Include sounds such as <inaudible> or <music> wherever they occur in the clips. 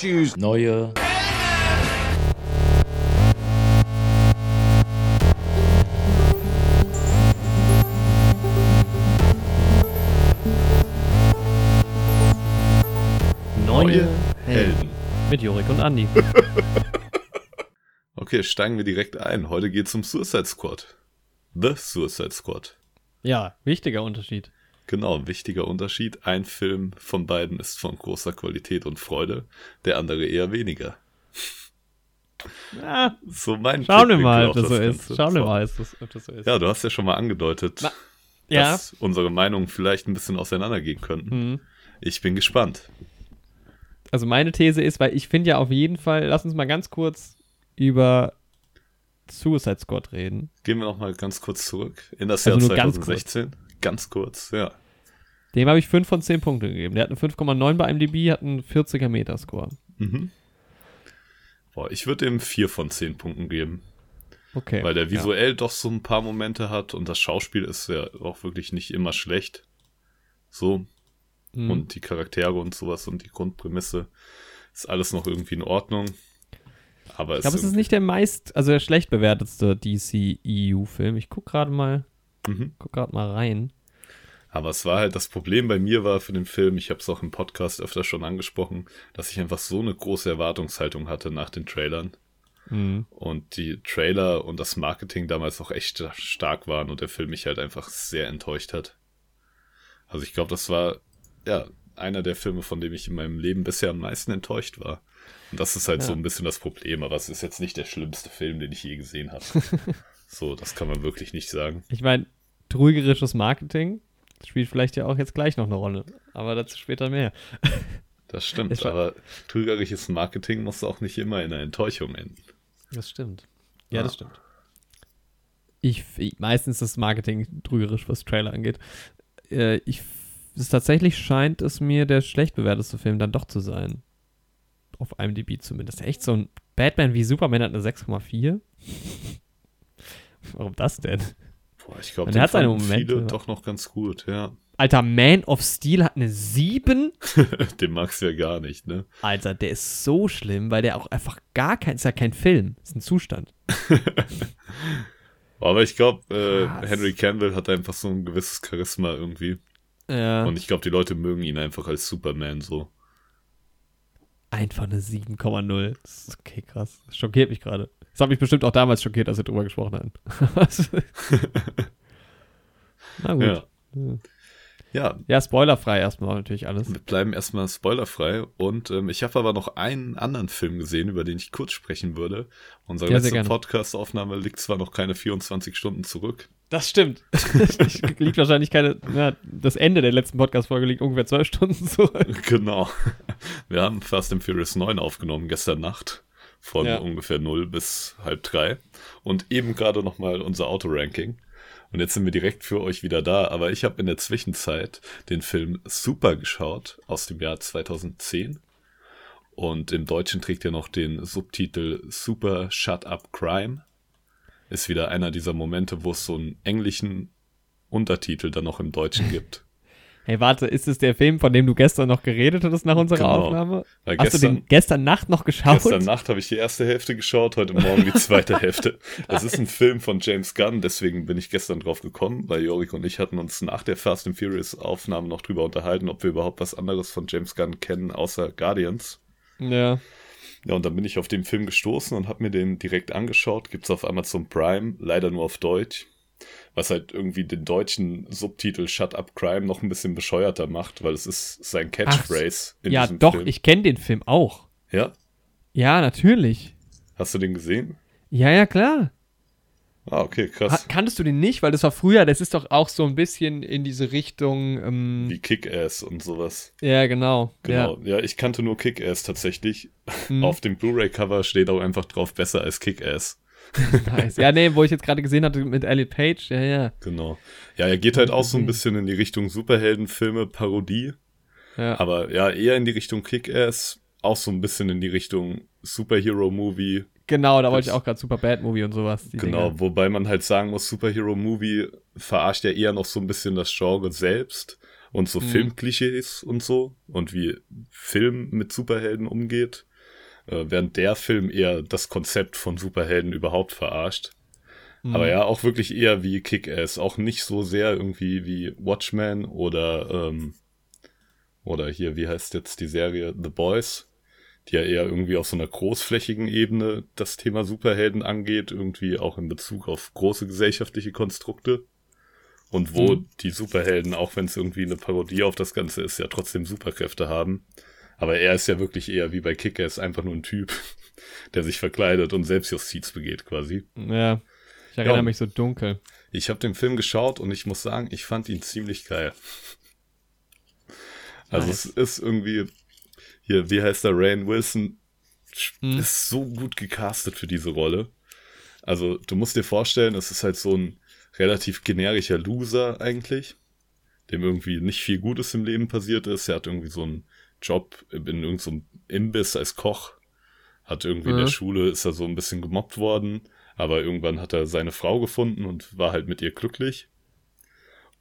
Choose neue Neue Helden. Mit Jorik und Andi. <laughs> Okay, steigen wir direkt ein. Heute geht es um Suicide Squad. The Suicide Squad. Ja, wichtiger Unterschied. Genau, wichtiger Unterschied. Ein Film von beiden ist von großer Qualität und Freude, der andere eher weniger. Ja, So mein schauen wir mal, ob das so ist. Schauen wir mal, ob das, so ist. Ja, du hast ja schon mal angedeutet, Na, ja. dass unsere Meinungen vielleicht ein bisschen auseinandergehen könnten. Hm. Ich bin gespannt. Also meine These ist, weil ich finde ja auf jeden Fall, lass uns mal ganz kurz über Suicide Squad reden. Gehen wir noch mal ganz kurz zurück in das Also Jahr nur ganz 2016. Ganz kurz, ja. Dem habe ich 5 von 10 Punkte gegeben. Der hat eine 5,9 bei IMDb, hat einen 40er Metascore. Mhm. Boah, ich würde ihm 4 von 10 Punkten geben. Okay. Weil der ja. visuell doch so ein paar Momente hat und das Schauspiel ist ja auch wirklich nicht immer schlecht. So. Mhm. Und die Charaktere und sowas und die Grundprämisse ist alles noch irgendwie in Ordnung. Aber Ich glaube, es ist nicht der meist, also der schlecht bewertetste DC-EU-Film. Ich guck gerade mal, Mhm. guck gerade mal rein. Aber es war halt, das Problem bei mir war für den Film, ich habe es auch im Podcast öfter schon angesprochen, dass ich einfach so eine große Erwartungshaltung hatte nach den Trailern. Mhm. Und die Trailer und das Marketing damals auch echt stark waren und der Film mich halt einfach sehr enttäuscht hat. Also ich glaube, das war ja einer der Filme, von dem ich in meinem Leben bisher am meisten enttäuscht war. Und das ist halt Ja. so ein bisschen das Problem, aber es ist jetzt nicht der schlimmste Film, den ich je gesehen habe. <laughs> so, das kann man wirklich nicht sagen. Ich meine, trügerisches Marketing spielt vielleicht ja auch jetzt gleich noch eine Rolle. Aber dazu später mehr. Das stimmt, war- aber trügerisches Marketing muss auch nicht immer in einer Enttäuschung enden. Das stimmt. Ja, Ja. das stimmt. Ich, ich meistens ist Marketing trügerisch, was Trailer angeht. Äh, ich es tatsächlich scheint es mir der schlecht bewerteste Film dann doch zu sein. Auf IMDb zumindest. Echt so ein Batman wie Superman hat eine 6,4. <laughs> Warum das denn? Boah, ich glaube, Und den er hat seine Momente. viele doch noch ganz gut, ja. Alter, Man of Steel hat eine 7? <laughs> Den magst du ja gar nicht, ne? Alter, der ist so schlimm, weil der auch einfach gar kein, ist ja kein Film, ist ein Zustand. <laughs> Aber ich glaube, äh. Henry Cavill hat einfach so ein gewisses Charisma irgendwie. Ja. Und ich glaube, die Leute mögen ihn einfach als Superman so. Einfach eine 7,0. Das ist okay, krass. Das schockiert mich gerade. Das hat mich bestimmt auch damals schockiert, als wir drüber gesprochen hatten. <laughs> Na gut. Ja. Ja. Ja, ja, spoilerfrei erstmal natürlich alles. wir bleiben erstmal spoilerfrei. Und ähm, ich habe aber noch einen anderen Film gesehen, über den ich kurz sprechen würde. Unsere Ja, letzte. Podcast-Aufnahme liegt zwar noch keine 24 Stunden zurück. Das stimmt. <laughs> liegt wahrscheinlich keine. Ja, das Ende der letzten Podcast-Folge liegt ungefähr zwölf Stunden zurück. <laughs> genau. Wir haben Fast and Furious 9 aufgenommen gestern Nacht. Von Ja. ungefähr 0 bis halb drei. Und eben gerade nochmal unser Autoranking. Und jetzt sind wir direkt für euch wieder da. Aber ich habe in der Zwischenzeit den Film Super geschaut aus dem Jahr 2010. Und im Deutschen trägt er noch den Subtitel Super Shut Up Crime. Ist wieder einer dieser Momente, wo es so einen englischen Untertitel dann noch im Deutschen gibt. Hey, warte, ist es der Film, von dem du gestern noch geredet hattest nach unserer Genau. Aufnahme? Weil Hast du den gestern Nacht noch geschaut? Gestern Nacht habe ich die erste Hälfte geschaut, heute Morgen die zweite <laughs> Hälfte. Das ist ein Film von James Gunn, deswegen bin ich gestern drauf gekommen, weil Jorik und ich hatten uns nach der Fast and Furious Aufnahme noch drüber unterhalten, ob wir überhaupt was anderes von James Gunn kennen, außer Guardians. Ja. Ja, und dann bin ich auf den Film gestoßen und habe mir den direkt angeschaut. Gibt's auf Amazon Prime, leider nur auf Deutsch. Was halt irgendwie den deutschen Subtitel Shut Up Crime noch ein bisschen bescheuerter macht, weil es ist sein Catchphrase in Ja, diesem doch, Film. ich kenne den Film auch. Ja? Ja, natürlich. Hast du den gesehen? Ja, ja, klar. Ah, okay, krass. kanntest du den nicht? Weil das war früher, das ist doch auch so ein bisschen in diese Richtung. Ähm, Wie Kick-Ass und sowas. ja, genau. Genau. Ja, ich kannte nur Kick-Ass tatsächlich. Ja. Hm, Auf dem Blu-ray-Cover steht auch einfach drauf besser als Kick-Ass. <laughs> nice. ja, nee, wo ich jetzt gerade gesehen hatte mit Elliot Page. Ja, ja. Genau. Ja, er geht halt auch so ein Mhm. bisschen in die Richtung Superheldenfilme, Parodie. ja. Aber ja, eher in die Richtung Kick-Ass. Auch so ein bisschen in die Richtung Superhero-Movie. Genau, da wollte ich auch gerade Super Bad Movie und sowas. Genau, Dinger. wobei man halt sagen muss, Superhero-Movie verarscht ja eher noch so ein bisschen das Genre selbst und so Mhm. Filmklischees und so und wie Film mit Superhelden umgeht. Äh, während der Film eher das Konzept von Superhelden überhaupt verarscht. Mhm. Aber ja, auch wirklich eher wie Kick-Ass. Auch nicht so sehr irgendwie wie Watchmen oder, ähm, oder hier, wie heißt jetzt die Serie The Boys, die ja eher irgendwie auf so einer großflächigen Ebene das Thema Superhelden angeht, irgendwie auch in Bezug auf große gesellschaftliche Konstrukte. Und wo Mhm. die Superhelden, auch wenn es irgendwie eine Parodie auf das Ganze ist, ja trotzdem Superkräfte haben. Aber er ist ja wirklich eher wie bei Kick-Ass einfach nur ein Typ, <laughs> der sich verkleidet und Selbstjustiz begeht quasi. Ja. Ich erinnere Ja. mich so dunkel. Ich habe den Film geschaut und ich muss sagen, ich fand ihn ziemlich geil. <laughs> Also Nice. es ist irgendwie hier, wie heißt der Rain Wilson Hm. ist so gut gecastet für diese Rolle. Also du musst dir vorstellen, es ist halt so ein relativ generischer Loser eigentlich, dem irgendwie nicht viel Gutes im Leben passiert ist. Er hat irgendwie so einen Job in irgendeinem Imbiss als Koch, hat irgendwie in der Mhm. Schule ist er so ein bisschen gemobbt worden, aber irgendwann hat er seine Frau gefunden und war halt mit ihr glücklich.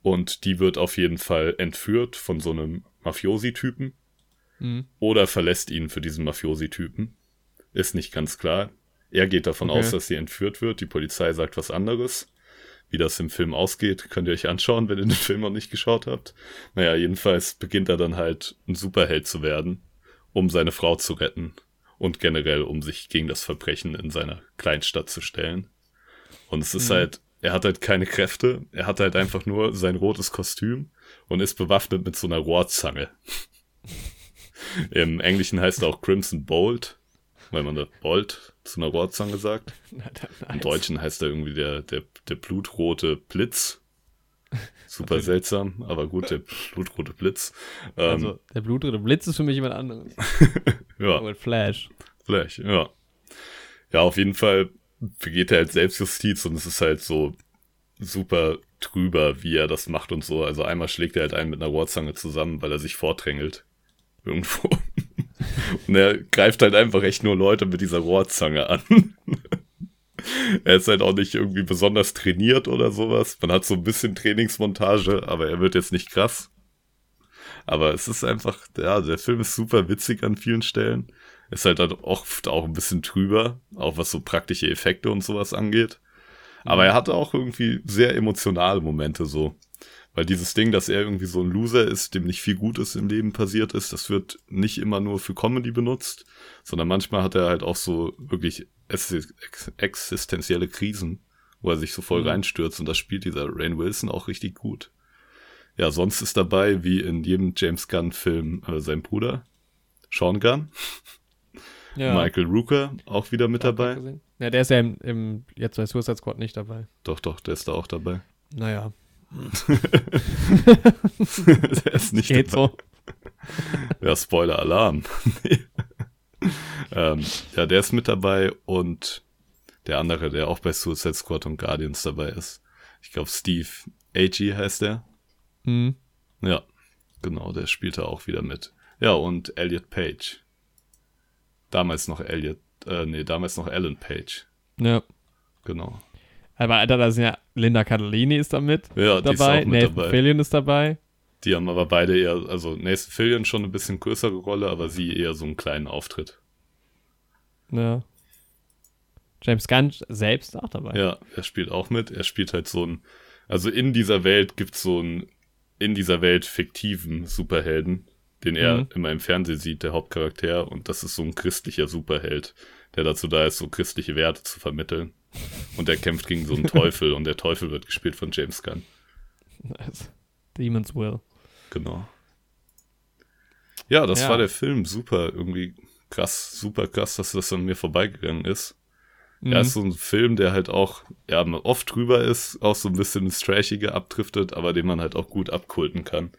Und die wird auf jeden Fall entführt von so einem Mafiosi-Typen Mhm. oder verlässt ihn für diesen Mafiosi-Typen. Ist nicht ganz klar. Er geht davon Okay. aus, dass sie entführt wird. Die Polizei sagt was anderes. Wie das im Film ausgeht, könnt ihr euch anschauen, wenn ihr den Film noch nicht geschaut habt. Naja, jedenfalls beginnt er dann halt ein Superheld zu werden, um seine Frau zu retten und generell um sich gegen das Verbrechen in seiner Kleinstadt zu stellen. Und es ist Mhm. halt, er hat halt keine Kräfte, er hat halt einfach nur sein rotes Kostüm und ist bewaffnet mit so einer Rohrzange. <laughs> Im Englischen heißt er auch Crimson Bolt, weil man da Bolt zu einer Rohrzange sagt. <laughs> Im Deutschen heißt er irgendwie der, der, der blutrote Blitz. <laughs> Super seltsam, aber gut, der blutrote Blitz. Ähm, Also, der blutrote Blitz ist für mich jemand anderes. <laughs> ja, Aber Flash. vielleicht, ja. Ja, auf jeden Fall begeht er halt Selbstjustiz und es ist halt so super drüber, wie er das macht und so. Also einmal schlägt er halt einen mit einer Rohrzange zusammen, weil er sich vordrängelt. Irgendwo. <laughs> Und er greift halt einfach echt nur Leute mit dieser Rohrzange an. <laughs> er ist halt auch nicht irgendwie besonders trainiert oder sowas. Man hat so ein bisschen Trainingsmontage, aber er wird jetzt nicht krass. Aber es ist einfach, ja, der Film ist super witzig an vielen Stellen. Ist halt, halt oft auch ein bisschen trüber, auch was so praktische Effekte und sowas angeht. Aber er hatte auch irgendwie sehr emotionale Momente so. Weil dieses Ding, dass er irgendwie so ein Loser ist, dem nicht viel Gutes im Leben passiert ist, das wird nicht immer nur für Comedy benutzt, sondern manchmal hat er halt auch so wirklich ex ex existenzielle Krisen, wo er sich so voll Mhm. reinstürzt und das spielt dieser Rain Wilson auch richtig gut. Ja, sonst ist dabei, wie in jedem James Gunn-Film, äh, sein Bruder, Sean Gunn, Ja. Michael Rooker auch wieder mit dabei. Ja, der ist ja im, im jetzt bei Suicide Squad nicht dabei. Doch, doch, der ist da auch dabei. Naja. <laughs> der ist nicht Geht dabei. so. Ja, Spoiler-Alarm. Nee. <laughs> ähm, ja, der ist mit dabei und der andere, der auch bei Suicide Squad und Guardians dabei ist. Ich glaube, Steve Agee heißt der. Mhm. Ja, genau, der spielt da auch wieder mit. Ja, und Elliot Page. Damals noch Elliot, äh, nee, damals noch Alan Page. Ja. Genau. Aber Alter, da sind ja Linda Cardellini ist da mit Ja, dabei, mit Nathan dabei. Fillion ist dabei. Die haben aber beide eher, also Nathan Fillion schon ein bisschen größere Rolle, aber sie eher so einen kleinen Auftritt. Ja. James Gunn selbst auch dabei. Ja, er spielt auch mit. Er spielt halt so ein, also in dieser Welt gibt's so einen, in dieser Welt fiktiven Superhelden, den er Mhm. immer im Fernsehen sieht, der Hauptcharakter. Und das ist so ein christlicher Superheld, der dazu da ist, so christliche Werte zu vermitteln. Und er kämpft gegen so einen Teufel und der Teufel wird gespielt von James Gunn. Nice. Demon's Will. Genau. Ja, das Ja. war der Film. Super, irgendwie krass, super krass, dass das an mir vorbeigegangen ist. Mhm. Ja, ist so ein Film, der halt auch, ja, oft drüber ist, auch so ein bisschen ins Trashige abdriftet, aber den man halt auch gut abkulten kann.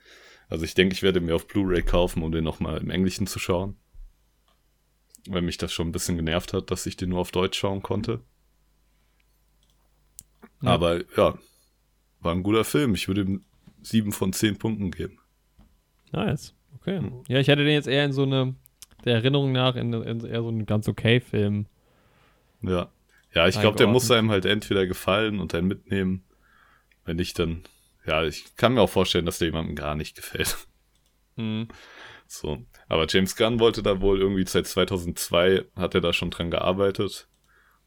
Also ich denke, ich werde mir auf Blu-ray kaufen, um den nochmal im Englischen zu schauen. Weil mich das schon ein bisschen genervt hat, dass ich den nur auf Deutsch schauen konnte. Ja. Aber ja, war ein guter Film. Ich würde ihm sieben von zehn Punkten geben. Nice. Okay. Ja, ich hätte den jetzt eher in so eine, der Erinnerung nach, in, in eher so einen ganz okay Film. Ja. Ja, ich glaube, der muss einem halt entweder gefallen und einen mitnehmen. Wenn nicht, dann, ja, ich kann mir auch vorstellen, dass der jemandem gar nicht gefällt. Mhm. So. Aber James Gunn wollte da wohl irgendwie seit 2002 hat er da schon dran gearbeitet.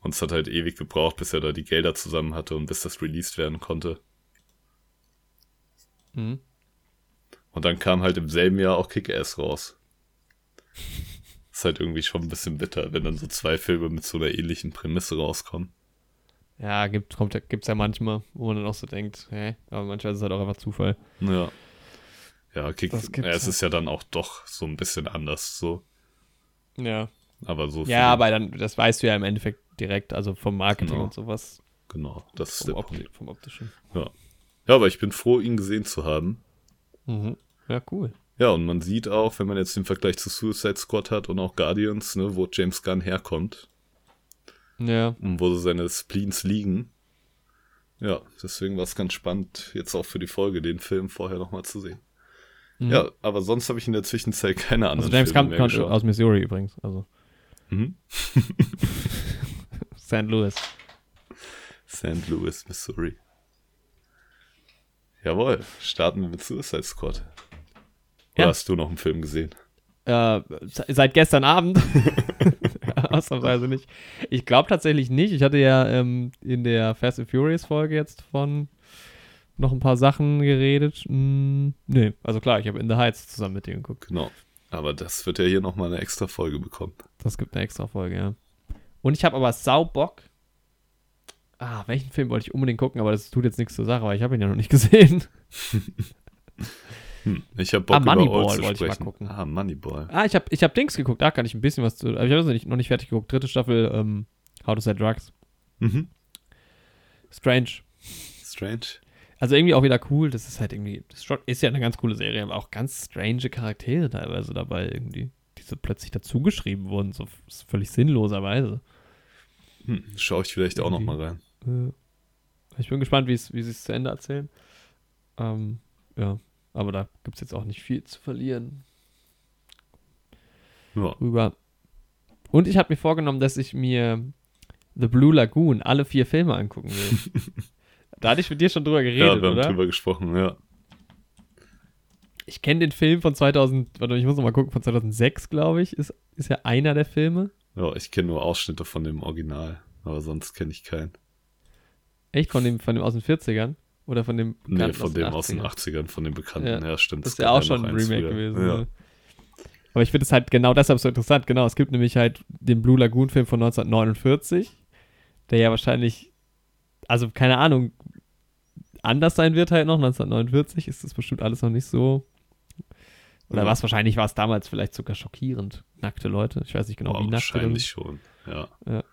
Und es hat halt ewig gebraucht, bis er da die Gelder zusammen hatte und bis das released werden konnte. Mhm. Und dann kam halt im selben Jahr auch Kick-Ass raus. <laughs> Ist halt irgendwie schon ein bisschen bitter, wenn dann so zwei Filme mit so einer ähnlichen Prämisse rauskommen. Ja, gibt, kommt, gibt's ja manchmal, wo man dann auch so denkt, hä, aber manchmal ist es halt auch einfach Zufall. Ja. Ja, Kick, ja, es ist ja dann auch doch so ein bisschen anders so. Ja. Aber so Ja, aber dann, das weißt du ja im Endeffekt direkt, also vom Marketing Genau. und sowas, Genau, das ist vom, der Opti Punkt. vom optischen. Ja. ja, aber ich bin froh, ihn gesehen zu haben. Mhm. Ja, cool. Ja, und man sieht auch, wenn man jetzt den Vergleich zu Suicide Squad hat und auch Guardians, ne, wo James Gunn herkommt Ja, und wo so seine Spleens liegen. Ja, deswegen war es ganz spannend, jetzt auch für die Folge den Film vorher nochmal zu sehen. Mhm. Ja, aber sonst habe ich in der Zwischenzeit keine anderen also James Filme Gunn mehr geschaut. aus Missouri übrigens, also Mhm. <laughs> St. Louis. St. Louis, Missouri. Jawohl, starten wir mit Suicide Squad. Oder Ja. hast du noch einen Film gesehen? Äh, se- seit gestern Abend. <laughs> Ausnahmsweise nicht. Ich glaube tatsächlich nicht. Ich hatte ja ähm, in der Fast and Furious Folge jetzt von noch ein paar Sachen geredet. Hm, nee, also klar, ich habe In the Heights zusammen mit dir geguckt. Genau. Aber das wird ja hier nochmal eine extra Folge bekommen. Das gibt eine extra Folge, ja. Und ich habe aber sau Bock. Ah, welchen Film wollte ich unbedingt gucken, aber das tut jetzt nichts zur Sache, weil ich habe ihn ja noch nicht <laughs> gesehen. Hm. Ich habe Bock Ah, über Moneyball zu wollte ich mal gucken. Ah, Moneyball. Ah, ich habe ich hab Dings geguckt, da kann ich ein bisschen was zu. Aber ich habe nicht, noch nicht fertig geguckt. Dritte Staffel ähm, How to Sell Drugs. Mhm. Strange. Strange. Also irgendwie auch wieder cool. Das ist halt irgendwie, das ist ja eine ganz coole Serie, aber auch ganz strange Charaktere teilweise dabei irgendwie, die so plötzlich dazugeschrieben wurden, so völlig sinnloserweise. Hm. Schau ich vielleicht auch nochmal rein. Äh, ich bin gespannt, wie sie es zu Ende erzählen. Ähm, ja, aber da gibt es jetzt auch nicht viel zu verlieren Ja. drüber. Und ich habe mir vorgenommen, dass ich mir The Blue Lagoon, alle vier Filme angucken will. <laughs> da hatte ich mit dir schon drüber ja, geredet, wir haben oder? drüber gesprochen, ja. Ich kenne den Film von 2000, warte, ich muss noch mal gucken, von 2006, glaube ich, ist, ist ja einer der Filme. Ja, ich kenne nur Ausschnitte von dem Original, aber sonst kenne ich keinen. Echt, von dem, von dem aus den 40ern? Oder von dem Nee, Bekannten von dem aus den 80ern? 80ern, von dem bekannten. Ja, Ja, stimmt. Das ist ja auch schon ein Remake früher. gewesen. Ja. Ne? Aber ich finde es halt genau deshalb so interessant. Genau, es gibt nämlich halt den Blue Lagoon Film von 1949, der ja wahrscheinlich, also keine Ahnung, anders sein wird halt noch. 1949 ist das bestimmt alles noch nicht so. Oder Ja. was wahrscheinlich war es damals vielleicht sogar schockierend. Nackte Leute. Ich weiß nicht genau, Boah, wie nackt. wahrscheinlich schon. Ja. Dann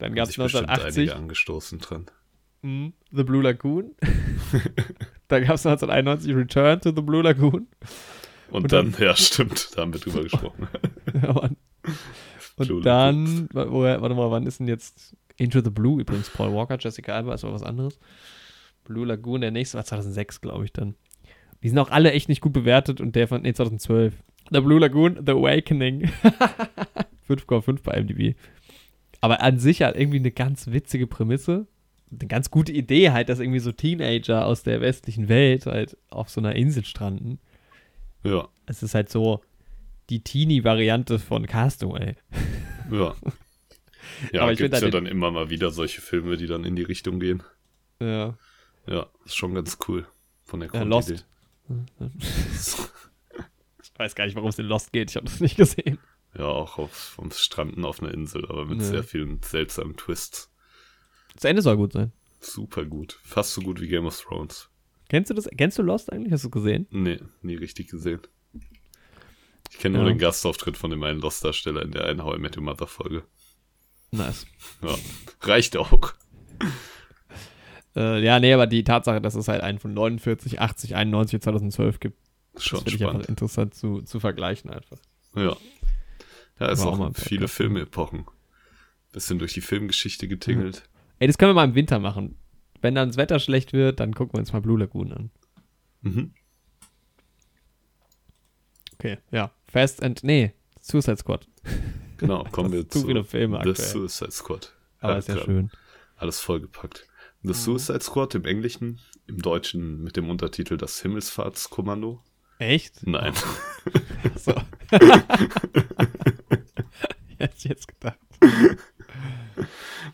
Haben gab es sich bestimmt 1980 einige angestoßen dran. Mhm. The Blue Lagoon. da gab es 1991 Return to the Blue Lagoon. Und, Und dann, dann- ja, stimmt, da haben wir drüber gesprochen. <laughs> Ja, Mann. <laughs> Und Blue dann, woher, warte mal, wann ist denn jetzt Into the Blue übrigens? Paul Walker, Jessica Alba, ist aber was anderes. Blue Lagoon, der nächste war 2006, glaube ich dann. Die sind auch alle echt nicht gut bewertet und der von, nee, 2012. The Blue Lagoon, The Awakening. <laughs> 5,5 bei IMDb. Aber an sich halt irgendwie eine ganz witzige Prämisse. Eine ganz gute Idee halt, dass irgendwie so Teenager aus der westlichen Welt halt auf so einer Insel stranden. ja, Es ist halt so die Teenie-Variante von Castaway. ja. <laughs> Ja, Aber ich gibt's ja dann immer mal wieder solche Filme, die dann in die Richtung gehen. Ja. Ja, ist schon ganz cool von der Grundidee. Lost. Ich weiß gar nicht, warum es in Lost geht. Ich habe das nicht gesehen. Ja, auch auf, vom Stranden auf einer Insel, aber mit Ja. sehr vielen seltsamen Twists. Das Ende soll gut sein. Super gut. Fast so gut wie Game of Thrones. Kennst du das? Kennst du Lost eigentlich? Hast du es gesehen? Nee, nie richtig gesehen. Ich kenne nur Ja. den Gastauftritt von dem einen Lost-Darsteller in der einen How I Met Your Mother-Folge. Nice. Ja, reicht auch. Äh, ja, nee, aber die Tatsache, dass es halt einen von 49, 80, 91, 2012 gibt, Schon das finde ich einfach interessant zu, zu vergleichen einfach. Ja. Ja, ist auch mal viele. Filmepochen. Bisschen durch die Filmgeschichte getingelt. Ey, das können wir mal im Winter machen. Wenn dann das Wetter schlecht wird, dann gucken wir uns mal Blue Lagoon an. Mhm. Okay, ja. Fast and, nee, Suicide Squad. Genau, kommen <laughs> wir Zu zu viele Filme The aktuell. Suicide Squad. Aber ist ja schön. Alles vollgepackt. The Mhm. Suicide Squad im Englischen, im Deutschen mit dem Untertitel Das Himmelsfahrtskommando. Echt? Nein. So. <laughs> Hätte ich jetzt gedacht.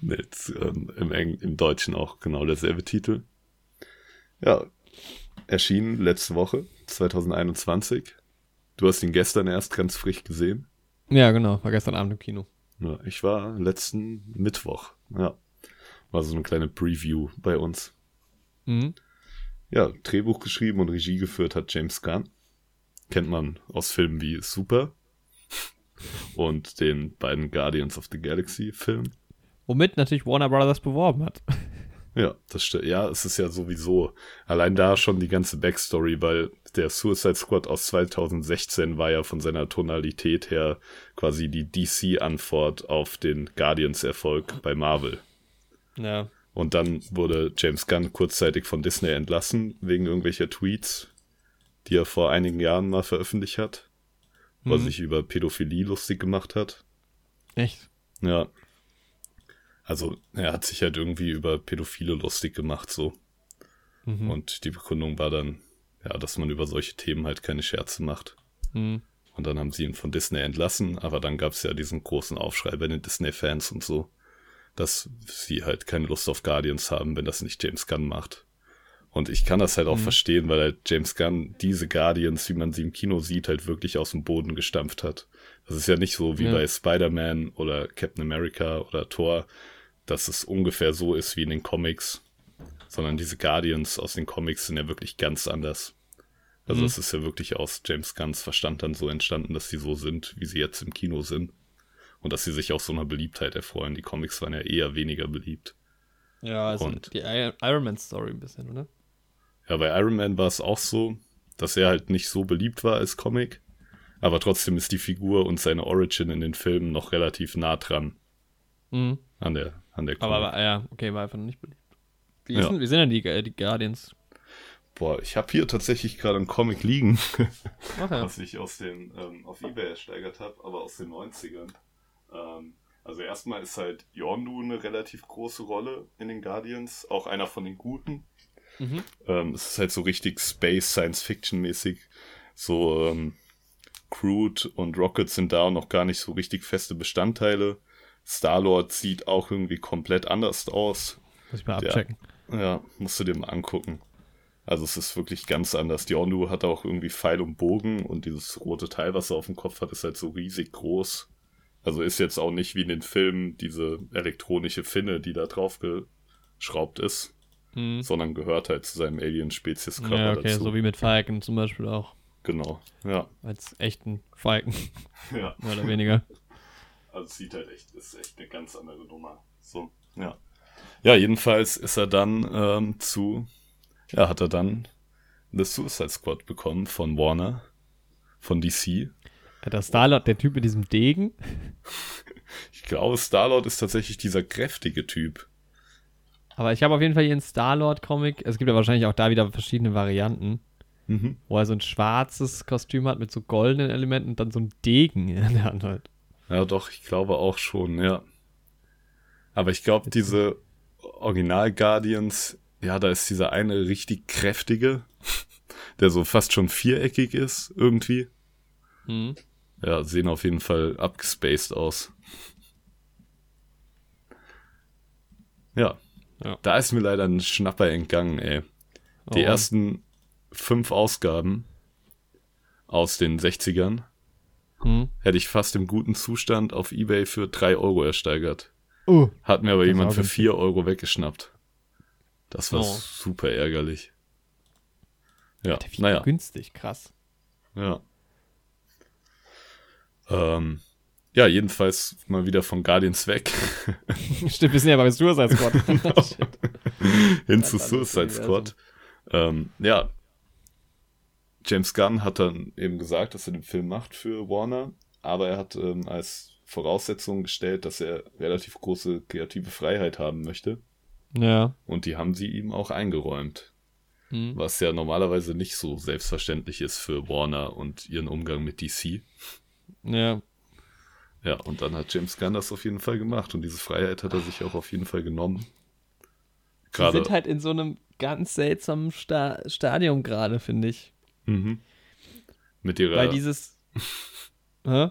Nee, jetzt, ähm, im, Eng Im Deutschen auch genau derselbe Titel. Ja, erschien letzte Woche, 2021. Du hast ihn gestern erst ganz frisch gesehen. Ja, genau. War gestern Abend im Kino. Ja, ich war letzten Mittwoch. Ja, war so eine kleine Preview bei uns. Mhm. Ja, Drehbuch geschrieben und Regie geführt hat James Gunn. Kennt man aus Filmen wie Super und den beiden Guardians of the Galaxy Filmen. Womit natürlich Warner Brothers beworben hat. Ja, das stimmt. Ja, es ist ja sowieso allein da schon die ganze Backstory, weil der Suicide Squad aus 2016 war ja von seiner Tonalität her quasi die DC-Antwort auf den Guardians-Erfolg bei Marvel. Ja. Und dann wurde James Gunn kurzzeitig von Disney entlassen, wegen irgendwelcher Tweets, die er vor einigen Jahren mal veröffentlicht hat, wo er Mhm. sich über Pädophilie lustig gemacht hat. Echt? Ja. Also, er hat sich halt irgendwie über Pädophile lustig gemacht, so. Mhm. Und die Begründung war dann, ja, dass man über solche Themen halt keine Scherze macht. Mhm. Und dann haben sie ihn von Disney entlassen, aber dann gab es ja diesen großen Aufschrei bei den Disney-Fans und so, dass sie halt keine Lust auf Guardians haben, wenn das nicht James Gunn macht. Und ich kann das halt auch Mhm. verstehen, weil halt James Gunn diese Guardians, wie man sie im Kino sieht, halt wirklich aus dem Boden gestampft hat. Das ist ja nicht so wie Ja. bei Spider-Man oder Captain America oder Thor, dass es ungefähr so ist wie in den Comics, sondern diese Guardians aus den Comics sind ja wirklich ganz anders. Also Mhm. es ist ja wirklich aus James Gunns Verstand dann so entstanden, dass sie so sind, wie sie jetzt im Kino sind. Und dass sie sich auch so einer Beliebtheit erfreuen. Die Comics waren ja eher weniger beliebt. Ja, also Und- die Iron Man Story ein bisschen, oder? Ja, bei Iron Man war es auch so, dass er halt nicht so beliebt war als Comic. Aber trotzdem ist die Figur und seine Origin in den Filmen noch relativ nah dran Mhm. an der, an der Aber, Comic. aber ja, okay, war einfach noch nicht beliebt. Wie, Ja. sind, wie sind denn die, äh, die Guardians? Boah, ich habe hier tatsächlich gerade einen Comic liegen, Ach <laughs> ja. was ich aus den, ähm, auf Ebay ersteigert habe, aber aus den 90ern. Ähm, also erstmal ist halt Yondu eine relativ große Rolle in den Guardians, auch einer von den Guten. Mhm. Ähm, es ist halt so richtig Space Science Fiction mäßig. So ähm, Crude und Rocket sind da noch gar nicht so richtig feste Bestandteile. Star-Lord sieht auch irgendwie komplett anders aus. Muss ich mal Der- abchecken. Ja, musst du dir mal angucken. Also es ist wirklich ganz anders. Yondu hat auch irgendwie Pfeil und Bogen und dieses rote Teil, was er auf dem Kopf hat, ist halt so riesig groß. Also ist jetzt auch nicht wie in den Filmen diese elektronische Finne, die da drauf geschraubt ist, Mhm. sondern gehört halt zu seinem Alien-Spezieskörper Ja, okay, dazu. so wie mit Falken zum Beispiel auch. Genau, ja. Als echten Falken, <laughs> ja. mehr oder weniger. Also sieht halt echt, ist echt eine ganz andere Nummer. So, ja. Ja, jedenfalls ist er dann ähm, zu, ja, hat er dann The Suicide Squad bekommen von Warner, von DC. Der Starlord, der Typ mit diesem Degen. Ich glaube, Star-Lord ist tatsächlich dieser kräftige Typ. Aber ich habe auf jeden Fall hier einen Starlord-Comic. Es gibt ja wahrscheinlich auch da wieder verschiedene Varianten, Mhm. wo er so ein schwarzes Kostüm hat mit so goldenen Elementen und dann so ein Degen in der Hand halt. Ja, doch, ich glaube auch schon, ja. Aber ich glaube, diese Original-Guardians, ja, da ist dieser eine richtig kräftige, <laughs> der so fast schon viereckig ist, irgendwie. Mhm. Ja, sehen auf jeden Fall abgespaced aus. Ja. Ja. Da ist mir leider ein Schnapper entgangen, ey. Die Oh, ersten fünf Ausgaben aus den 60ern Mhm. hätte ich fast im guten Zustand auf Ebay für drei Euro ersteigert. Oh. Hat mir aber jemand für günstig. vier Euro weggeschnappt. Das war Oh. super ärgerlich. Ja, viel naja. günstig, krass. Ja. Ähm, ja, jedenfalls mal wieder von Guardians weg. <laughs> Stimmt, wir sind ja bei Suicide Squad. Shit. <laughs> hin zu Suicide. Squad. Ähm, ja. James Gunn hat dann eben gesagt, dass er den Film macht für Warner, aber er hat ähm, als Voraussetzung gestellt, dass er relativ große kreative Freiheit haben möchte. ja. Und die haben sie ihm auch eingeräumt. Mhm. Was ja normalerweise nicht so selbstverständlich ist für Warner und ihren Umgang mit DC. Ja. Ja, und dann hat James Gunn das auf jeden Fall gemacht und diese Freiheit hat er sich auch auf jeden Fall genommen. Sie Gerade. sind halt in so einem ganz seltsamen Sta Stadium gerade, finde ich. mhm. Mit ihrer, Weil dieses. <laughs> Hä?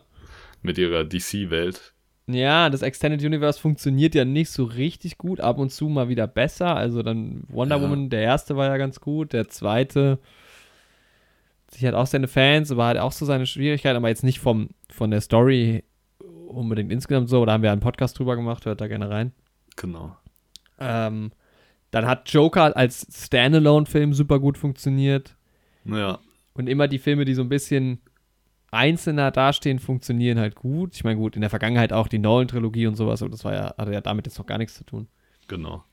mit ihrer DC-Welt. Ja, das Extended Universe funktioniert ja nicht so richtig gut, ab und zu mal wieder besser. Also dann Wonder Ja. Woman, der erste war ja ganz gut, der zweite sich hat auch seine Fans, aber hat auch so seine Schwierigkeiten, aber jetzt nicht vom, von der Story unbedingt insgesamt so. Da haben wir einen Podcast drüber gemacht, hört da gerne rein. Genau. Ähm, dann hat Joker als Standalone-Film super gut funktioniert. Ja, Und immer die Filme, die so ein bisschen einzelner dastehen, funktionieren halt gut. Ich meine, gut, in der Vergangenheit auch die Nolan-Trilogie und sowas, aber das war ja, hatte ja damit jetzt noch gar nichts zu tun. genau.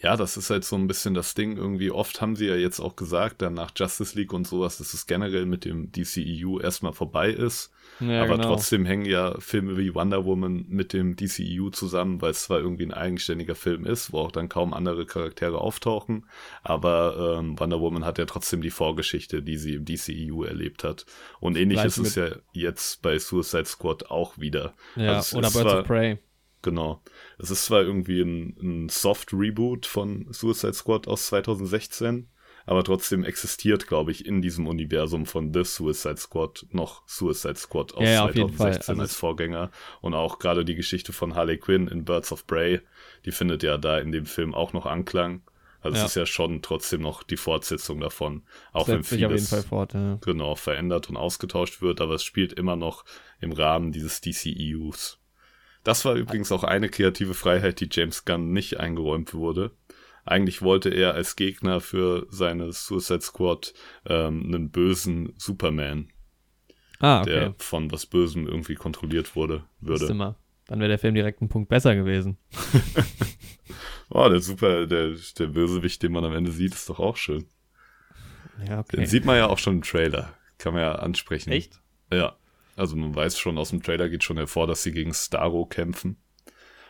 Ja, das ist halt so ein bisschen das Ding. Irgendwie oft haben sie ja jetzt auch gesagt, dann nach Justice League und sowas, dass es generell mit dem DCEU erstmal vorbei ist. Ja, aber genau. trotzdem hängen ja Filme wie Wonder Woman mit dem DCEU zusammen, weil es zwar irgendwie ein eigenständiger Film ist, wo auch dann kaum andere Charaktere auftauchen, aber ähm, Wonder Woman hat ja trotzdem die Vorgeschichte, die sie im DCEU erlebt hat. Und ähnlich Gleich ist es ja jetzt bei Suicide Squad auch wieder. Ja, Also oder Birds of Prey. Genau. Es ist zwar irgendwie ein, ein Soft-Reboot von Suicide Squad aus 2016, aber trotzdem existiert, glaube ich, in diesem Universum von The Suicide Squad noch Suicide Squad aus Ja, ja, auf jeden 2016 Fall. Also als Vorgänger. Und auch gerade die Geschichte von Harley Quinn in Birds of Prey, die findet ja da in dem Film auch noch Anklang. Also Ja. es ist ja schon trotzdem noch die Fortsetzung davon. Auch wenn Setzt vieles Fall fort. Genau verändert und ausgetauscht wird, aber es spielt immer noch im Rahmen dieses DCEUs. Das war übrigens auch eine kreative Freiheit, die James Gunn nicht eingeräumt wurde. Eigentlich wollte er als Gegner für seine Suicide Squad ähm, einen bösen Superman, Ah, okay. der von was Bösem irgendwie kontrolliert wurde, würde. mal. Dann wäre der Film direkt einen Punkt besser gewesen. <laughs> Oh, der Super, der, der Bösewicht, den man am Ende sieht, ist doch auch schön. Ja, Den okay. sieht man ja auch schon im Trailer. Kann man ja ansprechen. Echt? Ja, also man weiß schon, aus dem Trailer geht schon hervor, dass sie gegen Starro kämpfen.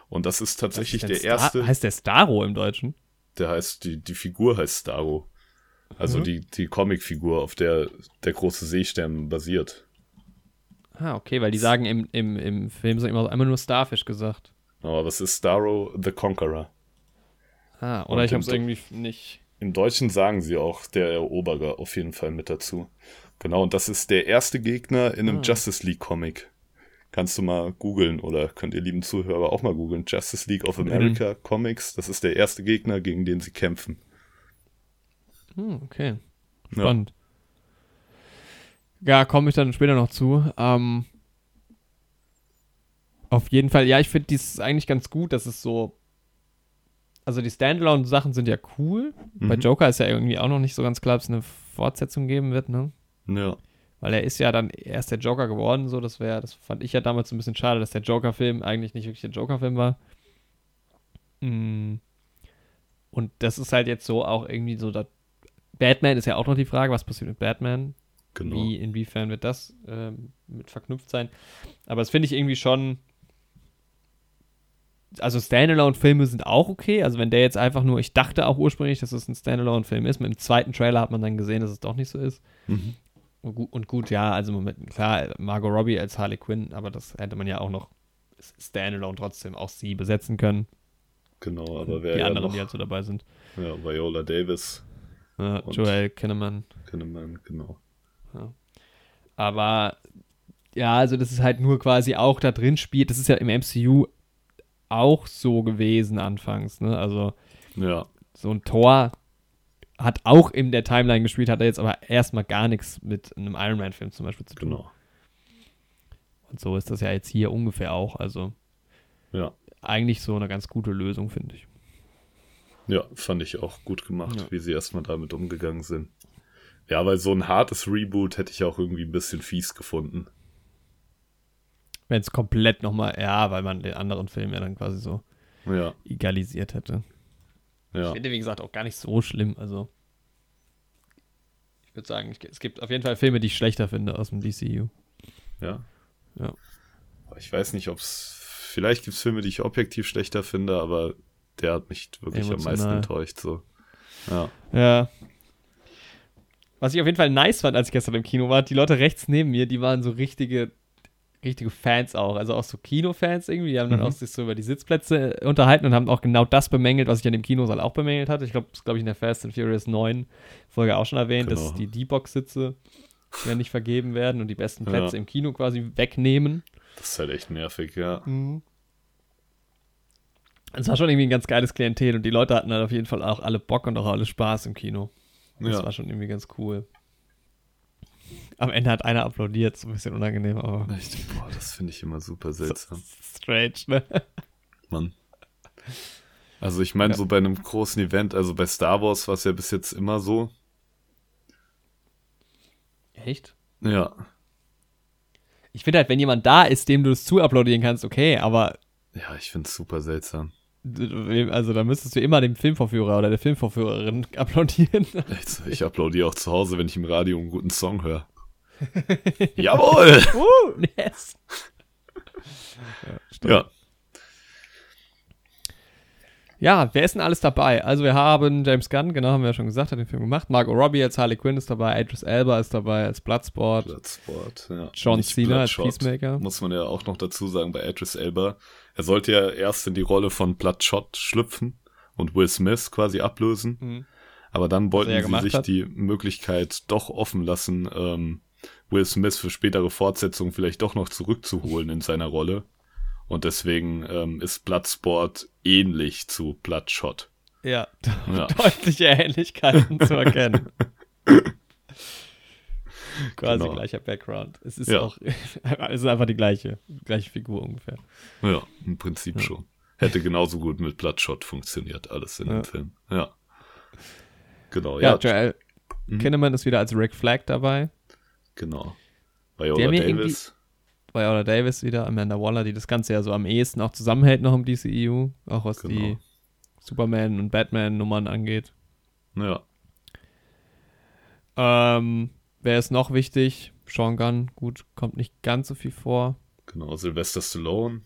Und das ist tatsächlich der ist denn Star- erste, Heißt der Starro im Deutschen? der heißt, die, die Figur heißt Starro. Also Mhm. die, die Comicfigur, auf der der große Seestern basiert. Ah, okay, weil die sagen im, im, im Film so immer einmal nur Starfish gesagt. Aber was ist Starro the Conqueror? Ah, Und oder ich habe es Do- irgendwie nicht. Im Deutschen sagen sie auch der Eroberer auf jeden Fall mit dazu. Genau, und das ist der erste Gegner in einem Ah. Justice League Comic. Kannst du mal googeln oder könnt ihr lieben Zuhörer auch mal googeln. Justice League of America Comics. Das ist der erste Gegner, gegen den sie kämpfen. Hm, okay. Ja. Spannend. Ja, komme ich dann später noch zu. Ähm, auf jeden Fall, ja, ich finde dies eigentlich ganz gut, dass es so. Also die Standalone-Sachen sind ja cool. Bei Mhm. Joker ist ja irgendwie auch noch nicht so ganz klar, ob es eine Fortsetzung geben wird, ne? Ja, Weil er ist ja dann erst der Joker geworden, so, das wäre, das fand ich ja damals so ein bisschen schade, dass der Joker-Film eigentlich nicht wirklich der Joker-Film war. Mm. Und das ist halt jetzt so auch irgendwie so, dass Batman ist ja auch noch die Frage, was passiert mit Batman? genau. Wie, inwiefern wird das ähm, mit verknüpft sein? Aber das finde ich irgendwie schon. Also Standalone-Filme sind auch okay. Also wenn der jetzt einfach nur, ich dachte auch ursprünglich, dass es ein Standalone-Film ist. Mit dem zweiten Trailer hat man dann gesehen, dass es doch nicht so ist. Mhm. Und gut, und gut, ja, also Moment, klar, Margot Robbie als Harley Quinn, aber das hätte man ja auch noch Standalone trotzdem auch sie besetzen können. Genau, aber wer die ja anderen, noch, die halt so dabei sind. ja, Viola Davis, Ja, Joel Kinnaman. könnte man, genau. Aber ja, also das ist halt nur quasi auch da drin spielt. Das ist ja im MCU auch so gewesen anfangs, ne? Also Ja, so ein Tor hat auch in der Timeline gespielt, hat er jetzt aber erstmal gar nichts mit einem Iron Man-Film zum Beispiel zu tun. genau. Und so ist das ja jetzt hier ungefähr auch. Also Ja, eigentlich so eine ganz gute Lösung, finde ich. ja, fand ich auch gut gemacht, Ja. wie sie erstmal damit umgegangen sind. Ja, weil so ein hartes Reboot hätte ich auch irgendwie ein bisschen fies gefunden. Wenn es komplett nochmal, ja, weil man den anderen Film ja dann quasi so Ja, egalisiert hätte. Ich ja, finde, wie gesagt, auch gar nicht so schlimm. Also, ich würde sagen, ich, es gibt auf jeden Fall Filme, die ich schlechter finde aus dem DCU. ja. Ja. Ich weiß nicht, ob es. Vielleicht gibt es Filme, die ich objektiv schlechter finde, aber der hat mich wirklich am meisten Emotional. enttäuscht. So. Ja, Ja. Was ich auf jeden Fall nice fand, als ich gestern im Kino war, die Leute rechts neben mir, die waren so richtige, richtige Fans auch. Also auch so Kinofans irgendwie. Die haben dann Mhm. auch sich so über die Sitzplätze unterhalten und haben auch genau das bemängelt, was ich an dem Kinosaal auch bemängelt hatte. Ich glaube, das glaube ich in der Fast and Furious 9 Folge auch schon erwähnt, dass Genau. die D-Box-Sitze dann nicht vergeben werden und die besten Plätze Ja. im Kino quasi wegnehmen. Das ist halt echt nervig, ja. Es war schon irgendwie ein ganz geiles Klientel und die Leute hatten halt auf jeden Fall auch alle Bock und auch alle Spaß im Kino. Das Ja. war schon irgendwie ganz cool. Am Ende hat einer applaudiert, so ein bisschen unangenehm, aber Echt, boah, das finde ich immer super seltsam. strange, ne? Mann. Also ich meine, Ja. so bei einem großen Event, also bei Star Wars war es ja bis jetzt immer so. Echt? Ja. Ich finde halt, wenn jemand da ist, dem du es zu applaudieren kannst, okay, aber Ja, ich finde es super seltsam. also da müsstest du immer dem Filmvorführer oder der Filmvorführerin <laughs> applaudieren. So, ich applaudiere auch zu Hause, wenn ich im Radio einen guten Song höre. <laughs> Jawohl! uh, yes. Ja, Ja, wer ist denn alles dabei? Also wir haben James Gunn, genau, haben wir ja schon gesagt, hat den Film gemacht. Margot Robbie als Harley Quinn ist dabei, Idris Elba ist dabei als Bloodsport. Bloodsport, ja. John Nicht Cena als Bloodshot, Peacemaker. Muss man ja auch noch dazu sagen bei Idris Elba. Er sollte ja erst in die Rolle von Bloodshot schlüpfen und Will Smith quasi ablösen. Mhm. Aber dann wollten ja sie sich hat. die Möglichkeit doch offen lassen, ähm, Will Smith für spätere Fortsetzungen vielleicht doch noch zurückzuholen in seiner Rolle. Und deswegen ähm, ist Bloodsport ähnlich zu Bloodshot. Ja, <laughs> Ja. deutliche Ähnlichkeiten <laughs> zu erkennen. <laughs> Quasi Genau. gleicher Background. Es ist Ja. auch, es ist einfach die gleiche, gleiche Figur ungefähr. Ja, im Prinzip schon. Hätte genauso gut mit Bloodshot funktioniert, alles in Ja. dem Film. Ja. Genau, Ja, ja, Joel Mhm. Kinnaman ist wieder als Rick Flag dabei. Genau. Der Viola mir Davis. Viola Davis wieder, Amanda Waller, die das Ganze ja so am ehesten auch zusammenhält noch im DCEU, auch was die Genau. Superman- und Batman-Nummern angeht. Ja, Ähm, wer ist noch wichtig? Sean Gunn, gut, kommt nicht ganz so viel vor. genau. Sylvester Stallone.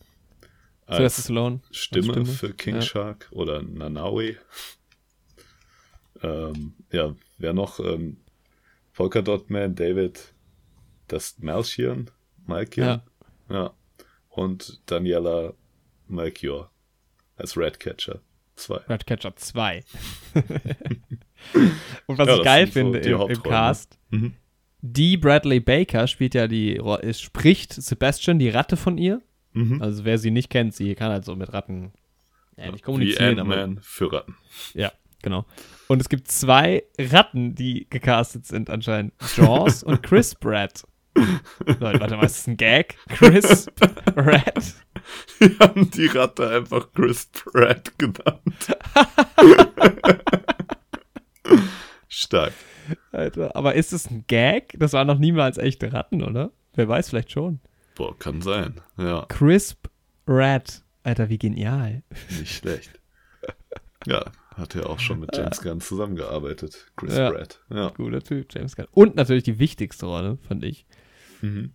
Sylvester Stallone. Stimme, Stimme, für King ja. Shark oder Nanawi. ähm, ja, wer noch? Ähm, Polka Dot Man, David, das Malchian, Malchian. Ja. Und Daniela Melchior als Ratcatcher 2. Ratcatcher 2. <laughs> und was Ja, ich geil so finde die im, im ne? Cast, Mhm. die Bradley Baker spielt ja die, spricht Sebastian, die Ratte von ihr. Mhm. Also wer sie nicht kennt, sie kann halt so mit Ratten ja, nicht kommunizieren, aber Ant-Man für Ratten. ja, genau. Und es gibt zwei Ratten, die gecastet sind anscheinend. Jaws <laughs> und Chris Pratt. Leute, warte mal, ist das ein Gag? Chris Pratt? <laughs> Die haben die Ratte einfach Chris Pratt genannt. <laughs> Stark. Alter, aber ist es ein Gag? Das waren noch niemals echte Ratten, oder? Wer weiß, vielleicht schon. Boah, kann sein. Ja, Crisp Rat. Alter, wie genial. nicht schlecht. Ja, hat ja auch schon mit James Gunn zusammengearbeitet. Chris Ja. Pratt. Ja. Guter Typ, James Gunn. Und natürlich die wichtigste Rolle, fand ich. Mhm.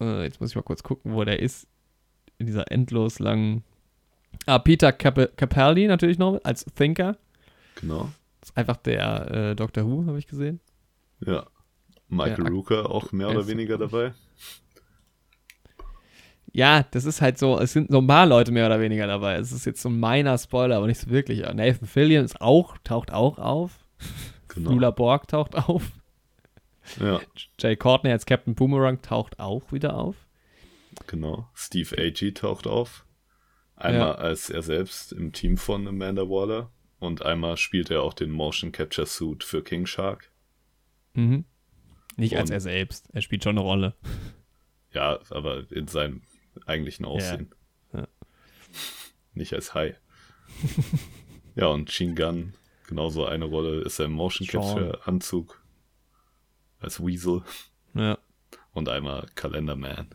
Äh, jetzt muss ich mal kurz gucken, wo der ist. In dieser endlos langen. Ah, Peter Cap Capaldi natürlich noch als Thinker. Genau. Das ist einfach der äh, Doctor Who, habe ich gesehen. Ja. Michael Der Rooker auch mehr oder weniger dabei. Ja, das ist halt so, es sind so ein paar Leute mehr oder weniger dabei. Es ist jetzt so ein meiner Spoiler, aber nicht so wirklich. Nathan Fillion ist auch, taucht auch auf. Genau. Lula Borg taucht auf. Ja, Jay Courtney als Captain Boomerang taucht auch wieder auf. genau. Steve Agee taucht auf. Einmal Ja. als er selbst im Team von Amanda Waller und einmal spielt er auch den Motion Capture Suit für King Shark. Mhm. Nicht als Und- er selbst. Er spielt schon eine Rolle. Ja, aber in seinem eigentlichen Aussehen. Ja. Nicht als Hai. <laughs> ja, und Shingun, genauso eine Rolle, ist er im Motion. Capture Anzug als Weasel Ja. und einmal Calendarman.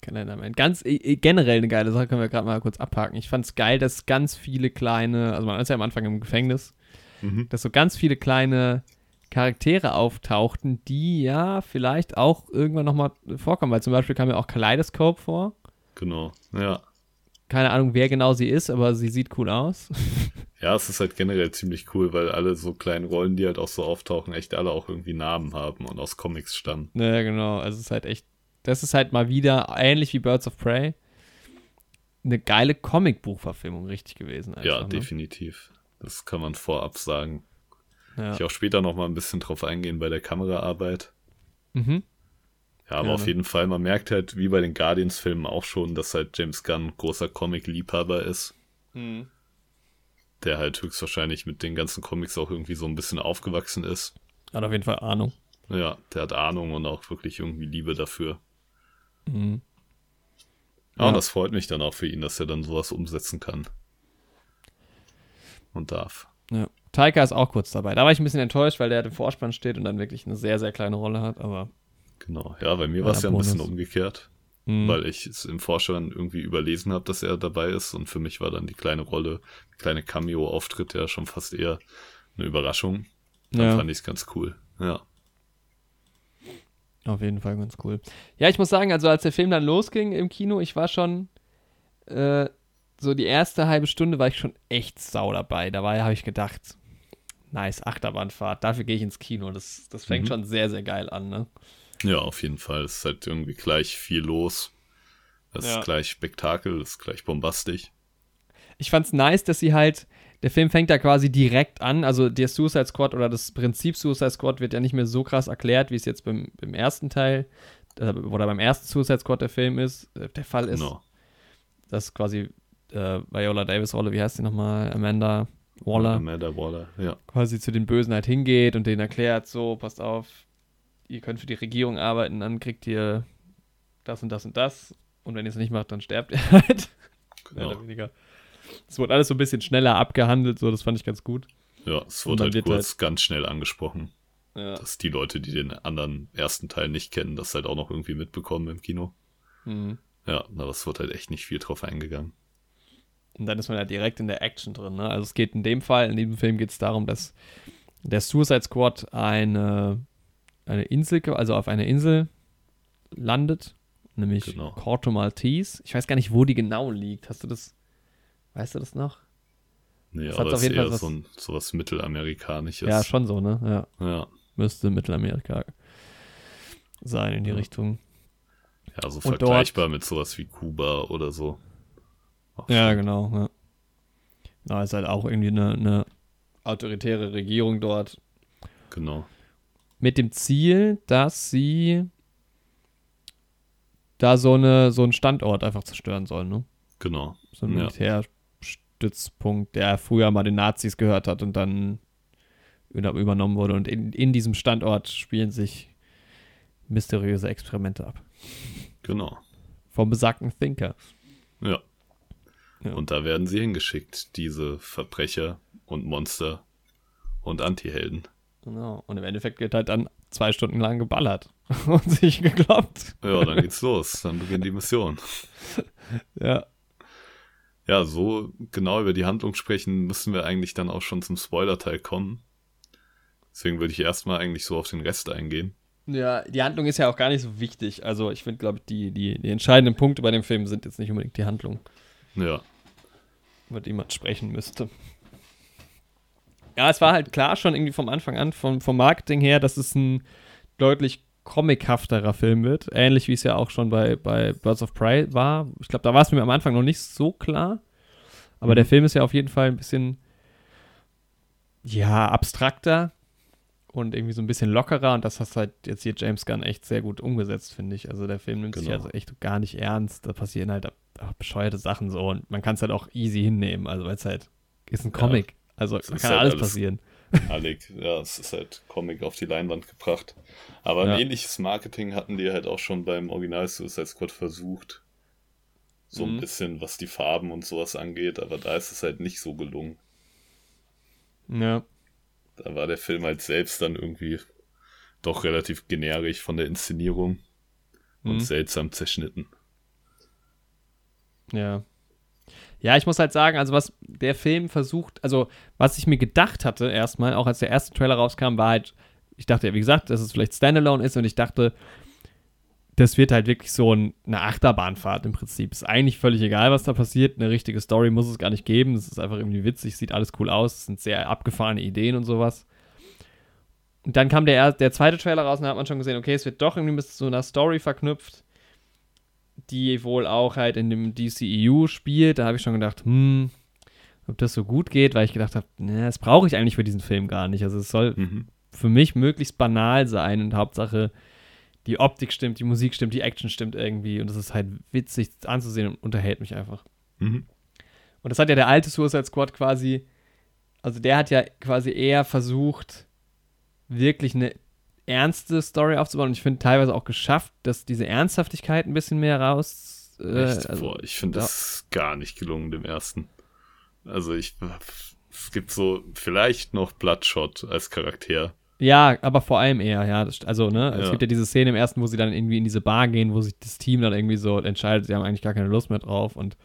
Kalenderman. Ganz äh, generell eine geile Sache, können wir gerade mal kurz abhaken. Ich fand es geil, dass ganz viele kleine, also man ist ja am Anfang im Gefängnis, Mhm. dass so ganz viele kleine Charaktere auftauchten, die ja vielleicht auch irgendwann nochmal vorkommen, weil zum Beispiel kam ja auch Kaleidoscope vor. Genau, ja. Keine Ahnung, wer genau sie ist, aber sie sieht cool aus. <laughs> Ja, es ist halt generell ziemlich cool, weil alle so kleinen Rollen, die halt auch so auftauchen, echt alle auch irgendwie Namen haben und aus Comics stammen. ja, genau. Also es ist halt echt, das ist halt mal wieder, ähnlich wie Birds of Prey, eine geile Comicbuchverfilmung richtig gewesen. Einfach, ja, ne? definitiv. Das kann man vorab sagen. Ja. Ich auch später noch mal ein bisschen drauf eingehen bei der Kameraarbeit. Mhm. Ja, aber Gerne. auf jeden Fall, man merkt halt, wie bei den Guardians-Filmen auch schon, dass halt James Gunn großer Comic-Liebhaber ist, Mhm. der halt höchstwahrscheinlich mit den ganzen Comics auch irgendwie so ein bisschen aufgewachsen ist. Hat auf jeden Fall Ahnung. Ja, der hat Ahnung und auch wirklich irgendwie Liebe dafür. Mhm. Ja, Ja. und das freut mich dann auch für ihn, dass er dann sowas umsetzen kann. Und darf. Ja. Taika ist auch kurz dabei. Da war ich ein bisschen enttäuscht, weil der im Vorspann steht und dann wirklich eine sehr, sehr kleine Rolle hat, aber. Genau. Ja, bei mir war es ja ein bisschen umgekehrt, Mhm. weil ich es im Vorspann irgendwie überlesen habe, dass er dabei ist. Und für mich war dann die kleine Rolle, die kleine Cameo-Auftritt ja schon fast eher eine Überraschung. Dann ja. fand ich es ganz cool. Ja. Auf jeden Fall ganz cool. Ja, ich muss sagen, also als der Film dann losging im Kino, ich war schon äh, so die erste halbe Stunde war ich schon echt sau dabei. Da war habe ich gedacht, nice, Achterbahnfahrt, dafür gehe ich ins Kino. Das, das fängt Mhm. schon sehr, sehr geil an, ne? Ja, auf jeden Fall. Es ist halt irgendwie gleich viel los. Es Ja. ist gleich Spektakel, es ist gleich bombastisch. Ich fand's nice, dass sie halt, der Film fängt da quasi direkt an, also der Suicide Squad oder das Prinzip Suicide Squad wird ja nicht mehr so krass erklärt, wie es jetzt beim, beim ersten Teil äh, oder beim ersten Suicide Squad der Film ist, äh, der Fall ist. Genau. dass quasi äh, Viola Davis Rolle, wie heißt sie nochmal, Amanda Waller, Amanda Waller, ja. quasi zu den Bösen halt hingeht und denen erklärt, so, passt auf, ihr könnt für die Regierung arbeiten, dann kriegt ihr das und das und das und wenn ihr es nicht macht, dann sterbt ihr <laughs> halt. Mehr Genau. oder weniger. Es wurde alles so ein bisschen schneller abgehandelt, so, das fand ich ganz gut. Ja, es wurde halt kurz ganz schnell angesprochen, Ja. dass die Leute, die den anderen ersten Teil nicht kennen, das halt auch noch irgendwie mitbekommen im Kino. Mhm. Ja, aber es wurde halt echt nicht viel drauf eingegangen. Und dann ist man ja direkt in der Action drin. Ne? Also es geht in dem Fall, in diesem Film geht es darum, dass der Suicide Squad eine, eine Insel, also auf einer Insel landet, nämlich Genau. Corto Maltese. Ich weiß gar nicht, wo die genau liegt. Hast du das, weißt du das noch? Nee, Das aber auf ist jeden Fall eher was- so ein, sowas Mittelamerikanisches. Ja, schon so, ne? Ja, Ja, müsste Mittelamerika sein in die Ja. Richtung. ja so Und dort- vergleichbar mit sowas wie Kuba oder so. Auch Ja, schon. genau. Ja. Na, ist halt auch irgendwie eine, eine autoritäre Regierung dort. Genau. Mit dem Ziel, dass sie da so, eine, so einen Standort einfach zerstören sollen, ne? Genau. So ein. Militärstützpunkt, der früher mal den Nazis gehört hat und dann über- übernommen wurde. Und in, in diesem Standort spielen sich mysteriöse Experimente ab. Genau. Vom besagten Thinker. Ja. Ja. Und da werden sie hingeschickt, diese Verbrecher und Monster und Antihelden. Genau. Und im Endeffekt wird halt dann zwei Stunden lang geballert <laughs> und sich gekloppt. Ja, dann geht's los. Dann beginnt die Mission. <laughs> Ja. Ja, so genau über die Handlung sprechen müssen wir eigentlich dann auch schon zum Spoiler-Teil kommen. Deswegen würde ich erstmal eigentlich so auf den Rest eingehen. Ja, die Handlung ist ja auch gar nicht so wichtig. Also ich finde, glaube ich, die, die, die entscheidenden Punkte bei dem Film sind jetzt nicht unbedingt die Handlung, Ja, über die man sprechen müsste. Ja, es war halt klar schon irgendwie vom Anfang an, vom, vom Marketing her, dass es ein deutlich comichafterer Film wird. Ähnlich wie es ja auch schon bei, bei Birds of Prey war. Ich glaube, da war es mir am Anfang noch nicht so klar. Aber Mhm. der Film ist ja auf jeden Fall ein bisschen, ja, abstrakter und irgendwie so ein bisschen lockerer. Und das hast halt jetzt hier James Gunn echt sehr gut umgesetzt, finde ich. Also der Film nimmt sich Genau. also echt gar nicht ernst. Da passieren halt bescheuerte Sachen so. Und man kann es halt auch easy hinnehmen. Also weil es halt ist ein Comic. Also es da ist kann halt alles alles- passieren. Alec, ja, es ist halt Comic auf die Leinwand gebracht. Aber ein Ja. ähnliches Marketing hatten die halt auch schon beim Original Suicide Squad versucht. So ein Mhm. bisschen, was die Farben und sowas angeht, aber da ist es halt nicht so gelungen. Ja. Da war der Film halt selbst dann irgendwie doch relativ generisch von der Inszenierung und Mhm. seltsam zerschnitten. Ja. Ja, ich muss halt sagen, also was der Film versucht, also was ich mir gedacht hatte erstmal, auch als der erste Trailer rauskam, war halt, ich dachte ja, wie gesagt, dass es vielleicht Standalone ist und ich dachte, das wird halt wirklich so ein, eine Achterbahnfahrt im Prinzip. Ist eigentlich völlig egal, was da passiert. Eine richtige Story muss es gar nicht geben. Es ist einfach irgendwie witzig, sieht alles cool aus. Es sind sehr abgefahrene Ideen und sowas. Und dann kam der, er- der zweite Trailer raus und da hat man schon gesehen, okay, es wird doch irgendwie mit so einer Story verknüpft die wohl auch halt in dem DCEU spielt. Da habe ich schon gedacht, hm, ob das so gut geht, weil ich gedacht habe, ne, das brauche ich eigentlich für diesen Film gar nicht. Also es soll Mhm. für mich möglichst banal sein und Hauptsache Die Optik stimmt, die Musik stimmt, die Action stimmt irgendwie und es ist halt witzig anzusehen und unterhält mich einfach. Mhm. Und das hat ja der alte Suicide Squad quasi, also der hat ja quasi eher versucht, wirklich eine ernste Story aufzubauen. Und ich finde teilweise auch geschafft, dass diese Ernsthaftigkeit ein bisschen mehr raus. Äh, Echt? also, Boah, ich finde ja. das gar nicht gelungen, dem ersten. Also ich, es gibt so vielleicht noch Bloodshot als Charakter. Ja, aber vor allem eher, ja. Also, ne, es Ja. gibt ja diese Szene im ersten, wo sie dann irgendwie in diese Bar gehen, wo sich das Team dann irgendwie so entscheidet, sie haben eigentlich gar keine Lust mehr drauf. Und,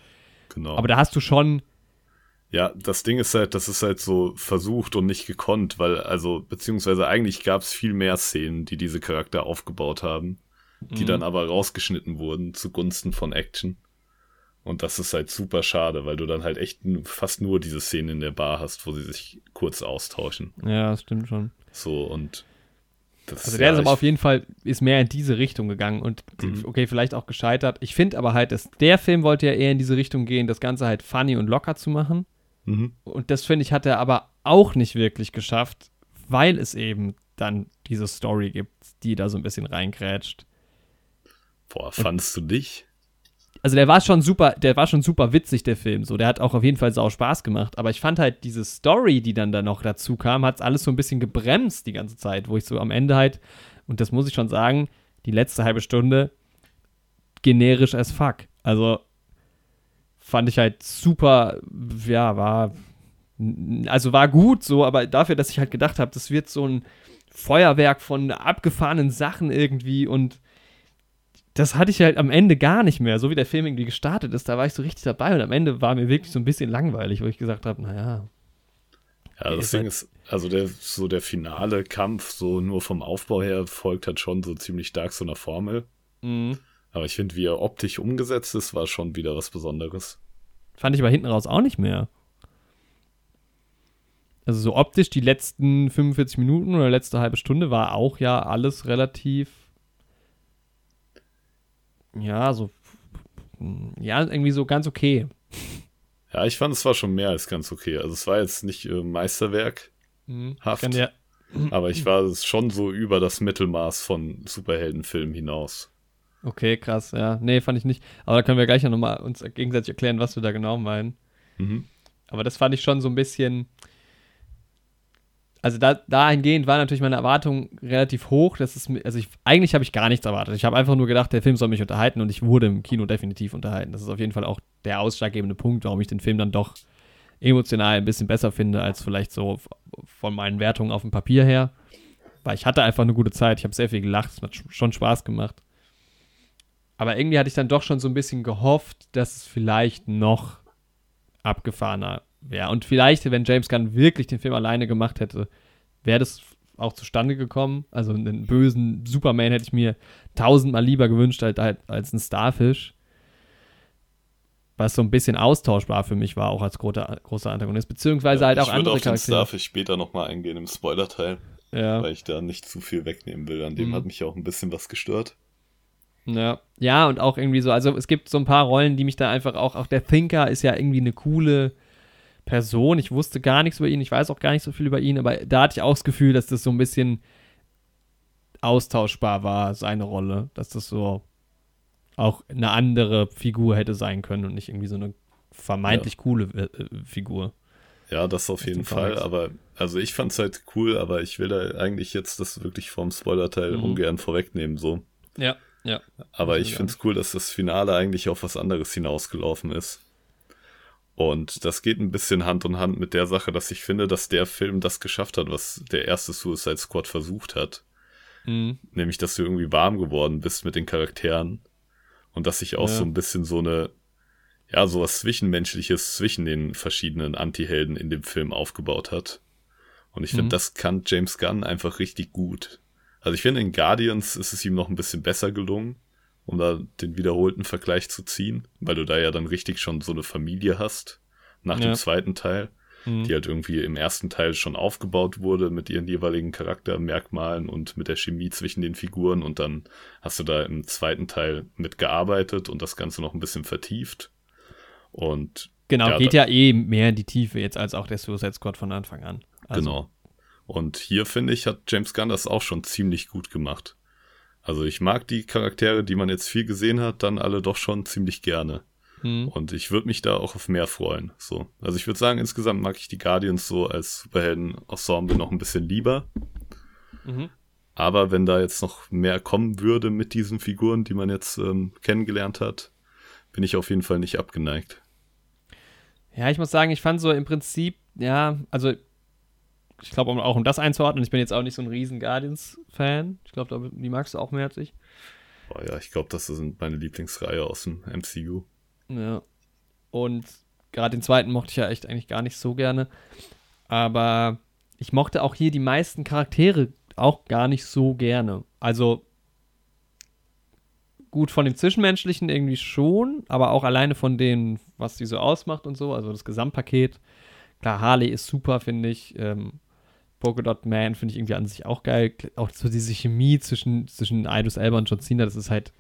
Genau. aber da hast du schon, Ja, das Ding ist halt, das ist halt so versucht und nicht gekonnt, weil, also, beziehungsweise eigentlich gab es viel mehr Szenen, die diese Charakter aufgebaut haben, die Mhm. dann aber rausgeschnitten wurden zugunsten von Action. Und das ist halt super schade, weil du dann halt echt fast nur diese Szenen in der Bar hast, wo sie sich kurz austauschen. ja, das stimmt schon. So und das Also der ist ja, aber auf jeden Fall ist mehr in diese Richtung gegangen und Mhm. okay, vielleicht auch gescheitert. Ich finde aber halt, dass der Film wollte ja eher in diese Richtung gehen, das Ganze halt funny und locker zu machen. Mhm. Und das finde ich, hat er aber auch nicht wirklich geschafft, weil es eben dann diese Story gibt, die da so ein bisschen reingrätscht. Boah, fandst du dich? Also der war schon super, der war schon super witzig, der Film. So, der hat auch auf jeden Fall sau Spaß gemacht. Aber ich fand halt diese Story, die dann da noch dazu kam, hat alles so ein bisschen gebremst die ganze Zeit, wo ich so am Ende halt, und das muss ich schon sagen, die letzte halbe Stunde generisch as fuck. Also fand ich halt super, ja, war, also war gut so, aber dafür, dass ich halt gedacht habe, das wird so ein Feuerwerk von abgefahrenen Sachen irgendwie und das hatte ich halt am Ende gar nicht mehr. So wie der Film irgendwie gestartet ist, da war ich so richtig dabei und am Ende war mir wirklich so ein bisschen langweilig, wo ich gesagt habe, naja, Ja, das Ding halt- ist, also der, so der finale Kampf, so nur vom Aufbau her, folgt halt schon so ziemlich stark so einer Formel. mhm. Aber ich finde, wie er optisch umgesetzt ist, war schon wieder was Besonderes. fand ich aber hinten raus auch nicht mehr. Also so optisch die letzten 45 Minuten oder letzte halbe Stunde war auch ja alles relativ, ja, so, ja, irgendwie so ganz okay. Ja, ich fand, es war schon mehr als ganz okay. Also es war jetzt nicht äh, Meisterwerk, Mhm. Haft. Ja, aber ich war es schon so über das Mittelmaß von Superheldenfilmen hinaus. Okay, krass, ja. Nee, fand ich nicht. Aber da können wir gleich nochmal uns gegenseitig erklären, was wir da genau meinen. Mhm. Aber das fand ich schon so ein bisschen. Also da, dahingehend war natürlich meine Erwartung relativ hoch. Das ist, also ich, eigentlich habe ich gar nichts erwartet. Ich habe einfach nur gedacht, der Film soll mich unterhalten und ich wurde im Kino definitiv unterhalten. Das ist auf jeden Fall auch der ausschlaggebende Punkt, warum ich den Film dann doch emotional ein bisschen besser finde, als vielleicht so von meinen Wertungen auf dem Papier her. Weil ich hatte einfach eine gute Zeit. Ich habe sehr viel gelacht. Es hat sch- schon Spaß gemacht. Aber irgendwie hatte ich dann doch schon so ein bisschen gehofft, dass es vielleicht noch abgefahrener wäre. Und vielleicht, wenn James Gunn wirklich den Film alleine gemacht hätte, wäre das auch zustande gekommen. Also einen bösen Superman hätte ich mir tausendmal lieber gewünscht als, als einen Starfish. Was so ein bisschen austauschbar für mich war, auch als großer, großer Antagonist. Beziehungsweise halt auch ich würde andere auf den Charaktere. Starfish später nochmal eingehen im Spoiler-Teil, Ja. weil ich da nicht zu viel wegnehmen will. An dem Mhm. hat mich auch ein bisschen was gestört. Ja. ja, und auch irgendwie so, also es gibt so ein paar Rollen, die mich da einfach auch, auch der Thinker ist ja irgendwie eine coole Person. Ich wusste gar nichts über ihn, ich weiß auch gar nicht so viel über ihn, aber da hatte ich auch das Gefühl, dass das so ein bisschen austauschbar war, seine Rolle. Dass das so auch eine andere Figur hätte sein können und nicht irgendwie so eine vermeintlich coole äh, äh, Figur. Ja, das auf jeden den Fall, Comics. aber also ich fand's halt cool, aber ich will da eigentlich jetzt das wirklich vom Spoiler-Teil Mhm. ungern vorwegnehmen, so. Ja, ja. Aber ich will find's cool, dass das Finale eigentlich auf was anderes hinausgelaufen ist. Und das geht ein bisschen Hand in Hand mit der Sache, dass ich finde, dass der Film das geschafft hat, was der erste Suicide Squad versucht hat. Mhm. Nämlich, dass du irgendwie warm geworden bist mit den Charakteren. Und dass sich auch Ja. so ein bisschen so eine, ja, sowas Zwischenmenschliches zwischen den verschiedenen Anti-Helden in dem Film aufgebaut hat. Und ich finde, Mhm. das kann James Gunn einfach richtig gut. Also ich finde, in Guardians ist es ihm noch ein bisschen besser gelungen, um da den wiederholten Vergleich zu ziehen, weil du da ja dann richtig schon so eine Familie hast nach Ja. dem zweiten Teil Mhm. die halt irgendwie im ersten Teil schon aufgebaut wurde mit ihren jeweiligen Charaktermerkmalen und mit der Chemie zwischen den Figuren und dann hast du da im zweiten Teil mitgearbeitet und das Ganze noch ein bisschen vertieft. Und Genau, Ja, geht ja eh mehr in die Tiefe jetzt als auch der Suicide Squad von Anfang an. Also, genau. Und hier finde ich, hat James Gunn das auch schon ziemlich gut gemacht. Also ich mag die Charaktere, die man jetzt viel gesehen hat, dann alle doch schon ziemlich gerne. Hm. Und ich würde mich da auch auf mehr freuen. So. Also ich würde sagen, insgesamt mag ich die Guardians so als Superhelden-Ensemble noch ein bisschen lieber. Mhm. Aber wenn da jetzt noch mehr kommen würde mit diesen Figuren, die man jetzt ähm, kennengelernt hat, bin ich auf jeden Fall nicht abgeneigt. Ja, ich muss sagen, ich fand so im Prinzip, ja, also ich glaube auch um das einzuordnen, ich bin jetzt auch nicht so ein riesen Guardians-Fan. Ich glaube, die magst du auch mehr als ich. Boah, ja, ich glaube, das sind meine Lieblingsreihe aus dem MCU. Ja. Und gerade den zweiten mochte ich ja echt eigentlich gar nicht so gerne. Aber ich mochte auch hier die meisten Charaktere auch gar nicht so gerne. Also gut von dem Zwischenmenschlichen irgendwie schon, aber auch alleine von dem, was die so ausmacht und so, also das Gesamtpaket. Klar, Harley ist super, finde ich. Ähm, Polka Dot Man finde ich irgendwie an sich auch geil. Auch so diese Chemie zwischen, zwischen Idris Elba und John Cena, das ist halt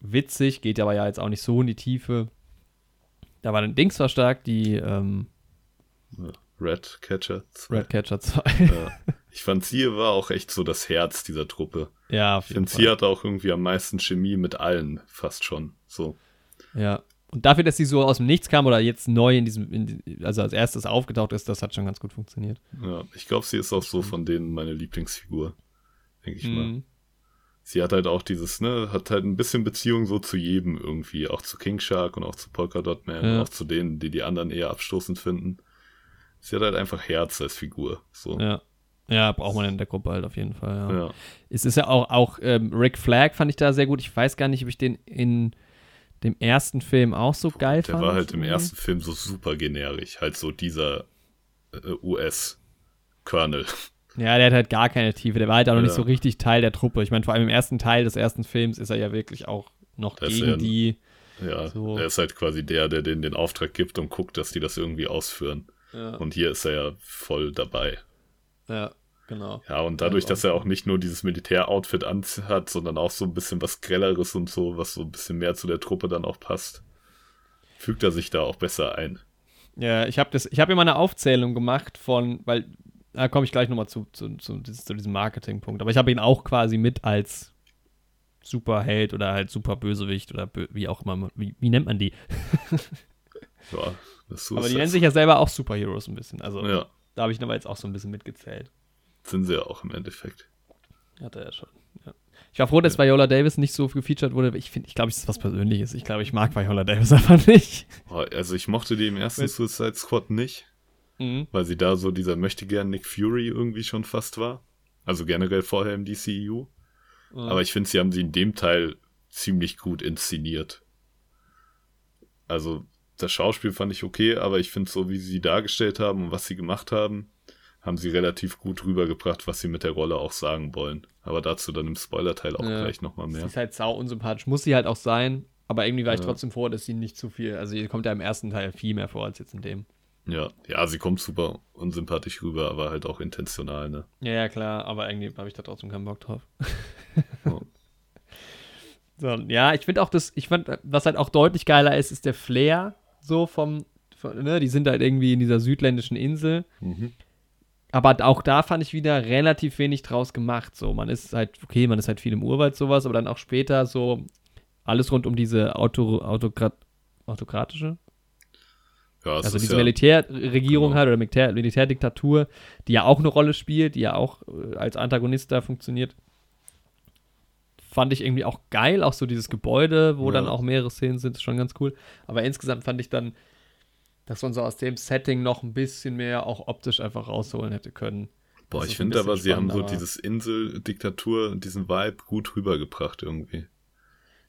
witzig, geht aber ja jetzt auch nicht so in die Tiefe. Da war dann Dings verstärkt, die ähm, Red Catcher 2. Red Catcher 2. Ja. <laughs> Ich fand, sie war auch echt so das Herz dieser Truppe. ja, auf Ich jeden finde, sie hat auch irgendwie am meisten Chemie mit allen, fast schon. So. Ja. Und dafür, dass sie so aus dem Nichts kam oder jetzt neu in diesem, in, also als erstes aufgetaucht ist, das hat schon ganz gut funktioniert. Ja, ich glaube, sie ist auch so von denen meine Lieblingsfigur. Denke ich mal. Mhm. Sie hat halt auch dieses, ne, hat halt ein bisschen Beziehung so zu jedem irgendwie. Auch zu King Shark und auch zu Polka Dot Man Ja. und auch zu denen, die die anderen eher abstoßend finden. Sie hat halt einfach Herz als Figur. So. Ja. Ja, braucht man in der Gruppe halt auf jeden Fall, ja. Ja. Es ist ja auch, auch ähm, Rick Flag fand ich da sehr gut. Ich weiß gar nicht, ob ich den in dem ersten Film auch so geil Der fand. war halt im irgendwie. ersten Film so super generisch. Halt so dieser äh, US-Colonel. Ja, der hat halt gar keine Tiefe. Der war halt auch noch nicht Ja. so richtig Teil der Truppe. Ich meine, vor allem im ersten Teil des ersten Films ist er ja wirklich auch noch Da ist gegen er- die. Ja, So. er ist halt quasi der, der denen den Auftrag gibt und guckt, dass die das irgendwie ausführen. Ja, Und hier ist er ja voll dabei. ja genau. Ja, und dadurch, dass er auch nicht nur dieses Militär-Outfit anhat, sondern auch so ein bisschen was Grelleres und so, was so ein bisschen mehr zu der Truppe dann auch passt, fügt er sich da auch besser ein. Ja, ich habe habe immer eine Aufzählung gemacht von, weil, da komme ich gleich nochmal zu, zu, zu, zu diesem Marketingpunkt. Aber ich habe ihn auch quasi mit als Superheld oder halt Superbösewicht oder bö wie auch immer. Wie, wie nennt man die? <laughs> Ja, das ist Aber die nennen sich ja selber auch Superheroes ein bisschen. Also Ja, da habe ich aber jetzt auch so ein bisschen mitgezählt. Sind sie ja auch im Endeffekt. Hat er ja schon. Ja. Ich war froh, dass Viola Davis nicht so gefeatured wurde. Ich finde, ich glaube, es ist was Persönliches. Ich glaube, ich mag Viola Davis <laughs> einfach nicht. Oh, Also ich mochte die im ersten Mit- Suicide Squad nicht, Mhm. weil sie da so dieser möchte gern Nick Fury irgendwie schon fast war. Also generell vorher im DCEU. Aber ich finde, sie haben sie in dem Teil ziemlich gut inszeniert. Also, das Schauspiel fand ich okay, aber ich finde, so wie sie dargestellt haben und was sie gemacht haben, haben sie relativ gut rübergebracht, was sie mit der Rolle auch sagen wollen. Aber dazu dann im Spoiler-Teil auch Ja. gleich nochmal Sie mehr. ist halt sau unsympathisch. Muss sie halt auch sein. Aber irgendwie war ich Ja. trotzdem froh, dass sie nicht zu viel. Also, sie kommt ja im ersten Teil viel mehr vor als jetzt in dem. Ja, ja, sie kommt super unsympathisch rüber, aber halt auch intentional, ne? Ja, ja, klar. Aber irgendwie habe ich da trotzdem keinen Bock drauf. Ja. <laughs> So, ja, ich finde auch das, ich fand, was halt auch deutlich geiler ist, ist der Flair so vom, von, ne, die sind halt irgendwie in dieser südländischen Insel. Mhm. Aber auch da fand ich wieder relativ wenig draus gemacht. So, man ist halt, okay, man ist halt viel im Urwald, sowas, aber dann auch später so alles rund um diese Auto, Autokrat, autokratische, Ja, also diese ja, Militärregierung genau. halt oder Militär, Militärdiktatur, die ja auch eine Rolle spielt, die ja auch äh, als Antagonist da funktioniert. Fand ich irgendwie auch geil, auch so dieses Gebäude, wo Ja. dann auch mehrere Szenen sind, ist schon ganz cool. Aber insgesamt fand ich dann, dass man so aus dem Setting noch ein bisschen mehr auch optisch einfach rausholen hätte können. boah, das ich finde aber, sie haben so dieses Insel-Diktatur, diesen Vibe gut rübergebracht irgendwie.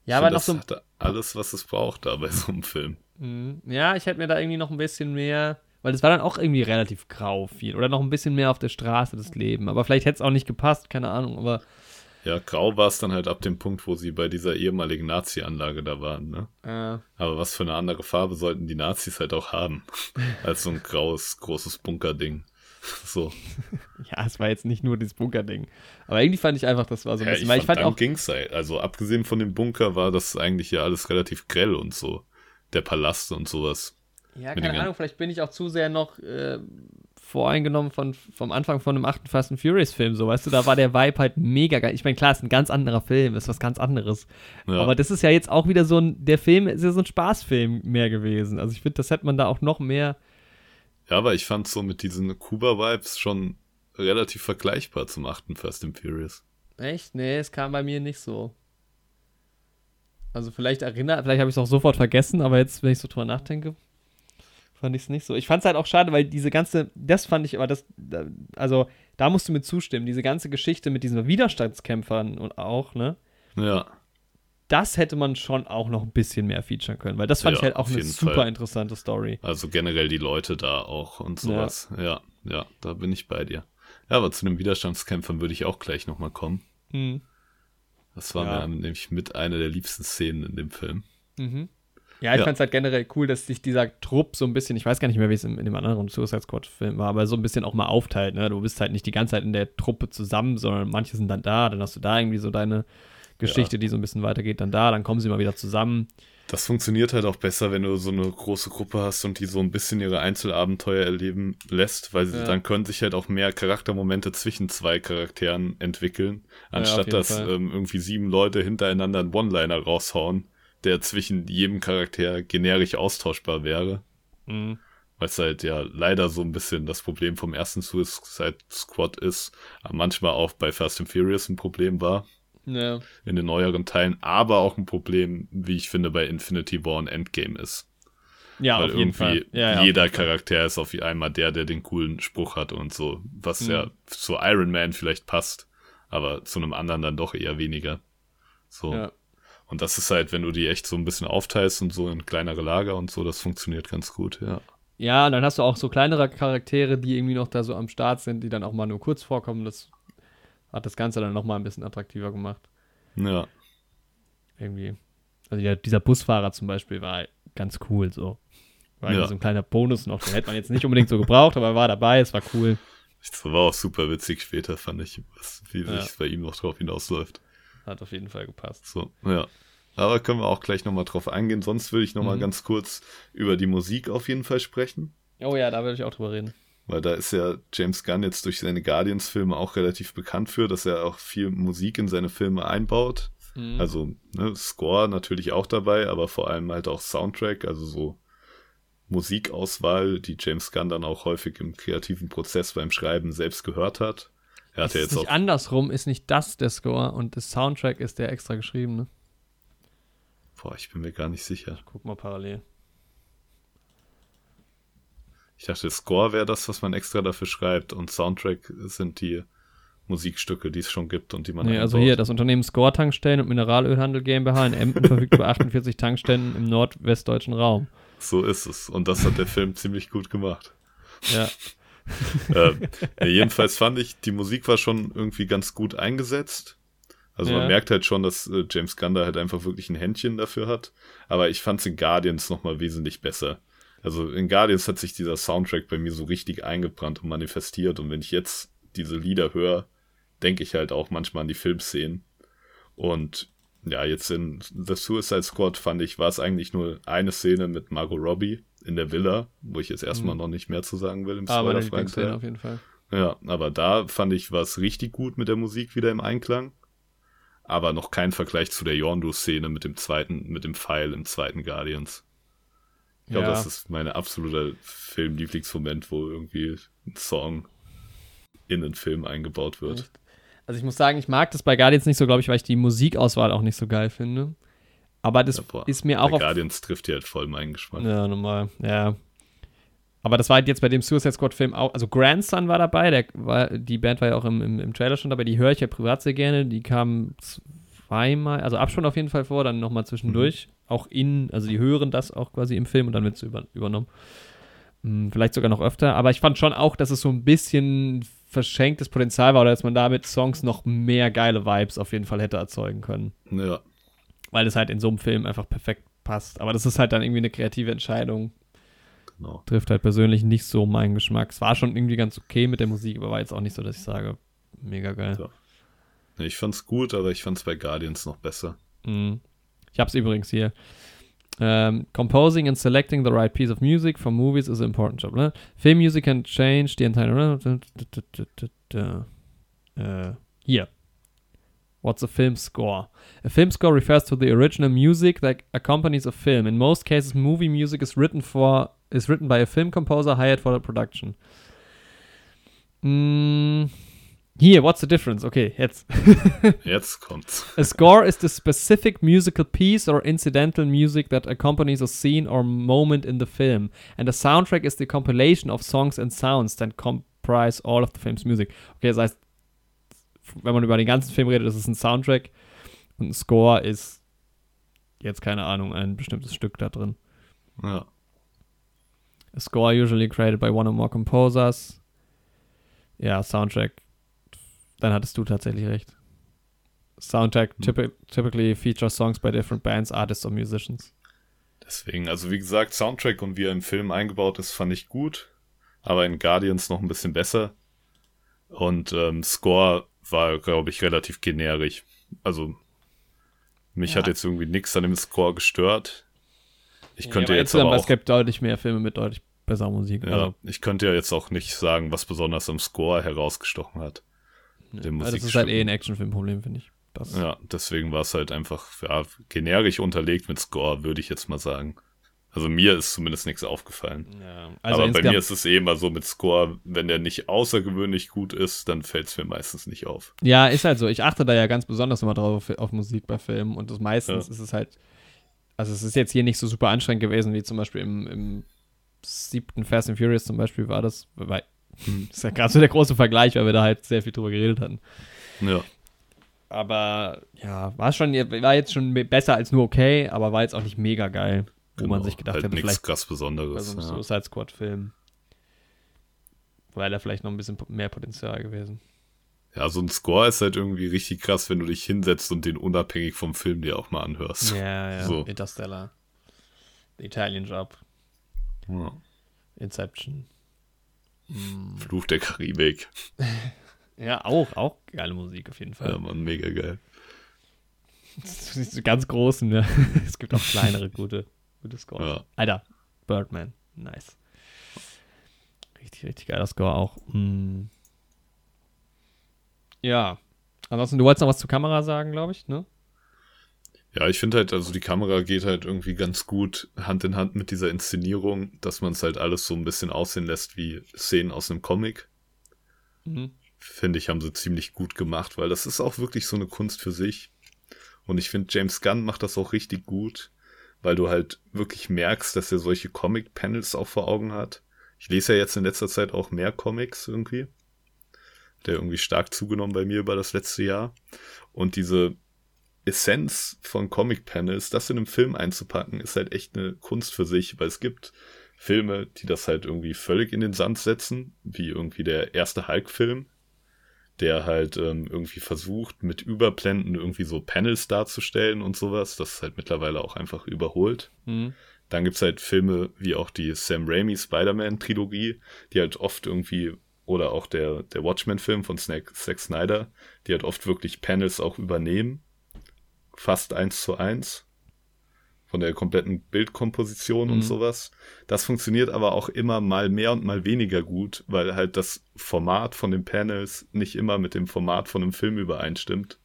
Ja, Ich aber find, noch das so ein alles, was es braucht da bei <laughs> so einem Film. Mhm. Ja, ich hätte mir da irgendwie noch ein bisschen mehr, weil das war dann auch irgendwie relativ grau viel oder noch ein bisschen mehr auf der Straße das Leben. Aber vielleicht hätte es auch nicht gepasst, keine Ahnung. Aber Ja, grau war es dann halt ab dem Punkt, wo sie bei dieser ehemaligen Nazi-Anlage da waren, ne? äh, Aber was für eine andere Farbe sollten die Nazis halt auch haben? <laughs> Als so ein graues, großes Bunkerding. <laughs> So. ja, es war jetzt nicht nur dieses Bunkerding. Aber irgendwie fand ich einfach, das war so ein Ja, bisschen, ich fand, ich fand dann auch, ging's halt. Also abgesehen von dem Bunker war das eigentlich ja alles relativ grell und so. Der Palast und sowas. ja, keine Ahnung, vielleicht bin ich auch zu sehr noch äh, voreingenommen von, vom Anfang von einem achten Fast and Furious Film, so, weißt du, da war der Vibe halt mega geil. Ich meine, klar, ist ein ganz anderer Film, ist was ganz anderes. Ja. Aber das ist ja jetzt auch wieder so ein, der Film ist ja so ein Spaßfilm mehr gewesen. Also ich finde, das hätte man da auch noch mehr. Ja, aber ich fand so mit diesen Kuba-Vibes schon relativ vergleichbar zum achten Fast and Furious. Echt? Nee, es kam bei mir nicht so. Also vielleicht erinnert, vielleicht habe ich es auch sofort vergessen, aber jetzt, wenn ich so drüber nachdenke, fand ich es nicht so. Ich fand es halt auch schade, weil diese ganze, das fand ich aber das, also da musst du mir zustimmen, diese ganze Geschichte mit diesen Widerstandskämpfern und auch, ne? Ja. Das hätte man schon auch noch ein bisschen mehr featuren können, weil das fand ja, ich halt auch eine super Fall. interessante Story. Also generell die Leute da auch und sowas. Ja. ja, ja, da bin ich bei dir. Ja, aber zu den Widerstandskämpfern würde ich auch gleich nochmal kommen. Mhm. Das war ja. mir nämlich mit einer der liebsten Szenen in dem Film. Mhm. Ja, ich ja. fand es halt generell cool, dass sich dieser Trupp so ein bisschen, ich weiß gar nicht mehr, wie es in, in dem anderen Suicide Squad-Film war, aber so ein bisschen auch mal aufteilt. Ne? Du bist halt nicht die ganze Zeit in der Truppe zusammen, sondern manche sind dann da, dann hast du da irgendwie so deine Geschichte, ja. die so ein bisschen weitergeht, dann da, dann kommen sie mal wieder zusammen. Das funktioniert halt auch besser, wenn du so eine große Gruppe hast und die so ein bisschen ihre Einzelabenteuer erleben lässt, weil sie, ja. dann können sich halt auch mehr Charaktermomente zwischen zwei Charakteren entwickeln, anstatt dass ähm, irgendwie sieben Leute hintereinander einen One-Liner raushauen der zwischen jedem Charakter generisch austauschbar wäre. Mhm. Weil es halt ja leider so ein bisschen das Problem vom ersten Suicide Squad ist, manchmal auch bei Fast and Furious ein Problem war. Ja. In den neueren Teilen, aber auch ein Problem, wie ich finde, bei Infinity War und Endgame ist. Ja, Weil auf jeden Fall. Ja, ja, jeder Charakter ist auf einmal der, der den coolen Spruch hat und so, was mhm. ja zu Iron Man vielleicht passt, aber zu einem anderen dann doch eher weniger. So. Ja. Und das ist halt, wenn du die echt so ein bisschen aufteilst und so in kleinere Lager und so, das funktioniert ganz gut, ja. Ja, und dann hast du auch so kleinere Charaktere, die irgendwie noch da so am Start sind, die dann auch mal nur kurz vorkommen. Das hat das Ganze dann nochmal ein bisschen attraktiver gemacht. Ja. Irgendwie. Also ja, dieser Busfahrer zum Beispiel war ganz cool so. War ja. so ein kleiner Bonus noch. Den hätte man jetzt nicht unbedingt so gebraucht, aber er war dabei, es war cool. Das war auch super witzig später, fand ich, was, wie ja. sich bei ihm noch drauf hinausläuft. Hat auf jeden Fall gepasst. So, ja. Aber können wir auch gleich nochmal drauf eingehen. Sonst würde ich nochmal mhm. ganz kurz über die Musik auf jeden Fall sprechen. Oh ja, da würde ich auch drüber reden. Weil da ist ja James Gunn jetzt durch seine Guardians-Filme auch relativ bekannt für, dass er auch viel Musik in seine Filme einbaut. Mhm. Also ne, Score natürlich auch dabei, aber vor allem halt auch Soundtrack, also so Musikauswahl, die James Gunn dann auch häufig im kreativen Prozess beim Schreiben selbst gehört hat. Er hat ja jetzt nicht andersrum, ist nicht das der Score und das Soundtrack ist der extra geschriebene. Boah, ich bin mir gar nicht sicher. Guck mal parallel. Ich dachte, Score wäre das, was man extra dafür schreibt und Soundtrack sind die Musikstücke, die es schon gibt und die man. Nee, also hier, das Unternehmen Score Tankstellen und Mineralölhandel GmbH in Emden <laughs> verfügt über 48 Tankstellen im nordwestdeutschen Raum. So ist es. Und das hat der Film ziemlich gut gemacht. Ja. <laughs> <laughs> äh, jedenfalls fand ich, die Musik war schon irgendwie ganz gut eingesetzt. Also ja. man merkt halt schon, dass äh, James Gunn da halt einfach wirklich ein Händchen dafür hat. Aber ich fand es in Guardians nochmal wesentlich besser. Also in Guardians hat sich dieser Soundtrack bei mir so richtig eingebrannt und manifestiert. Und wenn ich jetzt diese Lieder höre, denke ich halt auch manchmal an die Filmszenen. Und ja, jetzt in The Suicide Squad fand ich, war es eigentlich nur eine Szene mit Margot Robbie in der Villa, wo ich jetzt erstmal mhm. noch nicht mehr zu sagen will im aber Spoiler auf jeden Fall. Ja, aber da fand ich was richtig gut mit der Musik wieder im Einklang. Aber noch kein Vergleich zu der Yondu-Szene mit dem zweiten, mit dem Pfeil im zweiten Guardians. Ich glaube, ja. das ist mein absoluter Filmlieblingsmoment, wo irgendwie ein Song in den Film eingebaut wird. Also ich muss sagen, ich mag das bei Guardians nicht so, glaube ich, weil ich die Musikauswahl auch nicht so geil finde. Aber das ja, ist mir auch. Bei Guardians trifft ja halt voll meinen Geschmack. Ja, normal. Ja. Aber das war halt jetzt bei dem Suicide Squad-Film auch. Also Grandson war dabei, der war, die Band war ja auch im, im, im Trailer schon dabei. Die höre ich ja privat sehr gerne. Die kam zweimal, also Abschon auf jeden Fall vor, dann nochmal zwischendurch. Mhm. Auch in, also die hören das auch quasi im Film und dann wird es über, übernommen. Hm, vielleicht sogar noch öfter. Aber ich fand schon auch, dass es so ein bisschen verschenktes Potenzial war oder dass man damit Songs noch mehr geile Vibes auf jeden Fall hätte erzeugen können. Ja weil es halt in so einem Film einfach perfekt passt. Aber das ist halt dann irgendwie eine kreative Entscheidung. Genau. Trifft halt persönlich nicht so meinen Geschmack. Es war schon irgendwie ganz okay mit der Musik, aber war jetzt auch nicht so, dass ich sage, mega geil. Ja. Ich fand's gut, aber ich fand's bei Guardians noch besser. Mhm. Ich hab's übrigens hier. Um, composing and selecting the right piece of music for movies is an important job. Ne? Film music can change the entire. Uh, here. What's a film score? A film score refers to the original music that accompanies a film. In most cases, movie music is written for is written by a film composer hired for the production. Mm, here, what's the difference? Okay, jetzt. <laughs> Jetzt kommt's. A score is the specific musical piece or incidental music that accompanies a scene or moment in the film. And a soundtrack is the compilation of songs and sounds that comprise all of the film's music. Okay, das heißt, wenn man über den ganzen Film redet, ist es ein Soundtrack und ein Score ist jetzt keine Ahnung, ein bestimmtes Stück da drin. Ja. A score usually created by one or more composers. Ja, Soundtrack. Dann hattest du tatsächlich recht. Soundtrack Hm. typi typically features songs by different bands, artists or musicians. Deswegen, also wie gesagt, Soundtrack und wie er im Film eingebaut ist, fand ich gut. Aber in Guardians noch ein bisschen besser. Und ähm, Score war, glaube ich, relativ generisch. Also mich Ja. hat jetzt irgendwie nichts an dem Score gestört. Ich könnte aber jetzt aber es auch, gibt deutlich mehr Filme mit deutlich besserer Musik. ja, Also, ich könnte ja jetzt auch nicht sagen, was besonders am Score herausgestochen hat. dem also das ist halt eh ein. Actionfilmproblem, finde ich. Das, Ja, deswegen war es halt einfach ja, generisch unterlegt mit Score, würde ich jetzt mal sagen. Also mir ist zumindest nichts aufgefallen. Ja, also Aber bei mir ist es eh immer so mit Score, wenn der nicht außergewöhnlich gut ist, dann fällt es mir meistens nicht auf. Ja, ist halt so. Ich achte da ja ganz besonders immer drauf auf Musik bei Filmen und das meistens Ja. ist es halt, also es ist jetzt hier nicht so super anstrengend gewesen, wie zum Beispiel im, im siebten Fast and Furious zum Beispiel war das, weil, das ist ja gerade so der große Vergleich, weil wir da halt sehr viel drüber geredet hatten. Ja, Aber ja, war schon, war jetzt schon besser als nur okay, aber war jetzt auch nicht mega geil, wo man genau. sich gedacht halt hätte, nichts vielleicht krass bei Besonderes. so einem ja. Suicide Squad-Film. Wäre da vielleicht noch ein bisschen mehr Potenzial gewesen. ja, so ein Score ist halt irgendwie richtig krass, wenn du dich hinsetzt und den unabhängig vom Film dir auch mal anhörst. Ja, ja. <laughs> So. Interstellar. The Italian Job. Ja. Inception. Mm. Fluch der Karibik. <laughs> Ja, auch, auch geile Musik auf jeden Fall. Ja, Mann, mega geil. Das ist so ganz großen, ne? <laughs> Es gibt auch kleinere gute, gute Scores. Ja. Alter, Birdman. Nice. Richtig, richtig geiler Score auch. Mm. Ja. Ansonsten, du wolltest noch was zur Kamera sagen, glaube ich, ne? Ja, ich finde halt, also die Kamera geht halt irgendwie ganz gut Hand in Hand mit dieser Inszenierung, dass man es halt alles so ein bisschen aussehen lässt wie Szenen aus einem Comic. Mhm. Finde ich, haben sie ziemlich gut gemacht, weil das ist auch wirklich so eine Kunst für sich. Und ich finde, James Gunn macht das auch richtig gut, weil du halt wirklich merkst, dass er solche Comic-Panels auch vor Augen hat. Ich lese ja jetzt in letzter Zeit auch mehr Comics irgendwie. Der irgendwie stark zugenommen bei mir über das letzte Jahr. Und diese Essenz von Comic-Panels, das in einem Film einzupacken, ist halt echt eine Kunst für sich, weil es gibt Filme, die das halt irgendwie völlig in den Sand setzen, wie irgendwie der erste Hulk-Film, der halt ähm, irgendwie versucht, mit Überblenden irgendwie so Panels darzustellen und sowas. Das ist halt mittlerweile auch einfach überholt. Mhm. Dann gibt's halt Filme wie auch die Sam Raimi Spider-Man-Trilogie, die halt oft irgendwie, oder auch der, der Watchmen-Film von Snack, Zack Snyder, die halt oft wirklich Panels auch übernehmen. Fast eins zu eins. Von der kompletten Bildkomposition Mhm. und sowas. Das funktioniert aber auch immer mal mehr und mal weniger gut, weil halt das Format von den Panels nicht immer mit dem Format von einem Film übereinstimmt.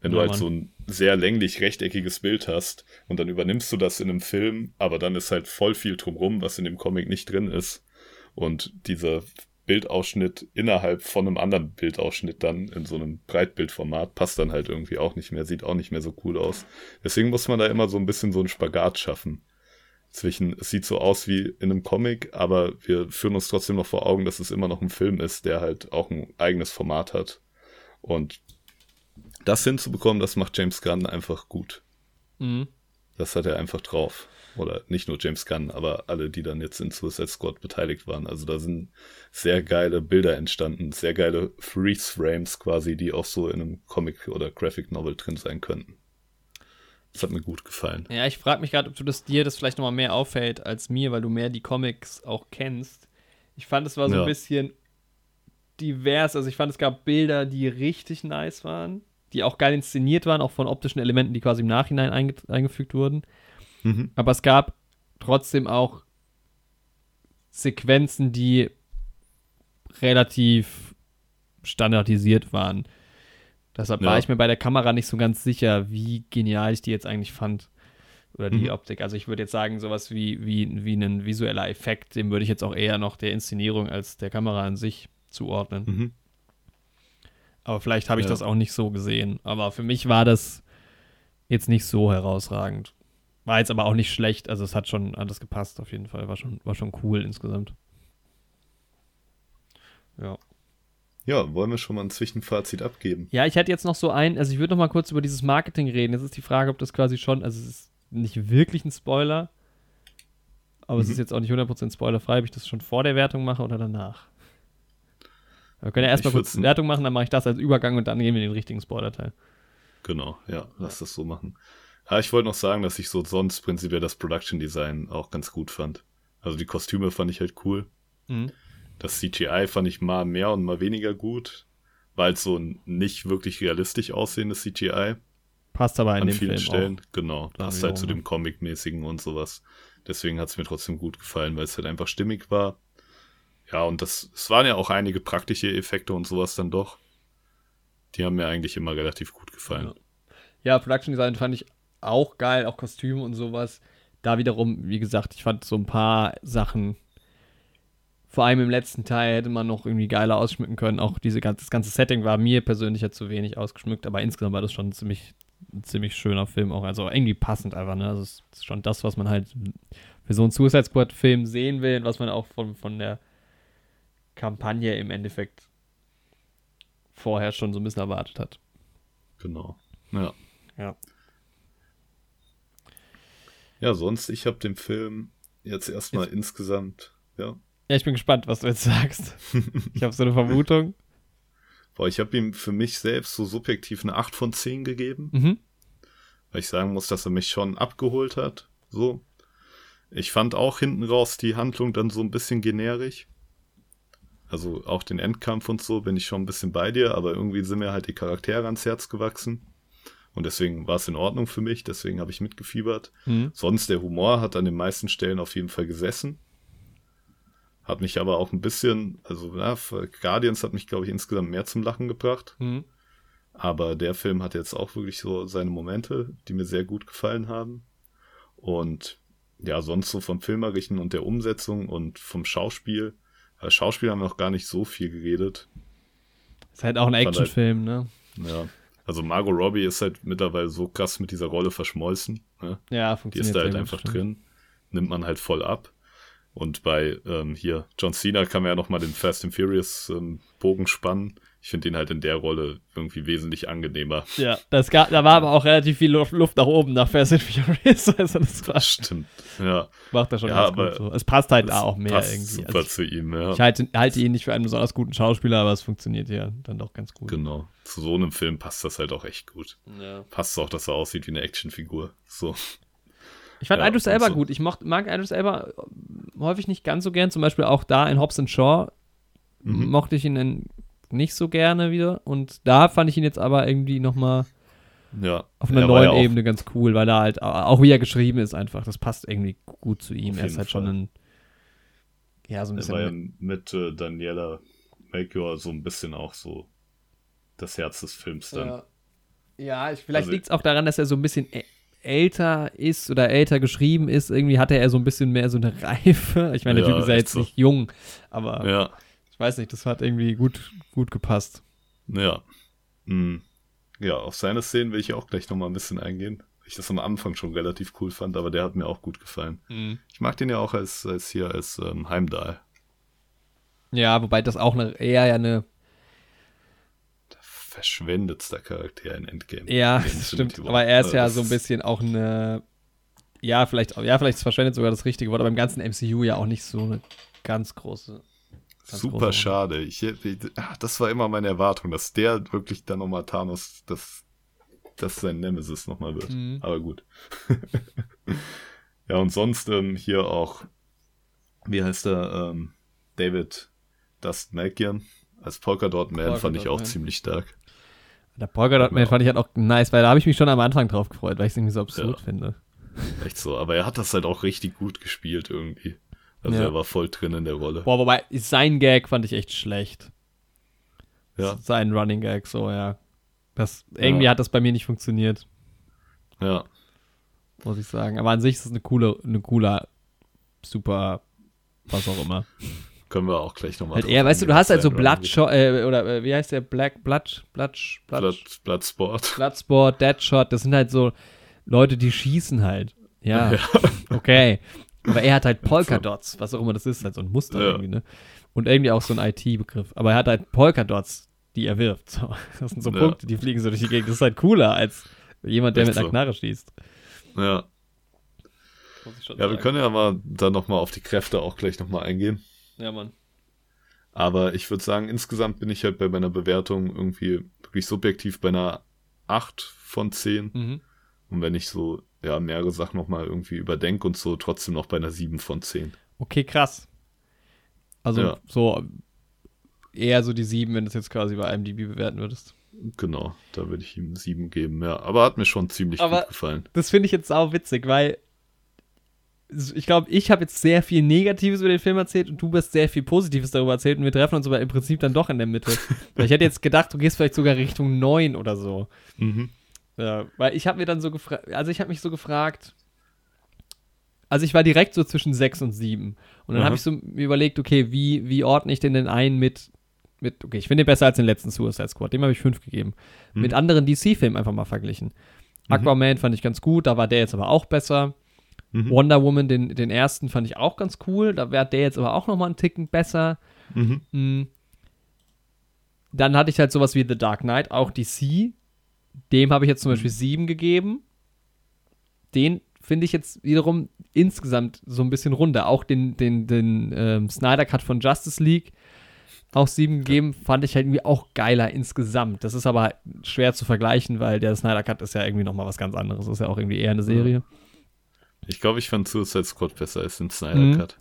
Wenn du Ja, halt Mann. so ein sehr länglich rechteckiges Bild hast und dann übernimmst du das in einem Film, aber dann ist halt voll viel drumrum, was in dem Comic nicht drin ist. Und dieser Bildausschnitt innerhalb von einem anderen Bildausschnitt dann in so einem Breitbildformat passt dann halt irgendwie auch nicht mehr, sieht auch nicht mehr so cool aus. Deswegen muss man da immer so ein bisschen so einen Spagat schaffen. Zwischen, es sieht so aus wie in einem Comic, aber wir führen uns trotzdem noch vor Augen, dass es immer noch ein Film ist, der halt auch ein eigenes Format hat. Und das hinzubekommen, das macht James Gunn einfach gut. Mhm. Das hat er einfach drauf. Oder nicht nur James Gunn, aber alle, die dann jetzt in Suicide Squad beteiligt waren. Also da sind sehr geile Bilder entstanden, sehr geile Freeze-Frames quasi, die auch so in einem Comic oder Graphic Novel drin sein könnten. Das hat mir gut gefallen. Ja, ich frage mich gerade, ob du das dir das vielleicht nochmal mehr auffällt als mir, weil du mehr die Comics auch kennst. Ich fand, es war so Ja. ein bisschen divers. Also ich fand, es gab Bilder, die richtig nice waren, die auch geil inszeniert waren, auch von optischen Elementen, die quasi im Nachhinein einge eingefügt wurden. Mhm. Aber es gab trotzdem auch Sequenzen, die relativ standardisiert waren. Deshalb war Ja. ich mir bei der Kamera nicht so ganz sicher, wie genial ich die jetzt eigentlich fand. Oder die Mhm. Optik. Also ich würde jetzt sagen, sowas wie, wie, wie ein visueller Effekt, dem würde ich jetzt auch eher noch der Inszenierung als der Kamera an sich zuordnen. Mhm. Aber vielleicht habe ich Ja. das auch nicht so gesehen. Aber für mich war das jetzt nicht so herausragend. War jetzt aber auch nicht schlecht. Also es hat schon alles gepasst auf jeden Fall. War schon, war schon cool insgesamt. Ja. Ja, wollen wir schon mal ein Zwischenfazit abgeben? Ja, ich hätte jetzt noch so ein, also ich würde noch mal kurz über dieses Marketing reden. Jetzt ist die Frage, ob das quasi schon, also es ist nicht wirklich ein Spoiler, aber es Mhm. ist jetzt auch nicht 100% spoilerfrei, ob ich das schon vor der Wertung mache oder danach. Wir können ja erstmal kurz würd's- Wertung machen, dann mache ich das als Übergang und dann gehen wir in den richtigen Spoiler-Teil. Genau, ja, lass das so machen. Ja, ich wollte noch sagen, dass ich so sonst prinzipiell das Production Design auch ganz gut fand. Also die Kostüme fand ich halt cool. Mhm. Das CGI fand ich mal mehr und mal weniger gut. War halt so ein nicht wirklich realistisch aussehendes CGI Passt aber in an dem vielen Film Stellen. Genau, Da passt halt zu dem Comic-mäßigen und sowas. Deswegen hat es mir trotzdem gut gefallen, weil es halt einfach stimmig war. Ja, und das, es waren ja auch einige praktische Effekte und sowas dann doch. Die haben mir eigentlich immer relativ gut gefallen. Ja. Ja, Production Design fand ich auch geil, auch Kostüme und sowas. Da wiederum, wie gesagt, ich fand so ein paar Sachen, vor allem im letzten Teil hätte man noch irgendwie geiler ausschmücken können. Auch diese ganze, das ganze Setting war mir persönlich ja zu wenig ausgeschmückt, aber insgesamt war das schon ein ziemlich, ein ziemlich schöner Film auch. Also irgendwie passend einfach, ne? Also es ist schon das, was man halt für so einen Suicide Squad-Film sehen will und was man auch von, von der Kampagne im Endeffekt vorher schon so ein bisschen erwartet hat. Genau. Ja. Ja. Ja, sonst, ich habe dem Film jetzt erstmal insgesamt, ja. Ja, ich bin gespannt, was du jetzt sagst. <laughs> Ich habe so eine Vermutung. Boah, ich habe ihm für mich selbst so subjektiv eine 8 von 10 gegeben, Mhm. weil ich sagen muss, dass er mich schon abgeholt hat. So. Ich fand auch hinten raus die Handlung dann so ein bisschen generisch. Also auch den Endkampf und so bin ich schon ein bisschen bei dir, aber irgendwie sind mir halt die Charaktere ans Herz gewachsen. Und deswegen war es in Ordnung für mich, deswegen habe ich mitgefiebert. Mhm. Sonst der Humor hat an den meisten Stellen auf jeden Fall gesessen. Hat mich aber auch ein bisschen, also ja, Guardians hat mich, glaube ich, insgesamt mehr zum Lachen gebracht. Mhm. Aber der Film hat jetzt auch wirklich so seine Momente, die mir sehr gut gefallen haben. Und ja, sonst so vom Filmerischen und der Umsetzung und vom Schauspiel. Äh, Schauspiel haben wir noch gar nicht so viel geredet. Ist halt auch ein halt- Actionfilm, ne? Ja. Also Margot Robbie ist halt mittlerweile so krass mit dieser Rolle verschmolzen. Ne? Ja, Die funktioniert ist da halt einfach stimmt. drin. Nimmt man halt voll ab. Und bei ähm, hier John Cena kann man ja nochmal den Fast and Furious ähm, Bogen spannen. Ich finde ihn halt in der Rolle irgendwie wesentlich angenehmer. Ja, das gab, da war aber auch relativ viel Luft, Luft nach oben nach Fast and Furious. <laughs> Also das war, Stimmt. Ja. macht er schon Ja, ganz aber gut so. Es passt halt Das da auch mehr passt irgendwie. super Also zu ihm, ja. ich, ich halte, halte ihn nicht für einen besonders guten Schauspieler, aber es funktioniert ja dann doch ganz gut. Genau. Zu so einem Film passt das halt auch echt gut. Ja. Passt auch, dass er aussieht wie eine Actionfigur. So. Ich fand Ja, Idris Elba so. gut. Ich mocht, mag Idris Elba häufig nicht ganz so gern. Zum Beispiel auch da in Hobbs and Shaw Mhm. mochte ich ihn dann nicht so gerne wieder. Und da fand ich ihn jetzt aber irgendwie nochmal Ja. auf einer Er neuen ja Ebene ganz cool, weil er halt auch wie er geschrieben ist einfach, das passt irgendwie gut zu ihm. Er ist halt schon Fall. ein ja, so ein Er war ja bisschen mit äh, Daniela Melchior so ein bisschen auch so das Herz des Films dann. ja, ja ich, vielleicht Also- liegt es auch daran, dass er so ein bisschen älter ist oder älter geschrieben ist. Irgendwie hatte er so ein bisschen mehr so eine <laughs> Reife. Ich meine, der Typ ist ja jetzt so. nicht jung, aber Ja. Ich weiß nicht, das hat irgendwie gut, gut gepasst. Ja. Hm. Ja, auf seine Szenen will ich auch gleich nochmal ein bisschen eingehen. weil Ich das am Anfang schon relativ cool fand, aber der hat mir auch gut gefallen. Ich mag den ja auch als, als hier als ähm, Heimdall. Ja, wobei das auch eine, eher ja eine, Verschwendetster Charakter in Endgame. ja, In das stimmt, aber er ist ja so ein bisschen auch eine, ja, vielleicht, ja, vielleicht ist verschwendet sogar das richtige Wort, aber im ganzen MCU ja auch nicht so eine ganz große. Ganz Super schade. Ich, ich, ah, das war immer meine Erwartung, dass der wirklich dann nochmal Thanos, dass das sein Nemesis nochmal wird. Mhm. Aber gut. <laughs> ja, und sonst ähm, hier auch, wie heißt er, ähm, David Dust Malkian als Polka Dot Man Polka fand ich auch Man. ziemlich stark. Der Polka Dot Man Ja. fand ich halt auch nice, weil da habe ich mich schon am Anfang drauf gefreut, weil ich es irgendwie so absurd Ja. finde. Echt so. Aber er hat das halt auch richtig gut gespielt irgendwie. Also Ja. er war voll drin in der Rolle. Boah, wobei, sein Gag fand ich echt schlecht. Ja. Sein Running Gag, so, ja. Das, irgendwie Ja. hat das bei mir nicht funktioniert, Ja. muss ich sagen. Aber an sich ist es eine coole, eine cooler, super, was auch immer. <laughs> Können wir auch gleich nochmal Halt eher, weißt du, du hast halt so Bloodshot, äh, oder äh, wie heißt der? Black, Blood, Blood, Blood, Blood, Bloodsport. <laughs> Bloodsport, Deadshot, das sind halt so Leute, die schießen halt. Ja, okay. Aber er hat halt <laughs> Polkadots, was auch immer das ist, halt so ein Muster Ja. irgendwie, ne? Und irgendwie auch so ein IT-Begriff. Aber er hat halt Polkadots, die er wirft. So, das sind so Ja. Punkte, die fliegen so durch die Gegend. Das ist halt cooler als jemand, der Echt mit einer so. Knarre schießt. Ja. Ja, wir sagen. können ja mal dann nochmal auf die Kräfte auch gleich nochmal eingehen. Ja, Mann. Aber ich würde sagen, insgesamt bin ich halt bei meiner Bewertung irgendwie wirklich subjektiv bei einer 8 von 10. Mhm. Und wenn ich so, ja, mehrere Sachen nochmal irgendwie überdenke und so, trotzdem noch bei einer 7 von 10. Okay, krass. Also Ja. so eher so die sieben, wenn du es jetzt quasi bei IMDb bewerten würdest. Genau, da würde ich ihm 7 geben, ja. Aber hat mir schon ziemlich Aber- gut gefallen. Das finde ich jetzt auch witzig, weil ich glaube, ich habe jetzt sehr viel Negatives über den Film erzählt und du hast sehr viel Positives darüber erzählt und wir treffen uns aber im Prinzip dann doch in der Mitte. <laughs> ich hätte jetzt gedacht, du gehst vielleicht sogar Richtung 9 oder so. Mhm. Ja, weil ich habe mir dann so gefragt, also ich habe mich so gefragt, also ich war direkt so zwischen 6 und 7. Und dann Aha. habe ich so mir überlegt, okay, wie, wie ordne ich denn den ein mit, mit, okay, ich finde den besser als den letzten Suicide Squad, dem habe ich 5 gegeben. Mhm. Mit anderen DC-Filmen einfach mal verglichen. Aquaman fand ich ganz gut, da war der jetzt aber auch besser. Mhm. Wonder Woman, den, den ersten, fand ich auch ganz cool, da wäre der jetzt aber auch noch mal einen Ticken besser. Mhm. Mm. Dann hatte ich halt sowas wie The Dark Knight, auch DC. Dem habe ich jetzt zum Beispiel sieben gegeben. Den finde ich jetzt wiederum insgesamt so ein bisschen runter. Auch den, den, den ähm, Snyder Cut von Justice League auch sieben gegeben, fand ich halt irgendwie auch geiler insgesamt. Das ist aber schwer zu vergleichen, weil der Snyder Cut ist ja irgendwie noch mal was ganz anderes. Das ist ja auch irgendwie eher eine Serie. Ich glaube, ich fand Suicide Squad besser als den Snyder Mhm. Cut.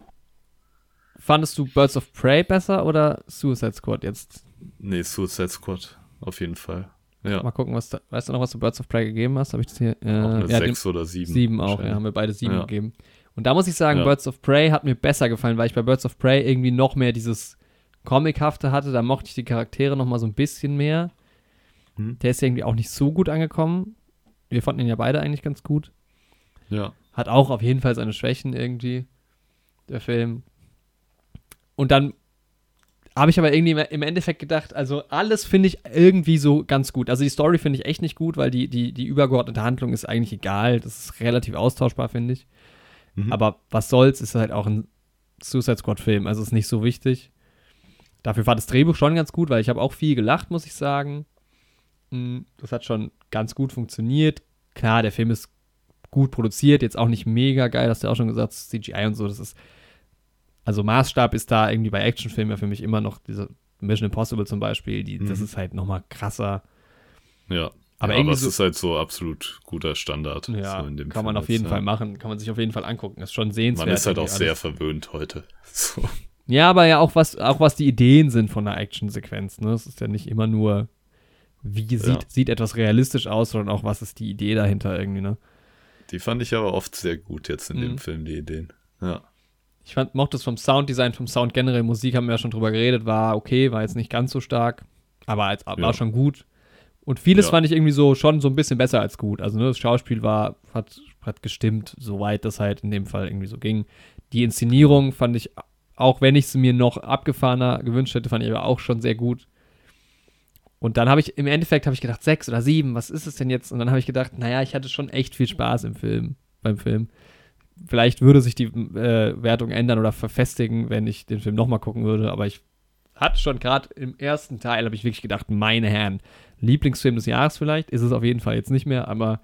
Fandest du Birds of Prey besser oder Suicide Squad jetzt? Nee, Suicide Squad, auf jeden Fall. Ja, Mal gucken, was da, weißt du noch, was du Birds of Prey gegeben hast? Habe ich das hier? Äh, auch eine ja, dem- 6 oder 7. Sieben auch, ja, haben wir beide sieben Ja. gegeben. Und da muss ich sagen, Ja. Birds of Prey hat mir besser gefallen, weil ich bei Birds of Prey irgendwie noch mehr dieses Comichafte hatte. Da mochte ich die Charaktere noch mal so ein bisschen mehr. Mhm. Der ist ja irgendwie auch nicht so gut angekommen. Wir fanden ihn ja beide eigentlich ganz gut. Ja. Hat auch auf jeden Fall seine Schwächen irgendwie, der Film. Und dann habe ich aber irgendwie im Endeffekt gedacht, also alles finde ich irgendwie so ganz gut. Also die Story finde ich echt nicht gut, weil die, die, die übergeordnete Handlung ist eigentlich egal. Das ist relativ austauschbar, finde ich. Mhm. Aber was soll's, ist halt auch ein Suicide Squad-Film. Also ist nicht so wichtig. Dafür war das Drehbuch schon ganz gut, weil ich habe auch viel gelacht, muss ich sagen. Mm, Das hat schon ganz gut funktioniert. Klar, der Film ist gut produziert, jetzt auch nicht mega geil, hast du ja auch schon gesagt, CGI und so, das ist also Maßstab ist da irgendwie bei Actionfilmen ja für mich immer noch diese Mission Impossible zum Beispiel, die, das Mhm. ist halt noch mal krasser. Ja. Aber ja, aber es so- ist halt so absolut guter Standard. Ja, so kann man Film auf jeden jetzt, Fall ja. machen, kann man sich auf jeden Fall angucken, ist schon sehenswert. Man ist halt auch irgendwie sehr alles. verwöhnt heute. <laughs> So. Ja, aber ja auch was, auch was die Ideen sind von einer Actionsequenz. Ne? Es ist ja nicht immer nur, wie sieht, Ja. sieht etwas realistisch aus, sondern auch, was ist die Idee dahinter irgendwie. Ne? Die fand ich aber oft sehr gut jetzt in Mhm. dem Film, die Ideen. Ja. Ich fand, mochte es vom Sounddesign, vom Sound generell, Musik haben wir ja schon drüber geredet, war okay, war jetzt nicht ganz so stark, aber als, war Ja. schon gut. Und vieles Ja. fand ich irgendwie so schon so ein bisschen besser als gut. Also ne, das Schauspiel war, hat, hat gestimmt, soweit das halt in dem Fall irgendwie so ging. Die Inszenierung fand ich, auch wenn ich es mir noch abgefahrener gewünscht hätte, fand ich aber auch schon sehr gut. Und dann habe ich, im Endeffekt habe ich gedacht, sechs oder sieben, was ist es denn jetzt? Und dann habe ich gedacht, naja, ich hatte schon echt viel Spaß im Film, beim Film. Vielleicht würde sich die äh, Wertung ändern oder verfestigen, wenn ich den Film nochmal gucken würde, aber ich hatte schon gerade im ersten Teil, habe ich wirklich gedacht, meine Herren, Lieblingsfilm des Jahres vielleicht, ist es auf jeden Fall jetzt nicht mehr, aber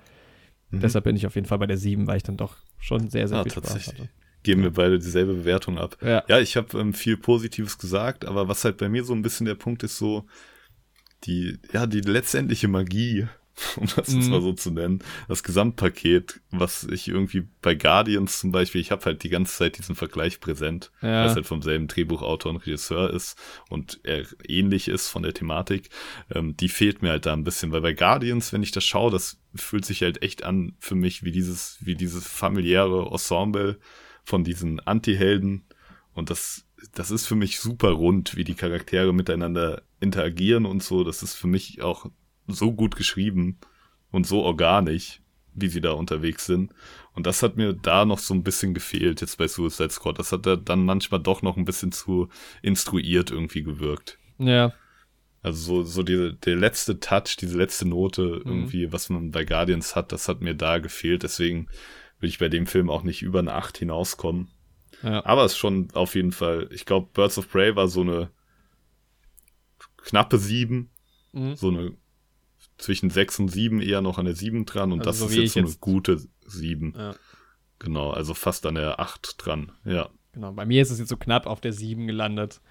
Mhm. deshalb bin ich auf jeden Fall bei der sieben, weil ich dann doch schon sehr, sehr Ah, viel Spaß hatte. Geben wir beide dieselbe Bewertung ab. Ja. Ja, ich habe ähm, viel Positives gesagt, aber was halt bei mir so ein bisschen der Punkt ist, so die, ja, die letztendliche Magie <laughs> um das jetzt Mhm. mal so zu nennen. Das Gesamtpaket, was ich irgendwie bei Guardians zum Beispiel, ich habe halt die ganze Zeit diesen Vergleich präsent, weil Ja. es halt vom selben Drehbuchautor und Regisseur ist und er ähnlich ist von der Thematik. Ähm, die fehlt mir halt da ein bisschen, weil bei Guardians, wenn ich das schaue, das fühlt sich halt echt an für mich wie dieses, wie dieses familiäre Ensemble von diesen Anti-Helden und das, das ist für mich super rund, wie die Charaktere miteinander interagieren und so. Das ist für mich auch so gut geschrieben und so organisch, wie sie da unterwegs sind. Und das hat mir da noch so ein bisschen gefehlt jetzt bei Suicide Squad. Das hat da dann manchmal doch noch ein bisschen zu instruiert irgendwie gewirkt. Ja. Also so, so die, der letzte Touch, diese letzte Note irgendwie, was man bei Guardians hat, das hat mir da gefehlt. Deswegen will ich bei dem Film auch nicht über eine 8 hinauskommen. Ja. Aber es ist schon auf jeden Fall, ich glaube, Birds of Prey war so eine knappe 7, Mhm. so eine zwischen 6 und 7 eher noch an der 7 dran und Also das so ist jetzt so eine jetzt. gute 7. Ja. Genau, also fast an der 8 dran. Ja. Genau, bei mir ist es jetzt so knapp auf der 7 gelandet.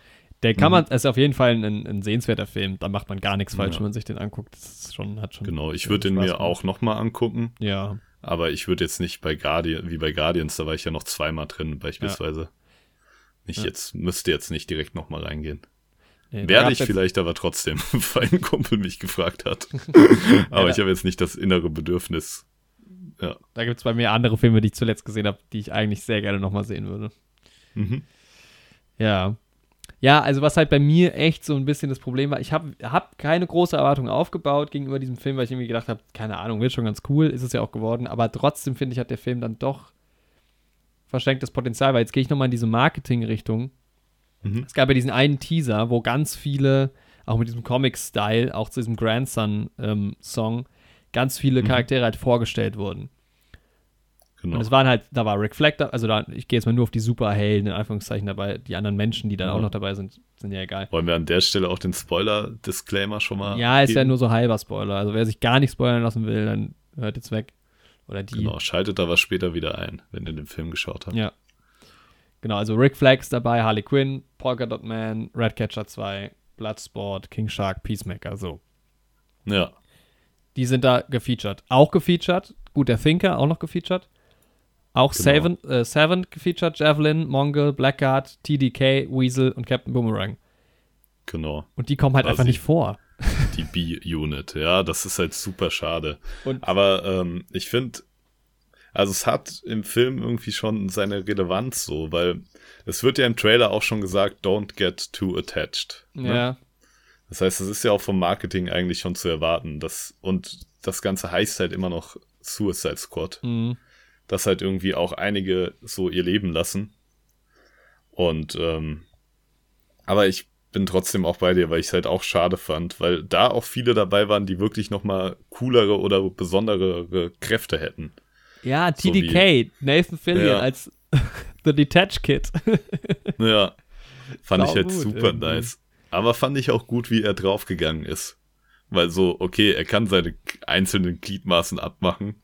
Der kann Mhm. man, ist auf jeden Fall ein, ein sehenswerter Film. Da macht man gar nichts falsch, Ja. wenn man sich den anguckt. Das ist schon, hat schon. Genau, ich würde den Spaß mir gemacht. auch nochmal angucken, Ja. aber ich würde jetzt nicht bei Guardian, wie bei Guardians, da war ich ja noch zweimal drin, beispielsweise. Ich Ja. jetzt, müsste jetzt nicht direkt nochmal reingehen. Nee, Werde ich vielleicht aber trotzdem, <laughs> weil ein Kumpel mich gefragt hat. <laughs> aber Ja, ich habe jetzt nicht das innere Bedürfnis. Ja. Da gibt es bei mir andere Filme, die ich zuletzt gesehen habe, die ich eigentlich sehr gerne nochmal sehen würde. Mhm. Ja. Ja, also was halt bei mir echt so ein bisschen das Problem war, ich habe hab keine große Erwartung aufgebaut gegenüber diesem Film, weil ich irgendwie gedacht habe, keine Ahnung, wird schon ganz cool, ist es ja auch geworden, aber trotzdem finde ich, hat der Film dann doch verschenktes Potenzial, weil jetzt gehe ich nochmal in diese Marketing-Richtung. Mhm. Es gab ja diesen einen Teaser, wo ganz viele, auch mit diesem Comic-Style, auch zu diesem Grandson-Song, ganz viele Mhm. Charaktere halt vorgestellt wurden. Genau. Und es waren halt, da war Reflector, also da, ich gehe jetzt mal nur auf die Superhelden, in Anführungszeichen dabei, die anderen Menschen, die dann Ja. auch noch dabei sind, sind ja egal. Wollen wir an der Stelle auch den Spoiler-Disclaimer schon mal. Ja, ist ja geben? nur so halber Spoiler. Also wer sich gar nicht spoilern lassen will, dann hört jetzt weg. Oder die. Genau, schaltet aber später wieder ein, wenn ihr den Film geschaut habt. Ja. Genau, also Rick Flag ist dabei, Harley Quinn, Polka Dot Man, Redcatcher 2, Bloodsport, King Shark, Peacemaker, so. Ja, Die sind da gefeatured. Auch gefeatured, gut, der Thinker auch noch gefeatured. Auch Genau. Seven, äh, Seven gefeatured, Javelin, Mongol, Blackguard, TDK, Weasel und Captain Boomerang. genau. Und die kommen halt Quasi. einfach nicht vor. Die B-Unit. Ja, das ist halt super schade. Und Aber ähm, ich finde, also es hat im Film irgendwie schon seine Relevanz so, weil es wird ja im Trailer auch schon gesagt, don't get too attached. ne? ja, Das heißt, es ist ja auch vom Marketing eigentlich schon zu erwarten. Das, und das Ganze heißt halt immer noch Suicide Squad. mhm. dass halt irgendwie auch einige so ihr Leben lassen. Und ähm, aber ich bin trotzdem auch bei dir, weil ich es halt auch schade fand, weil da auch viele dabei waren, die wirklich noch mal coolere oder besondere Kräfte hätten. Ja So TDK, Nathan Fillion Ja. als <laughs> The Detach Kid. <laughs> Ja, fand ich Sau halt gut super irgendwie. nice. Aber fand ich auch gut, wie er draufgegangen ist. Weil so, okay, er kann seine einzelnen Gliedmaßen abmachen.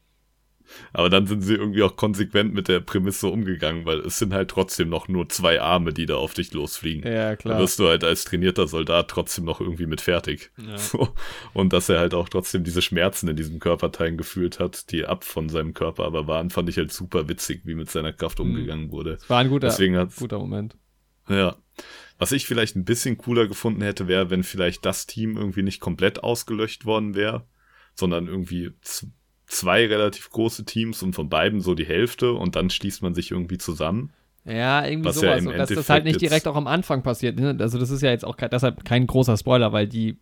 Aber dann sind sie irgendwie auch konsequent mit der Prämisse umgegangen, weil es sind halt trotzdem noch nur zwei Arme, die da auf dich losfliegen. ja, Da klar. wirst du halt als trainierter Soldat trotzdem noch irgendwie mit fertig. Ja. So. Und dass er halt auch trotzdem diese Schmerzen in diesen Körperteilen gefühlt hat, die ab von seinem Körper aber waren, fand ich halt super witzig, wie mit seiner Kraft Mhm. umgegangen wurde. War ein guter, guter Moment. ja. Was ich vielleicht ein bisschen cooler gefunden hätte, wäre, wenn vielleicht das Team irgendwie nicht komplett ausgelöscht worden wäre, sondern irgendwie zwei relativ große Teams und von beiden so die Hälfte und dann schließt man sich irgendwie zusammen. Ja, irgendwie Was ja sowas. im und dass das halt nicht direkt auch am Anfang passiert. Ne? Also das ist ja jetzt auch deshalb kein großer Spoiler, weil die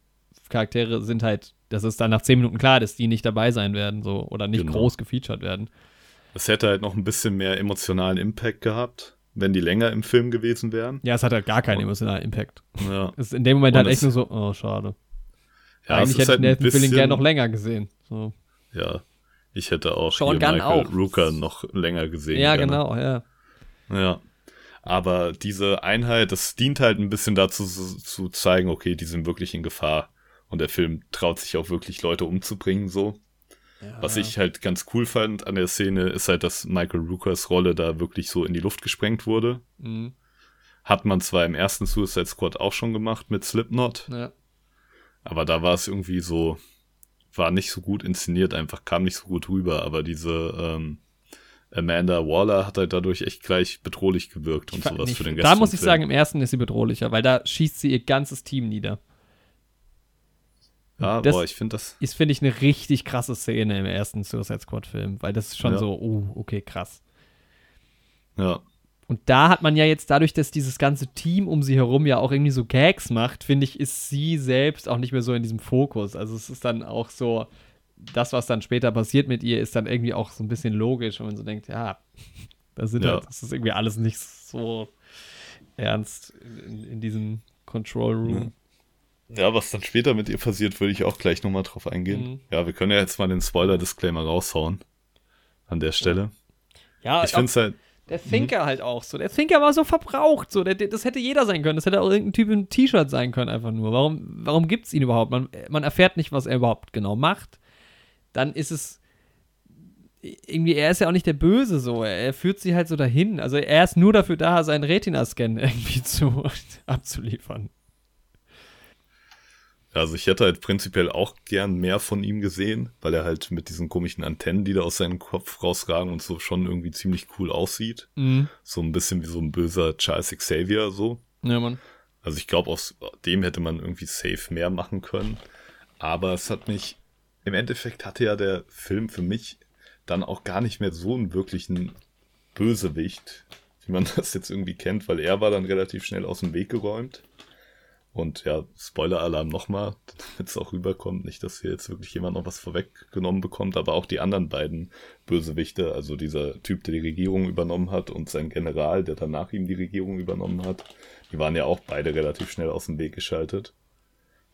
Charaktere sind halt, das ist dann nach zehn Minuten klar, dass die nicht dabei sein werden, so oder nicht Genau. groß gefeatured werden. Es hätte halt noch ein bisschen mehr emotionalen Impact gehabt, wenn die länger im Film gewesen wären. Ja, es hat halt gar keinen emotionalen Impact. Ja, <laughs> Es ist in dem Moment Und halt echt nur so, oh, schade. ja Eigentlich hätte halt ich Fillion bisschen, gerne noch länger gesehen. So. Ja, ich hätte auch Sean hier Gunn Michael auch. Rooker noch länger gesehen. Ja, gerne. genau, ja. Ja. Aber diese Einheit, das dient halt ein bisschen dazu zu, zeigen, okay, die sind wirklich in Gefahr. Und der Film traut sich auch wirklich Leute umzubringen, so. Was ich halt ganz cool fand an der Szene, ist halt, dass Michael Rookers Rolle da wirklich so in die Luft gesprengt wurde. Mhm. Hat man zwar im ersten Suicide Squad auch schon gemacht mit Slipknot, ja. aber da war es irgendwie so war nicht so gut inszeniert, einfach kam nicht so gut rüber, aber diese ähm, Amanda Waller hat halt dadurch echt gleich bedrohlich gewirkt und sowas nicht, für den Da muss ich sagen, im ersten ist sie bedrohlicher, weil da schießt sie ihr ganzes Team nieder. Ja, das boah, ich finde das. Ist, finde ich, eine richtig krasse Szene im ersten Suicide Squad-Film, weil das ist schon Ja. so, oh, okay, krass. Ja, Und da hat man ja jetzt dadurch, dass dieses ganze Team um sie herum ja auch irgendwie so Gags macht, finde ich, ist sie selbst auch nicht mehr so in diesem Fokus. Also es ist dann auch so, das, was dann später passiert mit ihr, ist dann irgendwie auch so ein bisschen logisch, wenn man so denkt, ja, <laughs> das sind Ja. halt, das ist irgendwie alles nicht so ernst in, in diesem Control Room. Ja, was dann später mit ihr passiert, würde ich auch gleich nochmal drauf eingehen. Mhm. Ja, wir können ja jetzt mal den Spoiler-Disclaimer raushauen. An der Stelle. Ja, Ich finde es halt. Der Thinker halt auch so. Der Thinker war so verbraucht. So. Der, der, das hätte jeder sein können. Das hätte auch irgendein Typ im T-Shirt sein können, einfach nur. Warum, warum gibt es ihn überhaupt? Man, man erfährt nicht, was er überhaupt genau macht. Dann ist es. Irgendwie, er ist ja auch nicht der Böse so. Er, er führt sie halt so dahin. Also er ist nur dafür da, seinen Retina-Scan <laughs> irgendwie zu, <laughs> abzuliefern. Also ich hätte halt prinzipiell auch gern mehr von ihm gesehen, weil er halt mit diesen komischen Antennen, die da aus seinem Kopf rausragen und so schon irgendwie ziemlich cool aussieht. Mhm. So ein bisschen wie so ein böser Charles Xavier so. Ja, Mann. Also ich glaube, aus dem hätte man irgendwie safe mehr machen können. Aber es hat mich, im Endeffekt hatte ja der Film für mich dann auch gar nicht mehr so einen wirklichen Bösewicht, wie man <laughs> das jetzt irgendwie kennt, weil er war dann relativ schnell aus dem Weg geräumt. Und ja, Spoiler-Alarm nochmal, <laughs> damit es auch rüberkommt. Nicht, dass hier jetzt wirklich jemand noch was vorweggenommen bekommt, aber auch die anderen beiden Bösewichte, also dieser Typ, der die Regierung übernommen hat und sein General, der danach ihm die Regierung übernommen hat, die waren ja auch beide relativ schnell aus dem Weg geschaltet.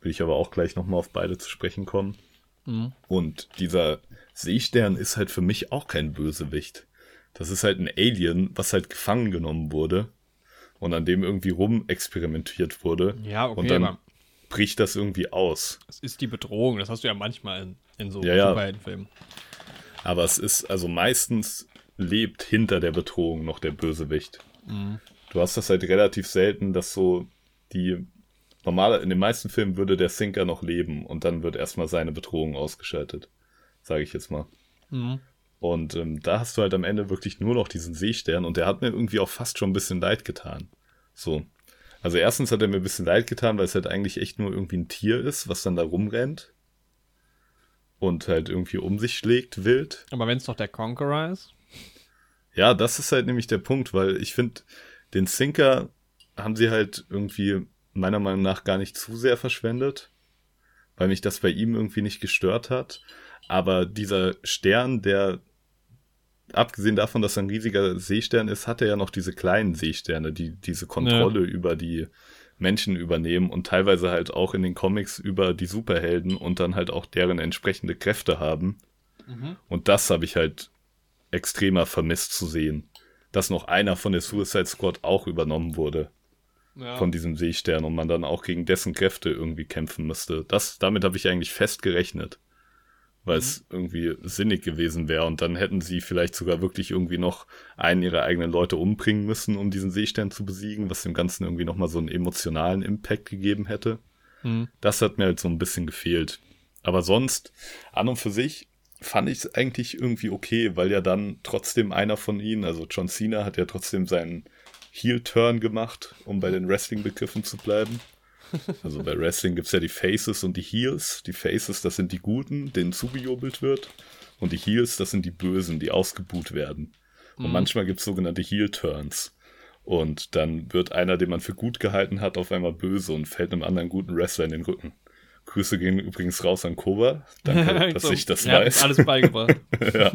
Will ich aber auch gleich nochmal auf beide zu sprechen kommen. Mhm. Und dieser Seestern ist halt für mich auch kein Bösewicht. Das ist halt ein Alien, was halt gefangen genommen wurde und an dem irgendwie rumexperimentiert wurde. Ja, okay, und dann bricht das irgendwie aus. es ist die Bedrohung. Das hast du ja manchmal in, in so Ja, ja. Superheldenfilmen. Aber es ist, also meistens lebt hinter der Bedrohung noch der Bösewicht. Mhm. Du hast das halt relativ selten, dass so die normale, in den meisten Filmen würde der Thinker noch leben und dann wird erstmal seine Bedrohung ausgeschaltet. Sage ich jetzt mal. Mhm. Und ähm, da hast du halt am Ende wirklich nur noch diesen Seestern und der hat mir irgendwie auch fast schon ein bisschen leid getan. So. Also erstens hat er mir ein bisschen leid getan, weil es halt eigentlich echt nur irgendwie ein Tier ist, was dann da rumrennt. Und halt irgendwie um sich schlägt, wild. Aber wenn es doch der Conqueror ist. Ja, das ist halt nämlich der Punkt, weil ich finde, den Sinker haben sie halt irgendwie meiner Meinung nach gar nicht zu sehr verschwendet, weil mich das bei ihm irgendwie nicht gestört hat. Aber dieser Stern, der, abgesehen davon, dass er ein riesiger Seestern ist, hat er ja noch diese kleinen Seesterne, die diese Kontrolle über die Menschen übernehmen und teilweise halt auch in den Comics über die Superhelden und dann halt auch deren entsprechende Kräfte haben. Und das habe ich halt extremer vermisst zu sehen, dass noch einer von der Suicide Squad auch übernommen wurde Ja. von diesem Seestern und man dann auch gegen dessen Kräfte irgendwie kämpfen müsste. Das, damit habe ich eigentlich fest gerechnet, weil es irgendwie sinnig gewesen wäre und dann hätten sie vielleicht sogar wirklich irgendwie noch einen ihrer eigenen Leute umbringen müssen, um diesen Seestern zu besiegen, was dem Ganzen irgendwie nochmal so einen emotionalen Impact gegeben hätte. Mhm. Das hat mir halt so ein bisschen gefehlt. Aber sonst, an und für sich, fand ich es eigentlich irgendwie okay, weil ja dann trotzdem einer von ihnen, also John Cena, hat ja trotzdem seinen Heel-Turn gemacht, um bei den Wrestling-Begriffen zu bleiben. Also bei Wrestling gibt's ja die Faces und die Heels. Die Faces, das sind die Guten, denen zugejubelt wird. Und die Heels, das sind die Bösen, die ausgebuht werden. Und manchmal gibt's sogenannte Heel-Turns. Und dann wird einer, den man für gut gehalten hat, auf einmal böse und fällt einem anderen guten Wrestler in den Rücken. Grüße gehen übrigens raus an Koba. Danke, <laughs> dass So, ich das hat weiß. alles beigebracht. <laughs> ja.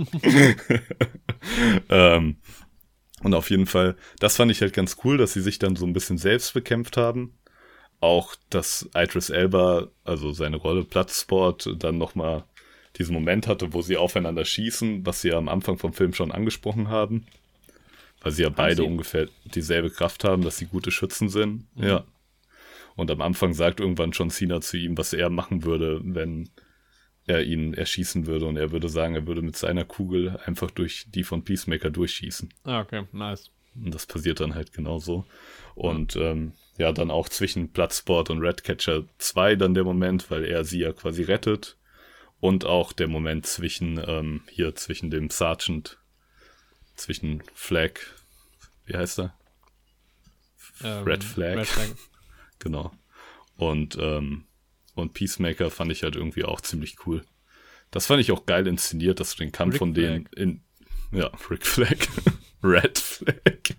<laughs> ähm, und auf jeden Fall, das fand ich halt ganz cool, dass sie sich dann so ein bisschen selbst bekämpft haben. Auch, dass Idris Elba, also seine Rolle Platzsport, dann nochmal diesen Moment hatte, wo sie aufeinander schießen, was sie ja am Anfang vom Film schon angesprochen haben. Weil sie ja beide sie? ungefähr dieselbe Kraft haben, dass sie gute Schützen sind. Mhm. Ja. Und am Anfang sagt irgendwann John Cena zu ihm, was er machen würde, wenn er ihn erschießen würde. Und er würde sagen, er würde mit seiner Kugel einfach durch die von Peacemaker durchschießen. ah, okay, nice. Und das passiert dann halt genauso. Und ähm, ja, dann auch zwischen Bloodsport und Redcatcher 2 dann der Moment, weil er sie ja quasi rettet Und auch der Moment zwischen, ähm, hier zwischen dem Sergeant, zwischen Flag, wie heißt er? Ähm, Red Flag. Red Flag. <laughs> Genau. Und, ähm, und Peacemaker fand ich halt irgendwie auch ziemlich cool. Das fand ich auch geil inszeniert, dass du den Kampf Rick von denen in. Ja, Rick Flag. <laughs> Red Flag.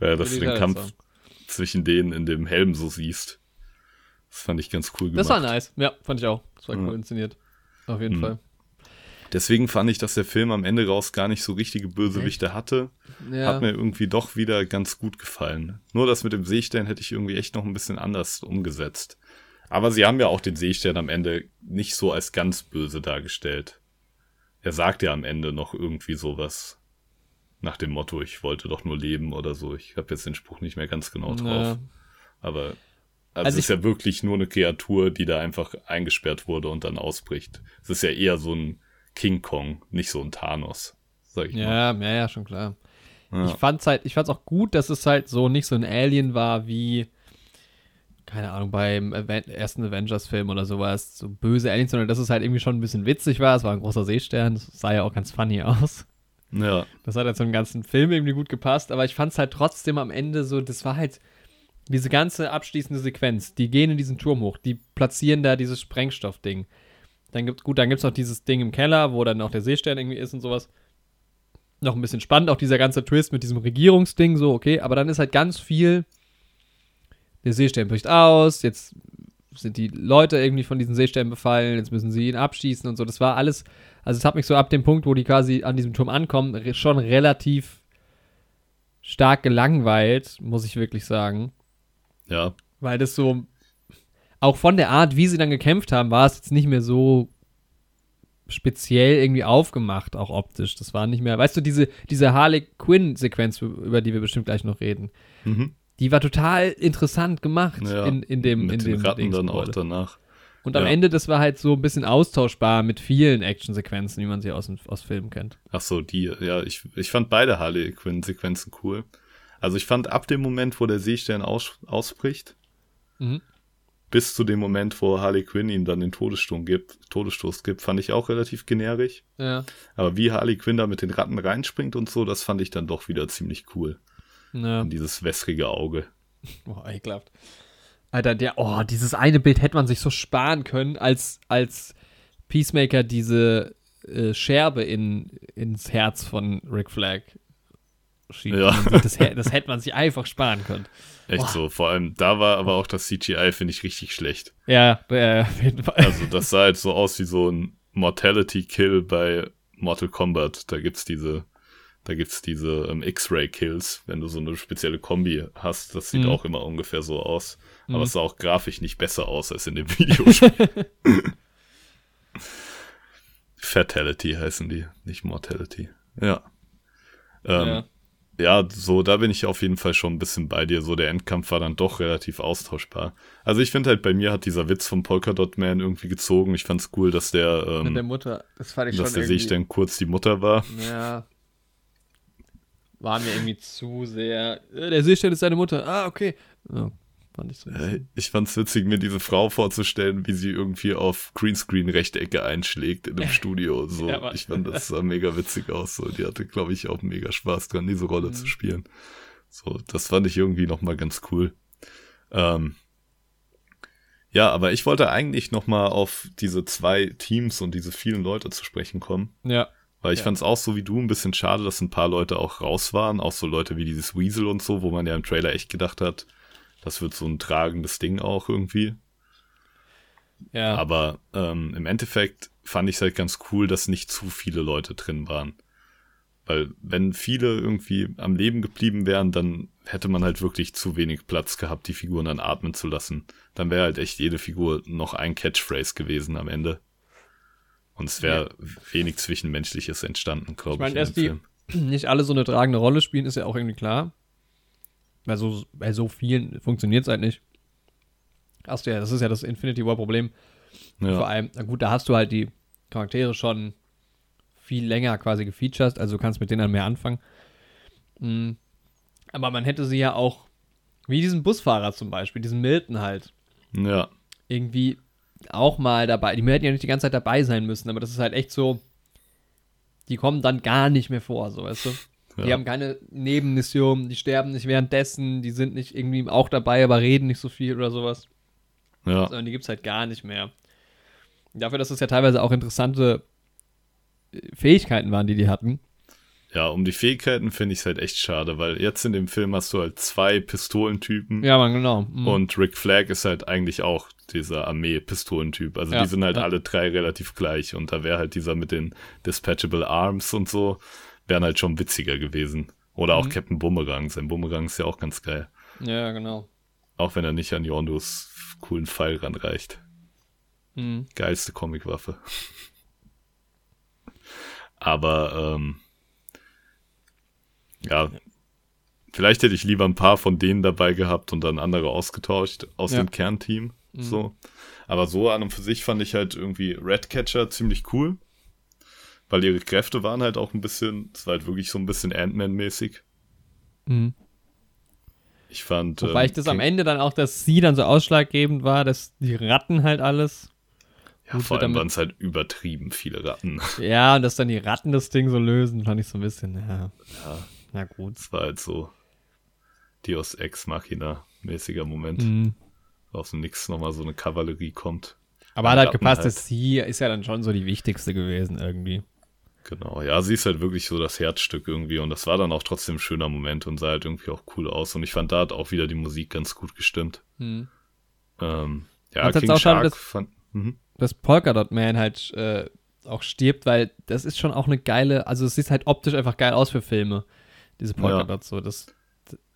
ja, dass du den Kampf zwischen denen in dem Helm so siehst. Das fand ich ganz cool gemacht. Das war nice. Ja, fand ich auch. Das war Ja. cool inszeniert. Auf jeden Mhm. Fall. Deswegen fand ich, dass der Film am Ende raus gar nicht so richtige Bösewichte hatte. Ja. Hat mir irgendwie doch wieder ganz gut gefallen. Nur das mit dem Seestern hätte ich irgendwie echt noch ein bisschen anders umgesetzt. Aber sie haben ja auch den Seestern am Ende nicht so als ganz böse dargestellt. Er sagt ja am Ende noch irgendwie sowas. Nach dem Motto, ich wollte doch nur leben oder so. Ich habe jetzt den Spruch nicht mehr ganz genau drauf. Ja. Aber also, Also es ist ja wirklich nur eine Kreatur, die da einfach eingesperrt wurde und dann ausbricht. Es ist ja eher so ein King Kong, nicht so ein Thanos, sag ich mal. Ja, ja, ja, schon klar. Ja. Ich fand's halt, ich fand's auch gut, dass es halt so nicht so ein Alien war wie, keine Ahnung, beim ersten Avengers-Film oder sowas, so böse Aliens, sondern dass es halt irgendwie schon ein bisschen witzig war. Es war ein großer Seestern, das sah ja auch ganz funny aus. ja. Das hat halt so einen ganzen Film irgendwie gut gepasst, aber ich fand's halt trotzdem am Ende so, das war halt diese ganze abschließende Sequenz. Die gehen in diesen Turm hoch, die platzieren da dieses Sprengstoffding. Dann gibt, gut, dann gibt's noch dieses Ding im Keller, wo dann auch der Seestern irgendwie ist und sowas. Noch ein bisschen spannend, auch dieser ganze Twist mit diesem Regierungsding, so, okay, aber dann ist halt ganz viel. Der Seestern bricht aus, jetzt sind die Leute irgendwie von diesen Seesternen befallen, jetzt müssen sie ihn abschießen und so. Das war alles, also es hat mich so ab dem Punkt, wo die quasi an diesem Turm ankommen, schon relativ stark gelangweilt, muss ich wirklich sagen. Ja, Weil das so, auch von der Art, wie sie dann gekämpft haben, war es jetzt nicht mehr so speziell irgendwie aufgemacht, auch optisch. Das war nicht mehr, weißt du, diese, diese Harley Quinn-Sequenz, über die wir bestimmt gleich noch reden, mhm. Die war total interessant gemacht ja. in, in dem, mit in den dem Ratten dann auch danach. Und am ja. Ende, das war halt so ein bisschen austauschbar mit vielen Actionsequenzen, wie man sie aus, aus Filmen kennt. Ach so, die, ja, ich, ich fand beide Harley Quinn Sequenzen cool. Also ich fand ab dem Moment, wo der Seestern aus, ausbricht, Mhm. bis zu dem Moment, wo Harley Quinn ihm dann den Todesstoß gibt, Todesstoß gibt, fand ich auch relativ generisch. Ja. Aber wie Harley Quinn da mit den Ratten reinspringt und so, das fand ich dann doch wieder ziemlich cool. Ja. Und dieses wässrige Auge. Boah, ekelhaft. Alter, der, oh, dieses eine Bild hätte man sich so sparen können, als, als Peacemaker diese äh, Scherbe in, ins Herz von Rick Flag schiebt. Ja. Das, das hätte man sich einfach sparen können. Echt Boah. so. Vor allem, da war aber auch das CGI, finde ich, richtig schlecht. Ja, äh, auf jeden Fall. Also das sah halt so aus wie so ein Mortality Kill bei Mortal Kombat. Da gibt's diese, da gibt's diese ähm, X-Ray Kills, wenn du so eine spezielle Kombi hast. Das sieht Mhm. auch immer ungefähr so aus. Aber Mhm. es sah auch grafisch nicht besser aus als in dem <laughs> Videospiel. Fatality heißen die, nicht Mortality. Ja. Ähm, ja. ja, so, da bin ich auf jeden Fall schon ein bisschen bei dir. So, der Endkampf war dann doch relativ austauschbar. Also ich finde halt, bei mir hat dieser Witz vom Polkadot Man irgendwie gezogen. Ich fand's cool, dass der, Mit ähm, der Mutter, das fand ich dass schon der irgendwie, Seestern kurz die Mutter war. Ja. War mir irgendwie zu sehr. Äh, der Seestern ist seine Mutter. Ah, okay. Ja, fand ich so. Äh, Ich fand's witzig, mir diese Frau vorzustellen, wie sie irgendwie auf Greenscreen-Rechtecke einschlägt in einem Studio. So, Ja, ich fand das sah mega witzig aus. So, die hatte, glaube ich, auch mega Spaß dran, diese Rolle Mhm. zu spielen. So, das fand ich irgendwie nochmal ganz cool. Ähm, ja, aber ich wollte eigentlich nochmal auf diese zwei Teams und diese vielen Leute zu sprechen kommen. Ja. Weil ich Ja. fand's auch so wie du ein bisschen schade, dass ein paar Leute auch raus waren. Auch so Leute wie dieses Weasel und so, wo man ja im Trailer echt gedacht hat, das wird so ein tragendes Ding auch irgendwie. Ja. Aber ähm, im Endeffekt fand ich es halt ganz cool, dass nicht zu viele Leute drin waren. Weil wenn viele irgendwie am Leben geblieben wären, dann hätte man halt wirklich zu wenig Platz gehabt, die Figuren dann atmen zu lassen. Dann wäre halt echt jede Figur noch ein Catchphrase gewesen am Ende. Und es wäre wenig Zwischenmenschliches entstanden, glaube Ich ich. meine, dem die Film. <clears throat> nicht alle so eine tragende Rolle spielen, ist ja auch irgendwie klar. Bei so, bei so vielen funktioniert es halt nicht. Hast du ja, das ist ja das Infinity War-Problem. Vor Ja, allem, na gut, da hast du halt die Charaktere schon viel länger quasi gefeatured, also du kannst mit denen dann mehr anfangen. Mm. Aber man hätte sie ja auch, wie diesen Busfahrer zum Beispiel, diesen Milton halt, ja, irgendwie, auch mal dabei. Die hätten ja nicht die ganze Zeit dabei sein müssen, aber das ist halt echt so. Die kommen dann gar nicht mehr vor, so weißt du. Die Ja. haben keine Nebenmission, die sterben nicht währenddessen, die sind nicht irgendwie auch dabei, aber reden nicht so viel oder sowas. Ja, Sondern die gibt es halt gar nicht mehr. Dafür, dass es ja teilweise auch interessante äh, Fähigkeiten waren, die die hatten. ja, um die Fähigkeiten finde ich es halt echt schade, weil jetzt in dem Film hast du halt zwei Pistolentypen Ja, man, genau. Mhm. und Rick Flag ist halt eigentlich auch dieser Armee-Pistolentyp. Also Ja, die sind halt ja. alle drei relativ gleich und da wäre halt dieser mit den Dispatchable Arms und so, wären halt schon witziger gewesen. Oder auch Mhm. Captain Bumerang. Sein Bumerang ist ja auch ganz geil. ja, genau. Auch wenn er nicht an Yondus coolen Pfeil ranreicht. Mhm. Geilste Comicwaffe. Aber, ähm, ja, vielleicht hätte ich lieber ein paar von denen dabei gehabt und dann andere ausgetauscht aus Ja. dem Kernteam. Mhm. So. Aber so an und für sich fand ich halt irgendwie Redcatcher ziemlich cool. Weil ihre Kräfte waren halt auch ein bisschen, es war halt wirklich so ein bisschen Ant-Man-mäßig. Mhm. Ich fand. Wobei ähm, ich das am Ende dann auch, dass sie dann so ausschlaggebend war, dass die Ratten halt alles. Ja, vor allem waren es halt übertrieben viele Ratten. <laughs> Ja, und dass dann die Ratten das Ding so lösen, fand ich so ein bisschen, ja. Ja. Na gut. Es war halt so Deus Ex Machina mäßiger Moment. Mhm. Aus dem Nix nochmal so eine Kavallerie kommt. Aber hat halt gepasst, halt. dass sie ist ja dann schon so die wichtigste gewesen irgendwie. Genau, ja, sie ist halt wirklich so das Herzstück irgendwie und das war dann auch trotzdem ein schöner Moment und sah halt irgendwie auch cool aus und ich fand, da hat auch wieder die Musik ganz gut gestimmt. Mhm. Ähm, ja, Und das King auch Shark dass- fand, mhm. Dass Polka Dot Man halt äh, auch stirbt, weil das ist schon auch eine geile, also es sieht halt optisch einfach geil aus für Filme. Diese Polka Ja. Dot so, das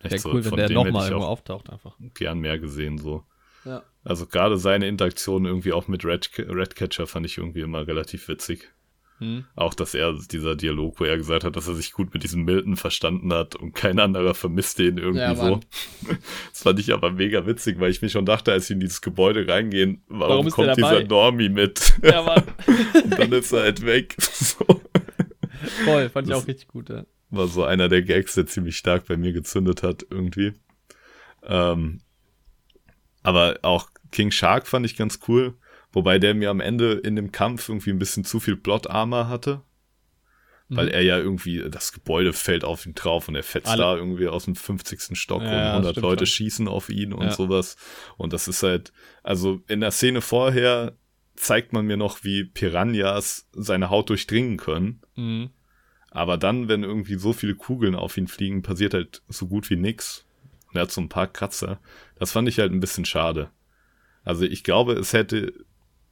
wäre so, cool, wenn von der nochmal irgendwo auch auftaucht einfach. gern mehr gesehen so. Ja. Also gerade seine Interaktion irgendwie auch mit Red, Redcatcher fand ich irgendwie immer relativ witzig. Mhm. Auch, dass er, dieser Dialog, wo er gesagt hat, dass er sich gut mit diesem Milton verstanden hat und kein anderer vermisst den irgendwie Ja, so. <laughs> Das fand ich aber mega witzig, weil ich mir schon dachte, als sie in dieses Gebäude reingehen, warum, Warum kommt dieser Normie mit? Ja, Mann. <laughs> und dann ist er halt weg. <laughs> So. Voll, fand ich Das- auch richtig gut, ja. War so einer der Gags, der ziemlich stark bei mir gezündet hat, irgendwie. Ähm, aber auch King Shark fand ich ganz cool, wobei der mir am Ende in dem Kampf irgendwie ein bisschen zu viel Plot-Armor hatte. Weil Mhm. er ja irgendwie, das Gebäude fällt auf ihn drauf und er fetzt Alle- da irgendwie aus dem 50. Stock Ja, und das 100 stimmt Leute schon. schießen auf ihn und Ja. sowas. Und das ist halt, also in der Szene vorher zeigt man mir noch, wie Piranhas seine Haut durchdringen können. Mhm. Aber dann, wenn irgendwie so viele Kugeln auf ihn fliegen, passiert halt so gut wie nix. Und er hat so ein paar Kratzer. Das fand ich halt ein bisschen schade. Also ich glaube, es hätte,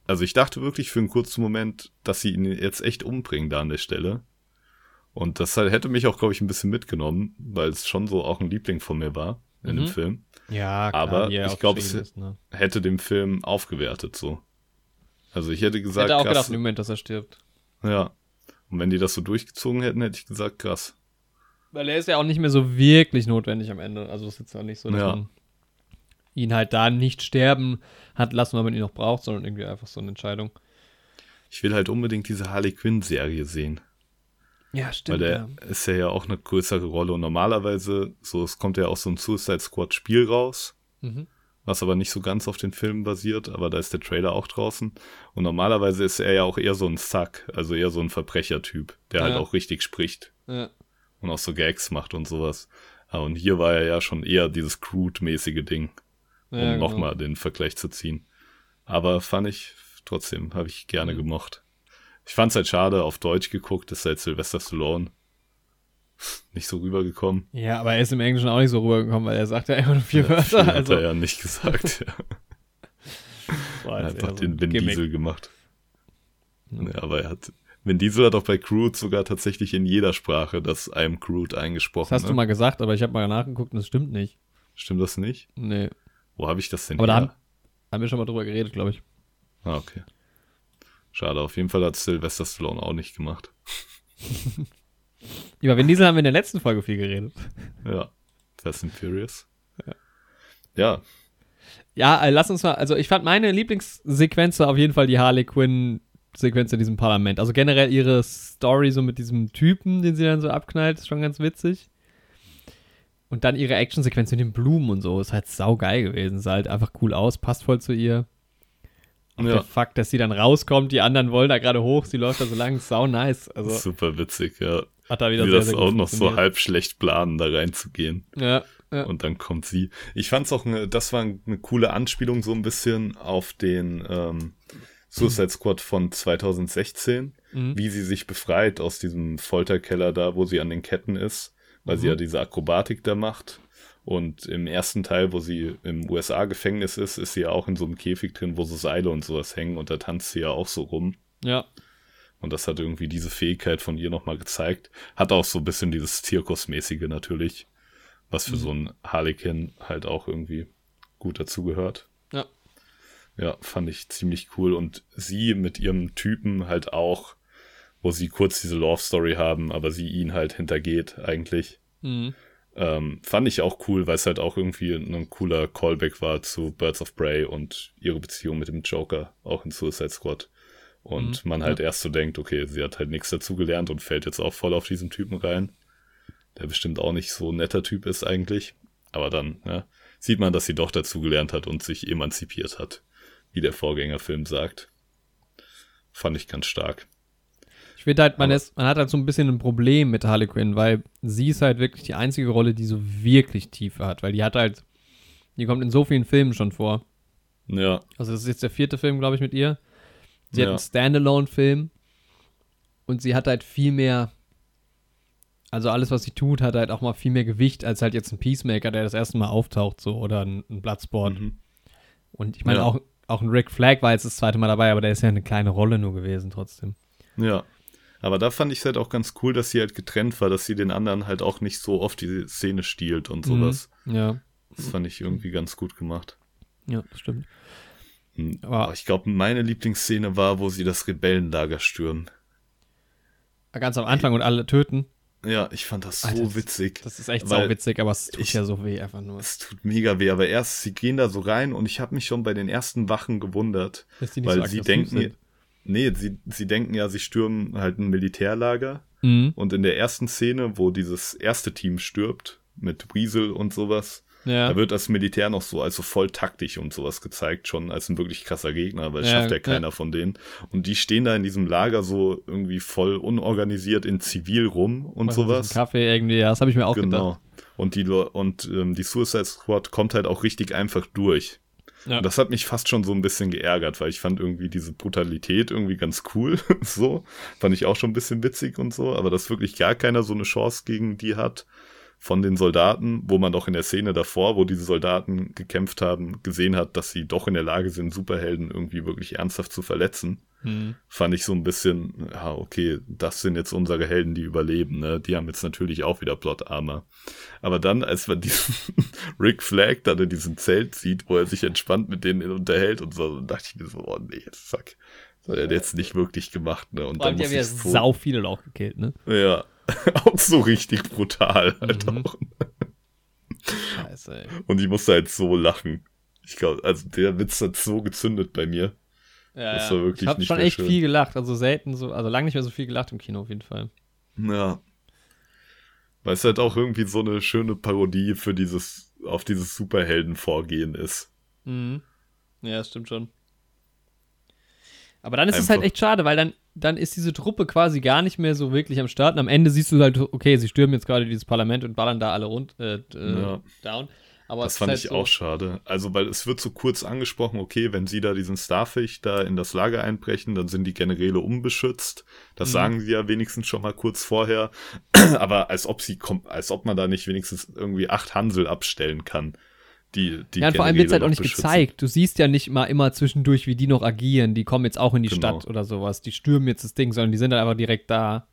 also ich dachte wirklich für einen kurzen Moment, dass sie ihn jetzt echt umbringen da an der Stelle. Und das halt, hätte mich auch, glaube ich, ein bisschen mitgenommen, weil es schon so auch ein Liebling von mir war in dem Mhm. Film. Ja, Aber wie er ich auch glaub, geschrieben es- ist, ne? Hätte dem Film aufgewertet so. Also ich hätte gesagt, hätte auch krass, gedacht im Moment, dass er stirbt. ja. Und wenn die das so durchgezogen hätten, hätte ich gesagt, krass. Weil er ist ja auch nicht mehr so wirklich notwendig am Ende. Also es ist jetzt auch nicht so, dass Ja. man ihn halt da nicht sterben hat lassen, weil man ihn noch braucht, sondern irgendwie einfach so eine Entscheidung. Ich will halt unbedingt diese Harley Quinn-Serie sehen. Ja, Weil stimmt. der ja. ist ja, ja auch eine größere Rolle. Und normalerweise, so, es kommt ja auch so ein Suicide Squad-Spiel raus, Mhm. was aber nicht so ganz auf den Filmen basiert, aber da ist der Trailer auch draußen. Und normalerweise ist er ja auch eher so ein Suck, also eher so ein Verbrechertyp, der halt Ja. auch richtig spricht Ja. und auch so Gags macht und sowas. Ja, und hier war er ja schon eher dieses Crude-mäßige Ding, um Ja, genau. nochmal den Vergleich zu ziehen. Aber fand ich trotzdem, habe ich gerne Mhm. gemocht. Ich fand es halt schade, auf Deutsch geguckt, ist halt Sylvester Stallone nicht so rübergekommen. Ja, aber er ist im Englischen auch nicht so rübergekommen, weil er sagt ja immer nur vier Ja, Wörter. viel Also hat er ja nicht gesagt. ja. <laughs> war jetzt Einfach so den Vin Gimmick. Diesel gemacht. Ja. Ja, aber er hat. Vin Diesel hat auch bei Crude sogar tatsächlich in jeder Sprache das I'm Crude eingesprochen. Das hast ne? du mal gesagt, aber ich habe mal nachgeguckt und das stimmt nicht. Stimmt das nicht? Nee. Wo habe ich das denn Aber da haben, haben wir schon mal drüber geredet, glaube ich. Ah, okay. Schade, auf jeden Fall hat Sylvester Stallone auch nicht gemacht. Über Vin Diesel haben wir in der letzten Folge viel geredet. Ja. Fast and Furious. Ja. Ja, äh, lass uns mal, also ich fand meine Lieblingssequenz auf jeden Fall die Harley Quinn Sequenz in diesem Parlament. Also generell ihre Story so mit diesem Typen, den sie dann so abknallt, ist schon ganz witzig. Und dann ihre Actionsequenz mit den Blumen und so, ist halt saugeil gewesen. Sah halt einfach cool aus, passt voll zu ihr. Und ja. der Fakt, dass sie dann rauskommt, die anderen wollen da gerade hoch, sie läuft da so lang, sau nice. Also, Super witzig, ja. Hat da wieder Wie sehr, das sehr auch noch so halb schlecht planen, da reinzugehen. Ja, ja. Und dann kommt sie. Ich fand's auch, eine, das war eine coole Anspielung so ein bisschen auf den ähm, Suicide Squad von 2016, Mhm. wie sie sich befreit aus diesem Folterkeller da, wo sie an den Ketten ist, weil sie Mhm. ja diese Akrobatik da macht. Und im ersten Teil, wo sie im USA-Gefängnis ist, ist sie ja auch in so einem Käfig drin, wo so Seile und sowas hängen und da tanzt sie ja auch so rum. Ja. Und das hat irgendwie diese Fähigkeit von ihr nochmal gezeigt. Hat auch so ein bisschen dieses Zirkusmäßige natürlich, was für Mhm. so ein Harlequin halt auch irgendwie gut dazu gehört. Ja. Ja, fand ich ziemlich cool. Und sie mit ihrem Typen halt auch, wo sie kurz diese Love Story haben, aber sie ihn halt hintergeht eigentlich. Mhm. Ähm, fand ich auch cool, weil es halt auch irgendwie ein cooler Callback war zu Birds of Prey und ihre Beziehung mit dem Joker, auch in Suicide Squad. Und Mhm, man halt ja. erst so denkt, okay, sie hat halt nichts dazugelernt und fällt jetzt auch voll auf diesen Typen rein, der bestimmt auch nicht so ein netter Typ ist eigentlich. Aber dann ja, sieht man, dass sie doch dazugelernt hat und sich emanzipiert hat, wie der Vorgängerfilm sagt. Fand ich ganz stark. Finde halt, man, ist, man hat halt so ein bisschen ein Problem mit Harley Quinn, weil sie ist halt wirklich die einzige Rolle, die so wirklich Tiefe hat, weil die hat halt, die kommt in so vielen Filmen schon vor. Ja, Also das ist jetzt der vierte Film, glaube ich, mit ihr. Sie hat Ja. einen Standalone-Film und sie hat halt viel mehr, also alles, was sie tut, hat halt auch mal viel mehr Gewicht als halt jetzt ein Peacemaker, der das erste Mal auftaucht, so, oder ein, ein Bloodsport. mhm. Und ich meine, Ja. auch, auch ein Rick Flag war jetzt das zweite Mal dabei, aber der ist ja eine kleine Rolle nur gewesen trotzdem. Ja. Aber da fand ich es halt auch ganz cool, dass sie halt getrennt war, dass sie den anderen halt auch nicht so oft die Szene stiehlt und sowas. Mhm. Ja, Das fand ich irgendwie ganz gut gemacht. ja, das stimmt. Hm, Aber- ich glaube, meine Lieblingsszene war, wo sie das Rebellenlager stürmen. Ganz am Anfang und alle töten. Ja, ich fand das so Alter, witzig. Das ist echt Weil sauwitzig, aber es tut ich- ja so weh einfach nur. Es tut mega weh, aber erst, sie gehen da so rein und ich habe mich schon bei den ersten Wachen gewundert, weil so sie denken, nee, sie, sie denken ja, sie stürmen halt ein Militärlager Mhm. und in der ersten Szene, wo dieses erste Team stirbt, mit Weasel und sowas, Ja. Da wird das Militär noch so als so voll taktisch und sowas gezeigt, schon als ein wirklich krasser Gegner, weil Ja, schafft ja ja. keiner von denen. Und die stehen da in diesem Lager so irgendwie voll unorganisiert in Zivil rum und das, sowas. Kaffee irgendwie, ja, das habe ich mir auch Genau. gedacht. Und die und ähm, die Suicide Squad kommt halt auch richtig einfach durch. Ja. Das hat mich fast schon so ein bisschen geärgert, weil ich fand irgendwie diese Brutalität irgendwie ganz cool. <laughs> so. Fand ich auch schon ein bisschen witzig und so, aber dass wirklich gar keiner so eine Chance gegen die hat von den Soldaten, wo man doch in der Szene davor, wo diese Soldaten gekämpft haben, gesehen hat, dass sie doch in der Lage sind, Superhelden irgendwie wirklich ernsthaft zu verletzen. Mhm. Fand ich so ein bisschen, ja, okay, das sind jetzt unsere Helden, die überleben, ne? Die haben jetzt natürlich auch wieder Plot Armor. Aber dann, als man <laughs> diesen Rick Flag dann in diesem Zelt sieht, wo er sich entspannt mit denen unterhält und so, dann dachte ich mir so, oh nee, fuck. Das hat er jetzt nicht wirklich gemacht, ne? Und Vor allem, dann die haben ja sau viele Lauch gekillt, ne? ja, <laughs> auch so richtig brutal halt Mhm. auch. Scheiße, ey. Und ich musste halt so lachen. Ich glaube, also der Witz hat so gezündet bei mir. Ja, Das war wirklich ich habe nicht schon echt schön. viel gelacht, also selten so, also lange nicht mehr so viel gelacht im Kino auf jeden Fall. Ja. Weil es halt auch irgendwie so eine schöne Parodie für dieses, auf dieses Superheldenvorgehen ist. Mhm. Ja, stimmt schon. Aber dann ist es halt Einfach- echt schade, weil dann, dann ist diese Truppe quasi gar nicht mehr so wirklich am Start. Und am Ende siehst du halt, okay, sie stürmen jetzt gerade dieses Parlament und ballern da alle rund äh, äh, Ja. down. Aber Das fand ist ich halt so, auch schade. Also, weil es wird so kurz angesprochen, okay, wenn sie da diesen Starfish da in das Lager einbrechen, dann sind die Generäle unbeschützt. Das Mhm. sagen sie ja wenigstens schon mal kurz vorher. <clears throat> Aber als ob sie als ob man da nicht wenigstens irgendwie acht Hansel abstellen kann. Die, die Ja, und vor allem wird es halt auch nicht beschützen. gezeigt. Du siehst ja nicht mal immer zwischendurch, wie die noch agieren. Die kommen jetzt auch in die Genau. Stadt oder sowas. Die stürmen jetzt das Ding, sondern die sind dann einfach direkt da.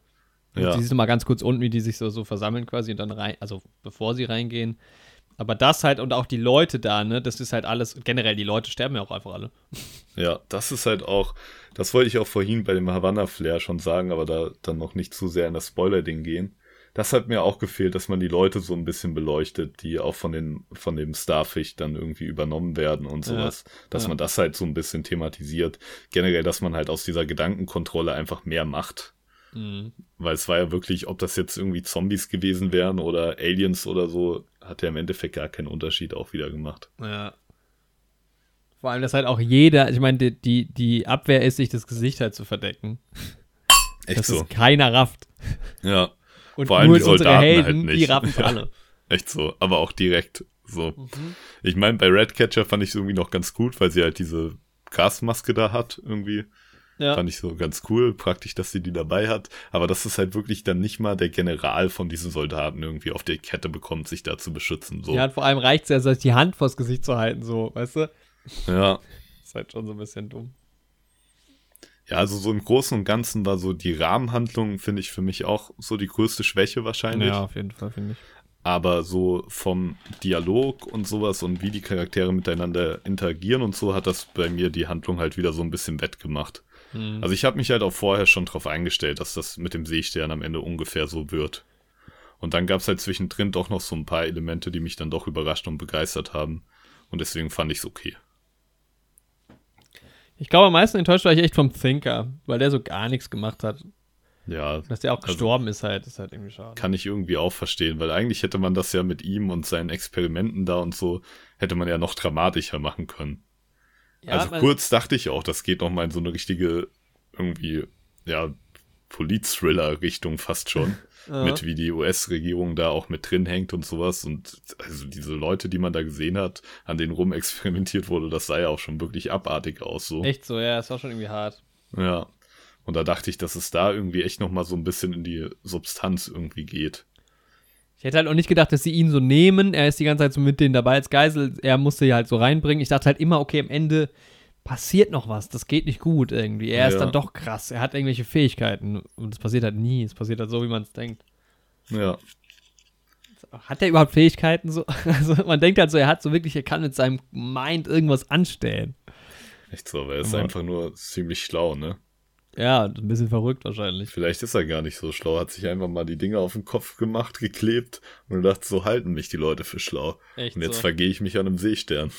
Und Ja. Die siehst du mal ganz kurz unten, wie die sich so, so versammeln quasi und dann rein, also bevor sie reingehen. Aber das halt und auch die Leute da, ne, das ist halt alles, generell, die Leute sterben ja auch einfach alle. Ja, das ist halt auch, das wollte ich auch vorhin bei dem Havana Flair schon sagen, aber da dann noch nicht zu sehr in das Spoiler-Ding gehen. Das hat mir auch gefehlt, dass man die Leute so ein bisschen beleuchtet, die auch von den, von dem Starfish dann irgendwie übernommen werden und sowas. dass ja. man das halt so ein bisschen thematisiert. Generell, dass man halt aus dieser Gedankenkontrolle einfach mehr macht. Mhm. Weil es war ja wirklich, ob das jetzt irgendwie Zombies gewesen wären oder Aliens oder so, hat ja im Endeffekt gar keinen Unterschied auch wieder gemacht. Ja. Vor allem, dass halt auch jeder, ich meine, die, die, die Abwehr ist, sich das Gesicht halt zu verdecken. Echt dass so. es keiner rafft. Ja, Und Vor allem nur die Soldaten Helden, halt nicht. die raffen Ja. alle. <laughs> echt so. Aber auch direkt so. Mhm. Ich meine, bei Redcatcher fand ich es irgendwie noch ganz gut, weil sie halt diese Gasmaske da hat irgendwie. Ja. Fand ich so ganz cool, praktisch, dass sie die dabei hat. Aber dass es halt wirklich dann nicht mal der General von diesen Soldaten irgendwie auf die Kette bekommt, sich da zu beschützen. So. Ja, und vor allem reicht es ja, sich die Hand vors Gesicht zu halten, so, weißt du? ja. Ist halt schon so ein bisschen dumm. Ja, also so im Großen und Ganzen war so die Rahmenhandlung, finde ich, für mich auch so die größte Schwäche wahrscheinlich. Ja, auf jeden Fall, finde ich. Aber so vom Dialog und sowas und wie die Charaktere miteinander interagieren und so hat das bei mir die Handlung halt wieder so ein bisschen wettgemacht. Mhm. Also ich habe mich halt auch vorher schon drauf eingestellt, dass das mit dem Seestern am Ende ungefähr so wird. Und dann gab es halt zwischendrin doch noch so ein paar Elemente, die mich dann doch überrascht und begeistert haben. Und deswegen fand ich es okay. Ich glaube, am meisten enttäuscht war ich echt vom Thinker, weil der so gar nichts gemacht hat. Ja, Dass der auch Also- gestorben ist halt, ist halt irgendwie schade. kann ich irgendwie auch verstehen, weil eigentlich hätte man das ja mit ihm und seinen Experimenten da und so, hätte man ja noch dramatischer machen können. Ja, also kurz dachte ich auch, das geht noch mal in so eine richtige, irgendwie, ja, Polit-Thriller-Richtung fast schon. <laughs> Ja. Mit wie die US-Regierung da auch mit drin hängt und sowas. Und also diese Leute, die man da gesehen hat, an denen rumexperimentiert wurde, das sah ja auch schon wirklich abartig aus. So. Echt so, ja, es war schon irgendwie hart. Ja. Und da dachte ich, dass es da irgendwie echt noch mal so ein bisschen in die Substanz irgendwie geht. Ich hätte halt auch nicht gedacht, dass sie ihn so nehmen. Er ist die ganze Zeit so mit denen dabei als Geisel. Er musste sie halt so reinbringen. Ich dachte halt immer, okay, am Ende passiert noch was. Das geht nicht gut irgendwie. Er ist Ja. dann doch krass. Er hat irgendwelche Fähigkeiten. Und es passiert halt nie. Es passiert halt so, wie man es denkt. Ja. Hat er überhaupt Fähigkeiten so? <laughs> Also man denkt halt so, er hat so wirklich, er kann mit seinem Mind irgendwas anstellen. Echt so, aber er ist einfach nur ziemlich schlau, ne? Ja, ein bisschen verrückt wahrscheinlich. Vielleicht ist er gar nicht so schlau, hat sich einfach mal die Dinger auf den Kopf gemacht, geklebt und dachte, so halten mich die Leute für schlau. Echt Und jetzt so. vergehe ich mich an einem Seestern.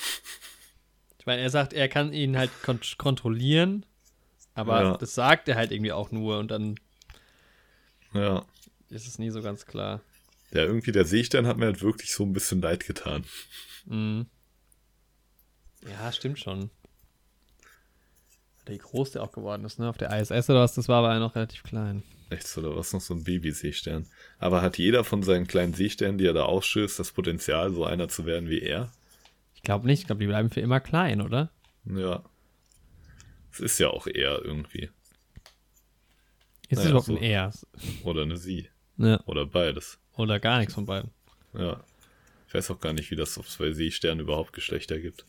Ich meine, er sagt, er kann ihn halt kon kontrollieren, aber Ja. das sagt er halt irgendwie auch nur und dann Ja. ist es nie so ganz klar. Ja, irgendwie der Seestern hat mir halt wirklich so ein bisschen leid getan. Mhm. Ja, stimmt schon. Wie groß der auch geworden ist, ne? Auf der ISS oder was das war, war er noch relativ klein. Echt so, da war es noch so ein Baby-Seestern. Aber hat jeder von seinen kleinen Seesternen, die er da ausstößt, das Potenzial, so einer zu werden wie er? Ich glaube nicht. Ich glaube, die bleiben für immer klein, oder? Ja. Es ist ja auch er irgendwie. Ist es Naja, überhaupt so. ein Er? Oder eine Sie. Ne, Oder beides. oder gar nichts von beiden. Ja. Ich weiß auch gar nicht, wie das, es bei Seesternen überhaupt Geschlechter gibt.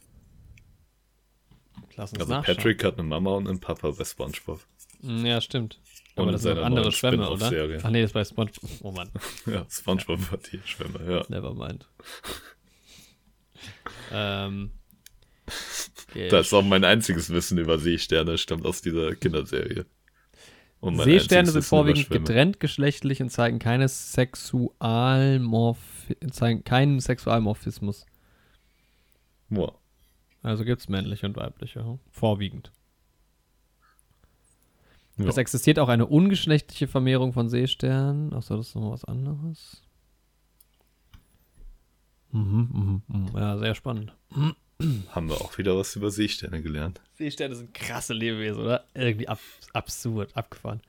Lass uns Also. Patrick hat eine Mama und einen Papa bei Spongebob. Ja, stimmt. Und Aber das sind andere Schwämme, oder? Ach nee, das ist bei SpongeBob. Oh Mann, <laughs> Ja, Spongebob hat die Schwämme, ja. nevermind. <laughs> ähm. okay. Das ist auch mein einziges Wissen über Seesterne, stammt aus dieser Kinderserie. Seesterne sind vorwiegend getrennt geschlechtlich und zeigen keine Sexualmorph zeigen keinen Sexualmorphismus. Boah. Also gibt es männliche und weibliche. Vorwiegend. Ja. Es existiert auch eine ungeschlechtliche Vermehrung von Seesternen. Achso, das ist noch was anderes. Mhm, mhm, mhm. Ja, sehr spannend. Haben wir auch wieder was über Seesterne gelernt. Seesterne sind krasse Lebewesen, oder? Irgendwie ab absurd, abgefahren.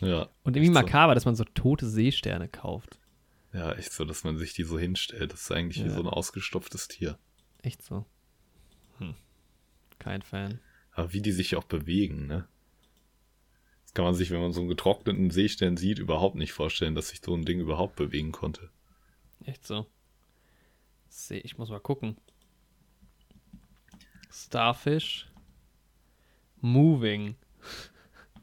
Ja. Und irgendwie echt so. makaber, dass man so tote Seesterne kauft. Ja, echt so, dass man sich die so hinstellt. Das ist eigentlich wie Ja. so ein ausgestopftes Tier. Echt so. Hm. Kein Fan. Aber wie die sich auch bewegen, ne? Das kann man sich, wenn man so einen getrockneten Seestern sieht, überhaupt nicht vorstellen, dass sich so ein Ding überhaupt bewegen konnte. Echt so. See, ich muss mal gucken. Starfish. Moving. <laughs>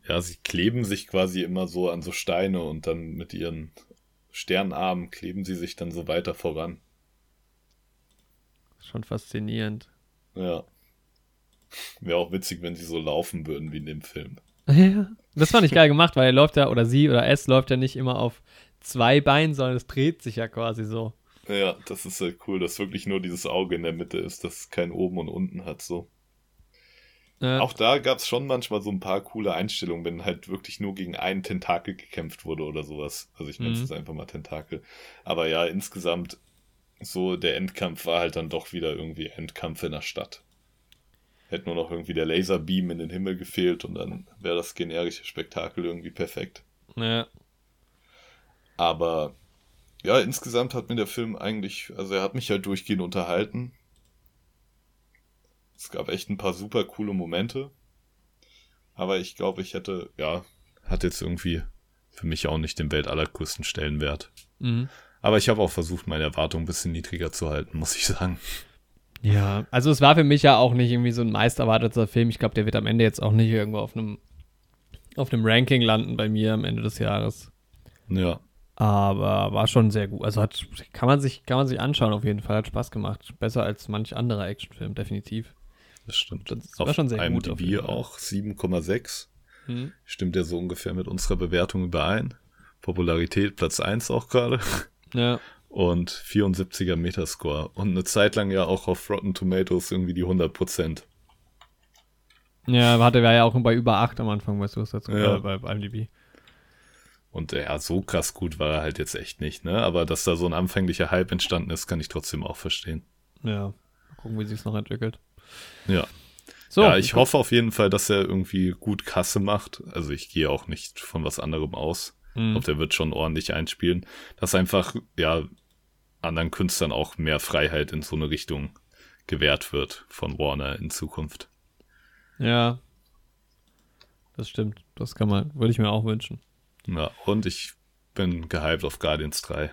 Ja, sie kleben sich quasi immer so an so Steine und dann mit ihren Sternarmen kleben sie sich dann so weiter voran. Schon faszinierend. Ja. Wäre auch witzig, wenn sie so laufen würden wie in dem Film. <laughs> Ja. Das fand ich geil gemacht, weil er läuft ja, oder sie oder es läuft ja nicht immer auf zwei Beinen, sondern es dreht sich ja quasi so. Ja, das ist halt cool, dass wirklich nur dieses Auge in der Mitte ist, das kein oben und unten hat so. Äh, Auch da gab es schon manchmal so ein paar coole Einstellungen, wenn halt wirklich nur gegen einen Tentakel gekämpft wurde oder sowas. Also ich nenne es Mhm. jetzt einfach mal Tentakel. Aber ja, insgesamt so der Endkampf war halt dann doch wieder irgendwie Endkampf in der Stadt. Hätte nur noch irgendwie der Laserbeam in den Himmel gefehlt und dann wäre das generische Spektakel irgendwie perfekt. Ja. Aber ja, insgesamt hat mir der Film eigentlich, also er hat mich halt durchgehend unterhalten. Es gab echt ein paar super coole Momente. Aber ich glaube, ich hätte, ja, hat jetzt irgendwie für mich auch nicht den weltallergrößten Stellenwert. Mhm. Aber ich habe auch versucht, meine Erwartungen ein bisschen niedriger zu halten, muss ich sagen. Ja, also es war für mich ja auch nicht irgendwie so ein meisterwarteter Film. Ich glaube, der wird am Ende jetzt auch nicht irgendwo auf einem auf einem Ranking landen bei mir am Ende des Jahres. Ja. Aber war schon sehr gut. Also hat, kann man sich, kann man sich anschauen auf jeden Fall. Hat Spaß gemacht. Besser als manch anderer Actionfilm, definitiv. Das stimmt. Das war schon sehr gut. auf IMDb Fall. auch 7,6. Hm. Stimmt ja so ungefähr mit unserer Bewertung überein. Popularität Platz 1 auch gerade. Ja. Und 74er Metascore. Und eine Zeit lang ja auch auf Rotten Tomatoes irgendwie die 100%. Ja, hatte wir ja auch bei über 8 am Anfang, weißt du, was dazu Ja. äh, bei, bei IMDb. Und ja, so krass gut war er halt jetzt echt nicht, ne? Aber dass da so ein anfänglicher Hype entstanden ist, kann ich trotzdem auch verstehen. Ja. Mal gucken, wie sich's noch entwickelt. Ja. So, ja, ich hoffe auf jeden Fall, dass er irgendwie gut Kasse macht. Also ich gehe auch nicht von was anderem aus. Mhm. Und der wird schon ordentlich einspielen. Dass einfach, ja, anderen Künstlern auch mehr Freiheit in so eine Richtung gewährt wird von Warner in Zukunft. Ja. Das stimmt. Das kann man, würde ich mir auch wünschen. Ja, und ich bin gehypt auf Guardians 3.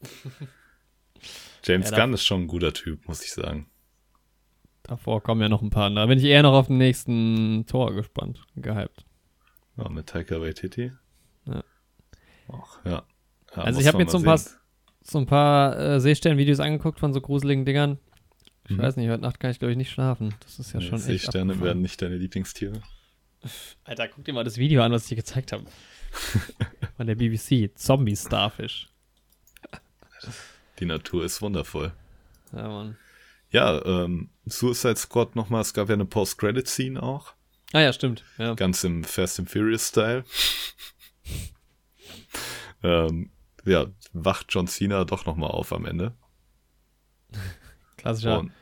<laughs> James Ja, Gunn ist schon ein guter Typ, muss ich sagen. Davor kommen ja noch ein paar. Da bin ich eher noch auf den nächsten Tor gespannt. Gehypt. Ja, mit Taika Waititi. Ja. Auch, ja. ja Also ich habe mir so ein paar, so ein paar äh, Seestern-Videos angeguckt von so gruseligen Dingern. Ich Mhm. weiß nicht, heute Nacht kann ich glaube ich nicht schlafen. Das ist ja Nee, schon echt Seesterne abgefahren. werden nicht deine Lieblingstiere. Alter, guck dir mal das Video an, was ich dir gezeigt habe. <laughs> Von der BBC. Zombie Starfish. Die Natur ist wundervoll. Ja, Mann. Ja, ähm, Suicide Squad nochmal, es gab ja eine Post-Credit-Scene auch. Ah ja, stimmt. Ja. Ganz im Fast and Furious-Style. <laughs> ähm, ja, wacht John Cena doch nochmal auf am Ende. <laughs> Klassischer. Und,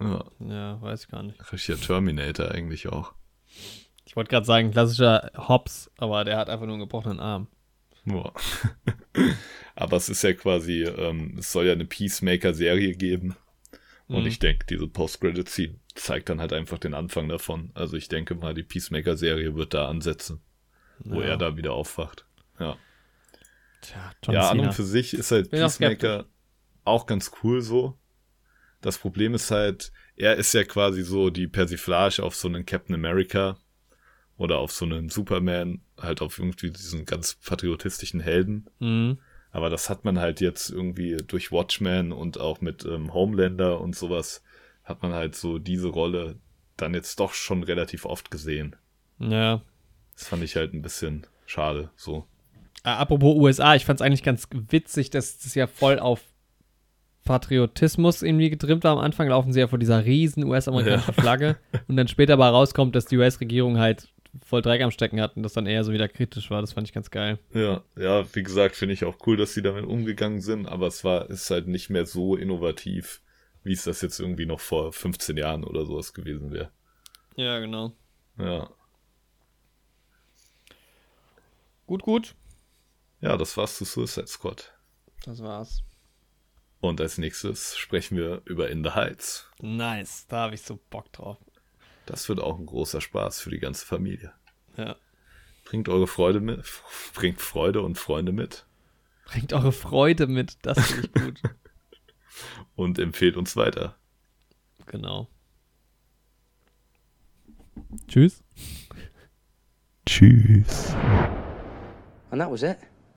ja, Ja, weiß ich gar nicht. richtiger Terminator eigentlich auch. Ich wollte gerade sagen, klassischer Hobbs, aber der hat einfach nur einen gebrochenen Arm. Boah. <laughs> Aber es ist ja quasi, ähm, es soll ja eine Peacemaker-Serie geben. Und Mhm. ich denke, diese Post-Credit-Scene zeigt dann halt einfach den Anfang davon. Also ich denke mal, die Peacemaker-Serie wird da ansetzen, wo Ja. er da wieder aufwacht. Ja, Tja, John ja an und für sich ist halt Bin auch Peacemaker auch ganz cool so. Das Problem ist halt, er ist ja quasi so die Persiflage auf so einen Captain America oder auf so einen Superman, halt auf irgendwie diesen ganz patriotistischen Helden. Mhm. Aber das hat man halt jetzt irgendwie durch Watchmen und auch mit ähm, Homelander und sowas hat man halt so diese Rolle dann jetzt doch schon relativ oft gesehen. Ja. Das fand ich halt ein bisschen schade, so. Äh, apropos USA, ich fand es eigentlich ganz witzig, dass das ja voll auf Patriotismus irgendwie getrimmt war. Am Anfang laufen sie ja vor dieser riesen US-amerikanischen Flagge und dann später aber rauskommt, dass die US-Regierung halt voll Dreck am Stecken hat und das dann eher so wieder kritisch war. Das fand ich ganz geil. Ja, ja, wie gesagt, finde ich auch cool, dass sie damit umgegangen sind, aber es war, ist halt nicht mehr so innovativ, wie es das jetzt irgendwie noch vor 15 Jahren oder sowas gewesen wäre. Ja, genau. Ja. Gut, gut. Ja, das war's zu Suicide Squad. Das war's. Und als nächstes sprechen wir über In the Heights. Nice. Da habe ich so Bock drauf. Das wird auch ein großer Spaß für die ganze Familie. Ja. Bringt eure Freude mit, bringt Freude und Freunde mit Bringt eure Freude mit. Das finde ich gut. <laughs> und empfehlt uns weiter. genau. Tschüss. Tschüss. And that was it.